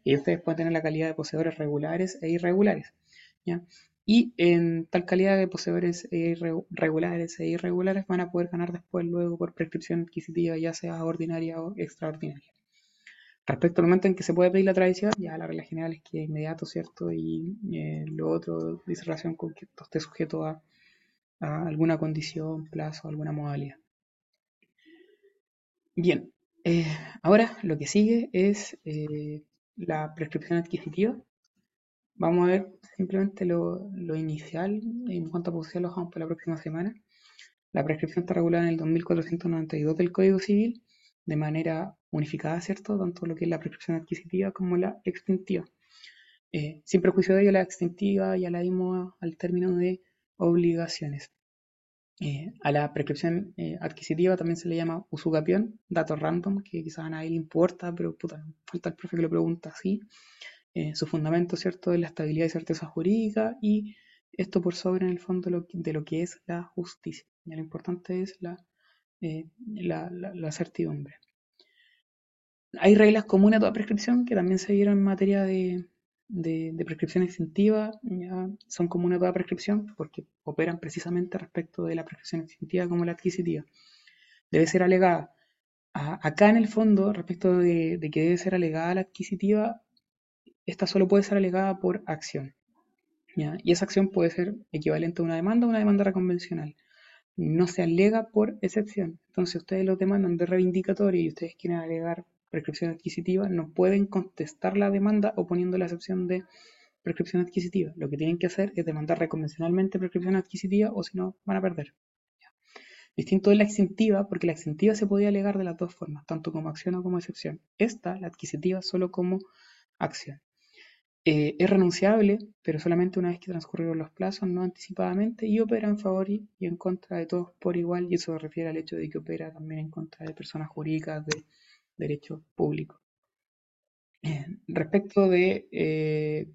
Y ustedes pueden tener la calidad de poseedores regulares e irregulares. Y en tal calidad de poseedores e regulares e irregulares van a poder ganar después luego por prescripción adquisitiva, ya sea ordinaria o extraordinaria. Respecto al momento en que se puede pedir la tradición, ya la regla general es que inmediato, ¿cierto? Y eh, lo otro dice relación con que esté sujeto a, alguna condición, plazo, alguna modalidad. Bien, eh, ahora lo que sigue es eh, la prescripción adquisitiva. Vamos a ver simplemente lo, lo inicial en cuanto a posibilidad lo dejamos para la próxima semana. La prescripción está regulada en el 2492 del Código Civil de manera unificada, ¿cierto? Tanto lo que es la prescripción adquisitiva como la extintiva. Eh, sin perjuicio de ello, la extintiva ya la dimos al término de obligaciones. Eh, a la prescripción eh, adquisitiva también se le llama usucapión, dato random, que quizás a nadie le importa, pero puta, falta el profe que lo pregunta así. Eh, su fundamento, ¿cierto?, es la estabilidad y certeza jurídica y esto por sobre en el fondo de lo que es la justicia. Y lo importante es la, eh, la, la- la certidumbre. Hay reglas comunes a toda prescripción que también se dieron en materia de, de- de prescripción extintiva, ya son comunes a toda prescripción porque operan precisamente respecto de la prescripción extintiva como la adquisitiva. Debe ser alegada. Acá en el fondo, respecto de, de que debe ser alegada la adquisitiva, esta solo puede ser alegada por acción. ¿ya? Y esa acción puede ser equivalente a una demanda o una demanda reconvencional. No se alega por excepción. Entonces, ustedes lo demandan de reivindicatoria y ustedes quieren alegar prescripción adquisitiva, no pueden contestar la demanda oponiendo la excepción de prescripción adquisitiva. Lo que tienen que hacer es demandar reconvencionalmente prescripción adquisitiva o si no, van a perder. Distinto es la extintiva, porque la extintiva se podía alegar de las dos formas, tanto como acción o como excepción. Esta, la adquisitiva, solo como acción. Eh, es renunciable, pero solamente una vez que transcurrieron los plazos, no anticipadamente, y opera en favor y, y en contra de todos por igual, y eso se refiere al hecho de que opera también en contra de personas jurídicas de derecho público. Eh, respecto de, eh,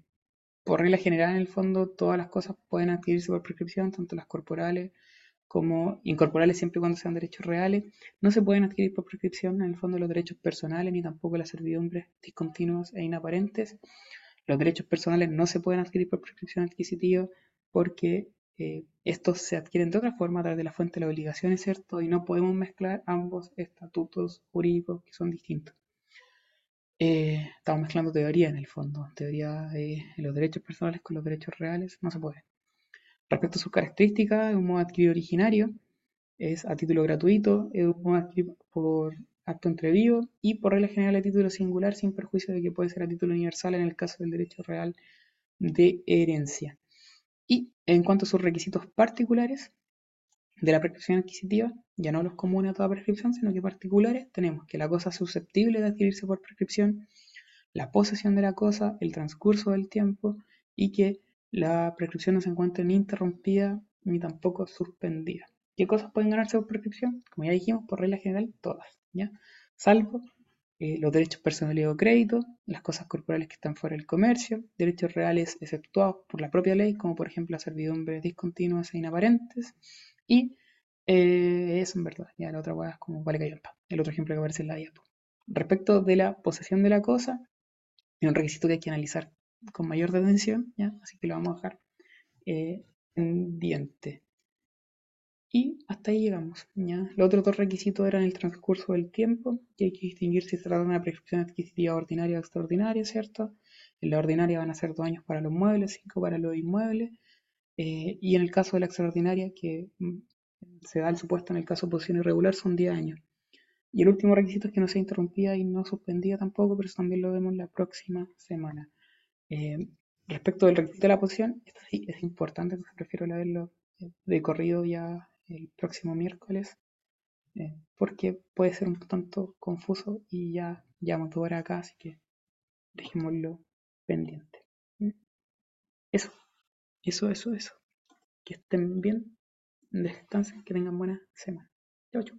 por regla general, en el fondo, todas las cosas pueden adquirirse por prescripción, tanto las corporales como incorporales siempre y cuando sean derechos reales, no se pueden adquirir por prescripción en el fondo los derechos personales ni tampoco las servidumbres discontinuas e inaparentes. Los derechos personales no se pueden adquirir por prescripción adquisitiva porque eh, estos se adquieren de otra forma a través de la fuente de las obligaciones, ¿cierto? Y no podemos mezclar ambos estatutos jurídicos que son distintos. Eh, estamos mezclando teoría en el fondo, teoría de los derechos personales con los derechos reales, no se puede. Respecto a sus características, es un modo adquirido originario, es a título gratuito, es un modo adquirido por acto entre vivo y por regla general a título singular sin perjuicio de que puede ser a título universal en el caso del derecho real de herencia. Y en cuanto a sus requisitos particulares de la prescripción adquisitiva, ya no los comunes a toda prescripción, sino que particulares, tenemos que la cosa susceptible de adquirirse por prescripción, la posesión de la cosa, el transcurso del tiempo y que la prescripción no se encuentre ni interrumpida ni tampoco suspendida. ¿Qué cosas pueden ganarse por prescripción? Como ya dijimos, por regla general, todas, Salvo eh, los derechos personales o crédito, las cosas corporales que están fuera del comercio, derechos reales exceptuados por la propia ley, como por ejemplo las servidumbres discontinuas e inaparentes, Y eh, eso en verdad, ya la otra hueá es como vale callampa, el otro ejemplo que aparece en la diapo. Respecto de la posesión de la cosa, es un requisito que hay que analizar con mayor detención, ¿ya? así que lo vamos a dejar eh, pendiente. Y hasta ahí llegamos. ¿ya? Los otros dos requisitos eran el transcurso del tiempo, que hay que distinguir si se trata de una prescripción adquisitiva ordinaria o extraordinaria, ¿cierto? En la ordinaria van a ser dos años para los muebles, cinco para los inmuebles. eh, y en el caso de la extraordinaria, que mm, se da el supuesto en el caso de posición irregular, son 10 años. Y el último requisito es que no sea interrumpida y no suspendida tampoco, pero eso también lo vemos la próxima semana. Eh, respecto del requisito de la posición, esto sí es importante, entonces prefiero leerlo eh, de corrido ya el próximo miércoles, eh, porque puede ser un tanto confuso y ya llevamos dos horas acá, así que dejémoslo pendiente. ¿Mm? Eso, eso, eso, eso. Que estén bien, descansen, que tengan buena semana. Chau, chau.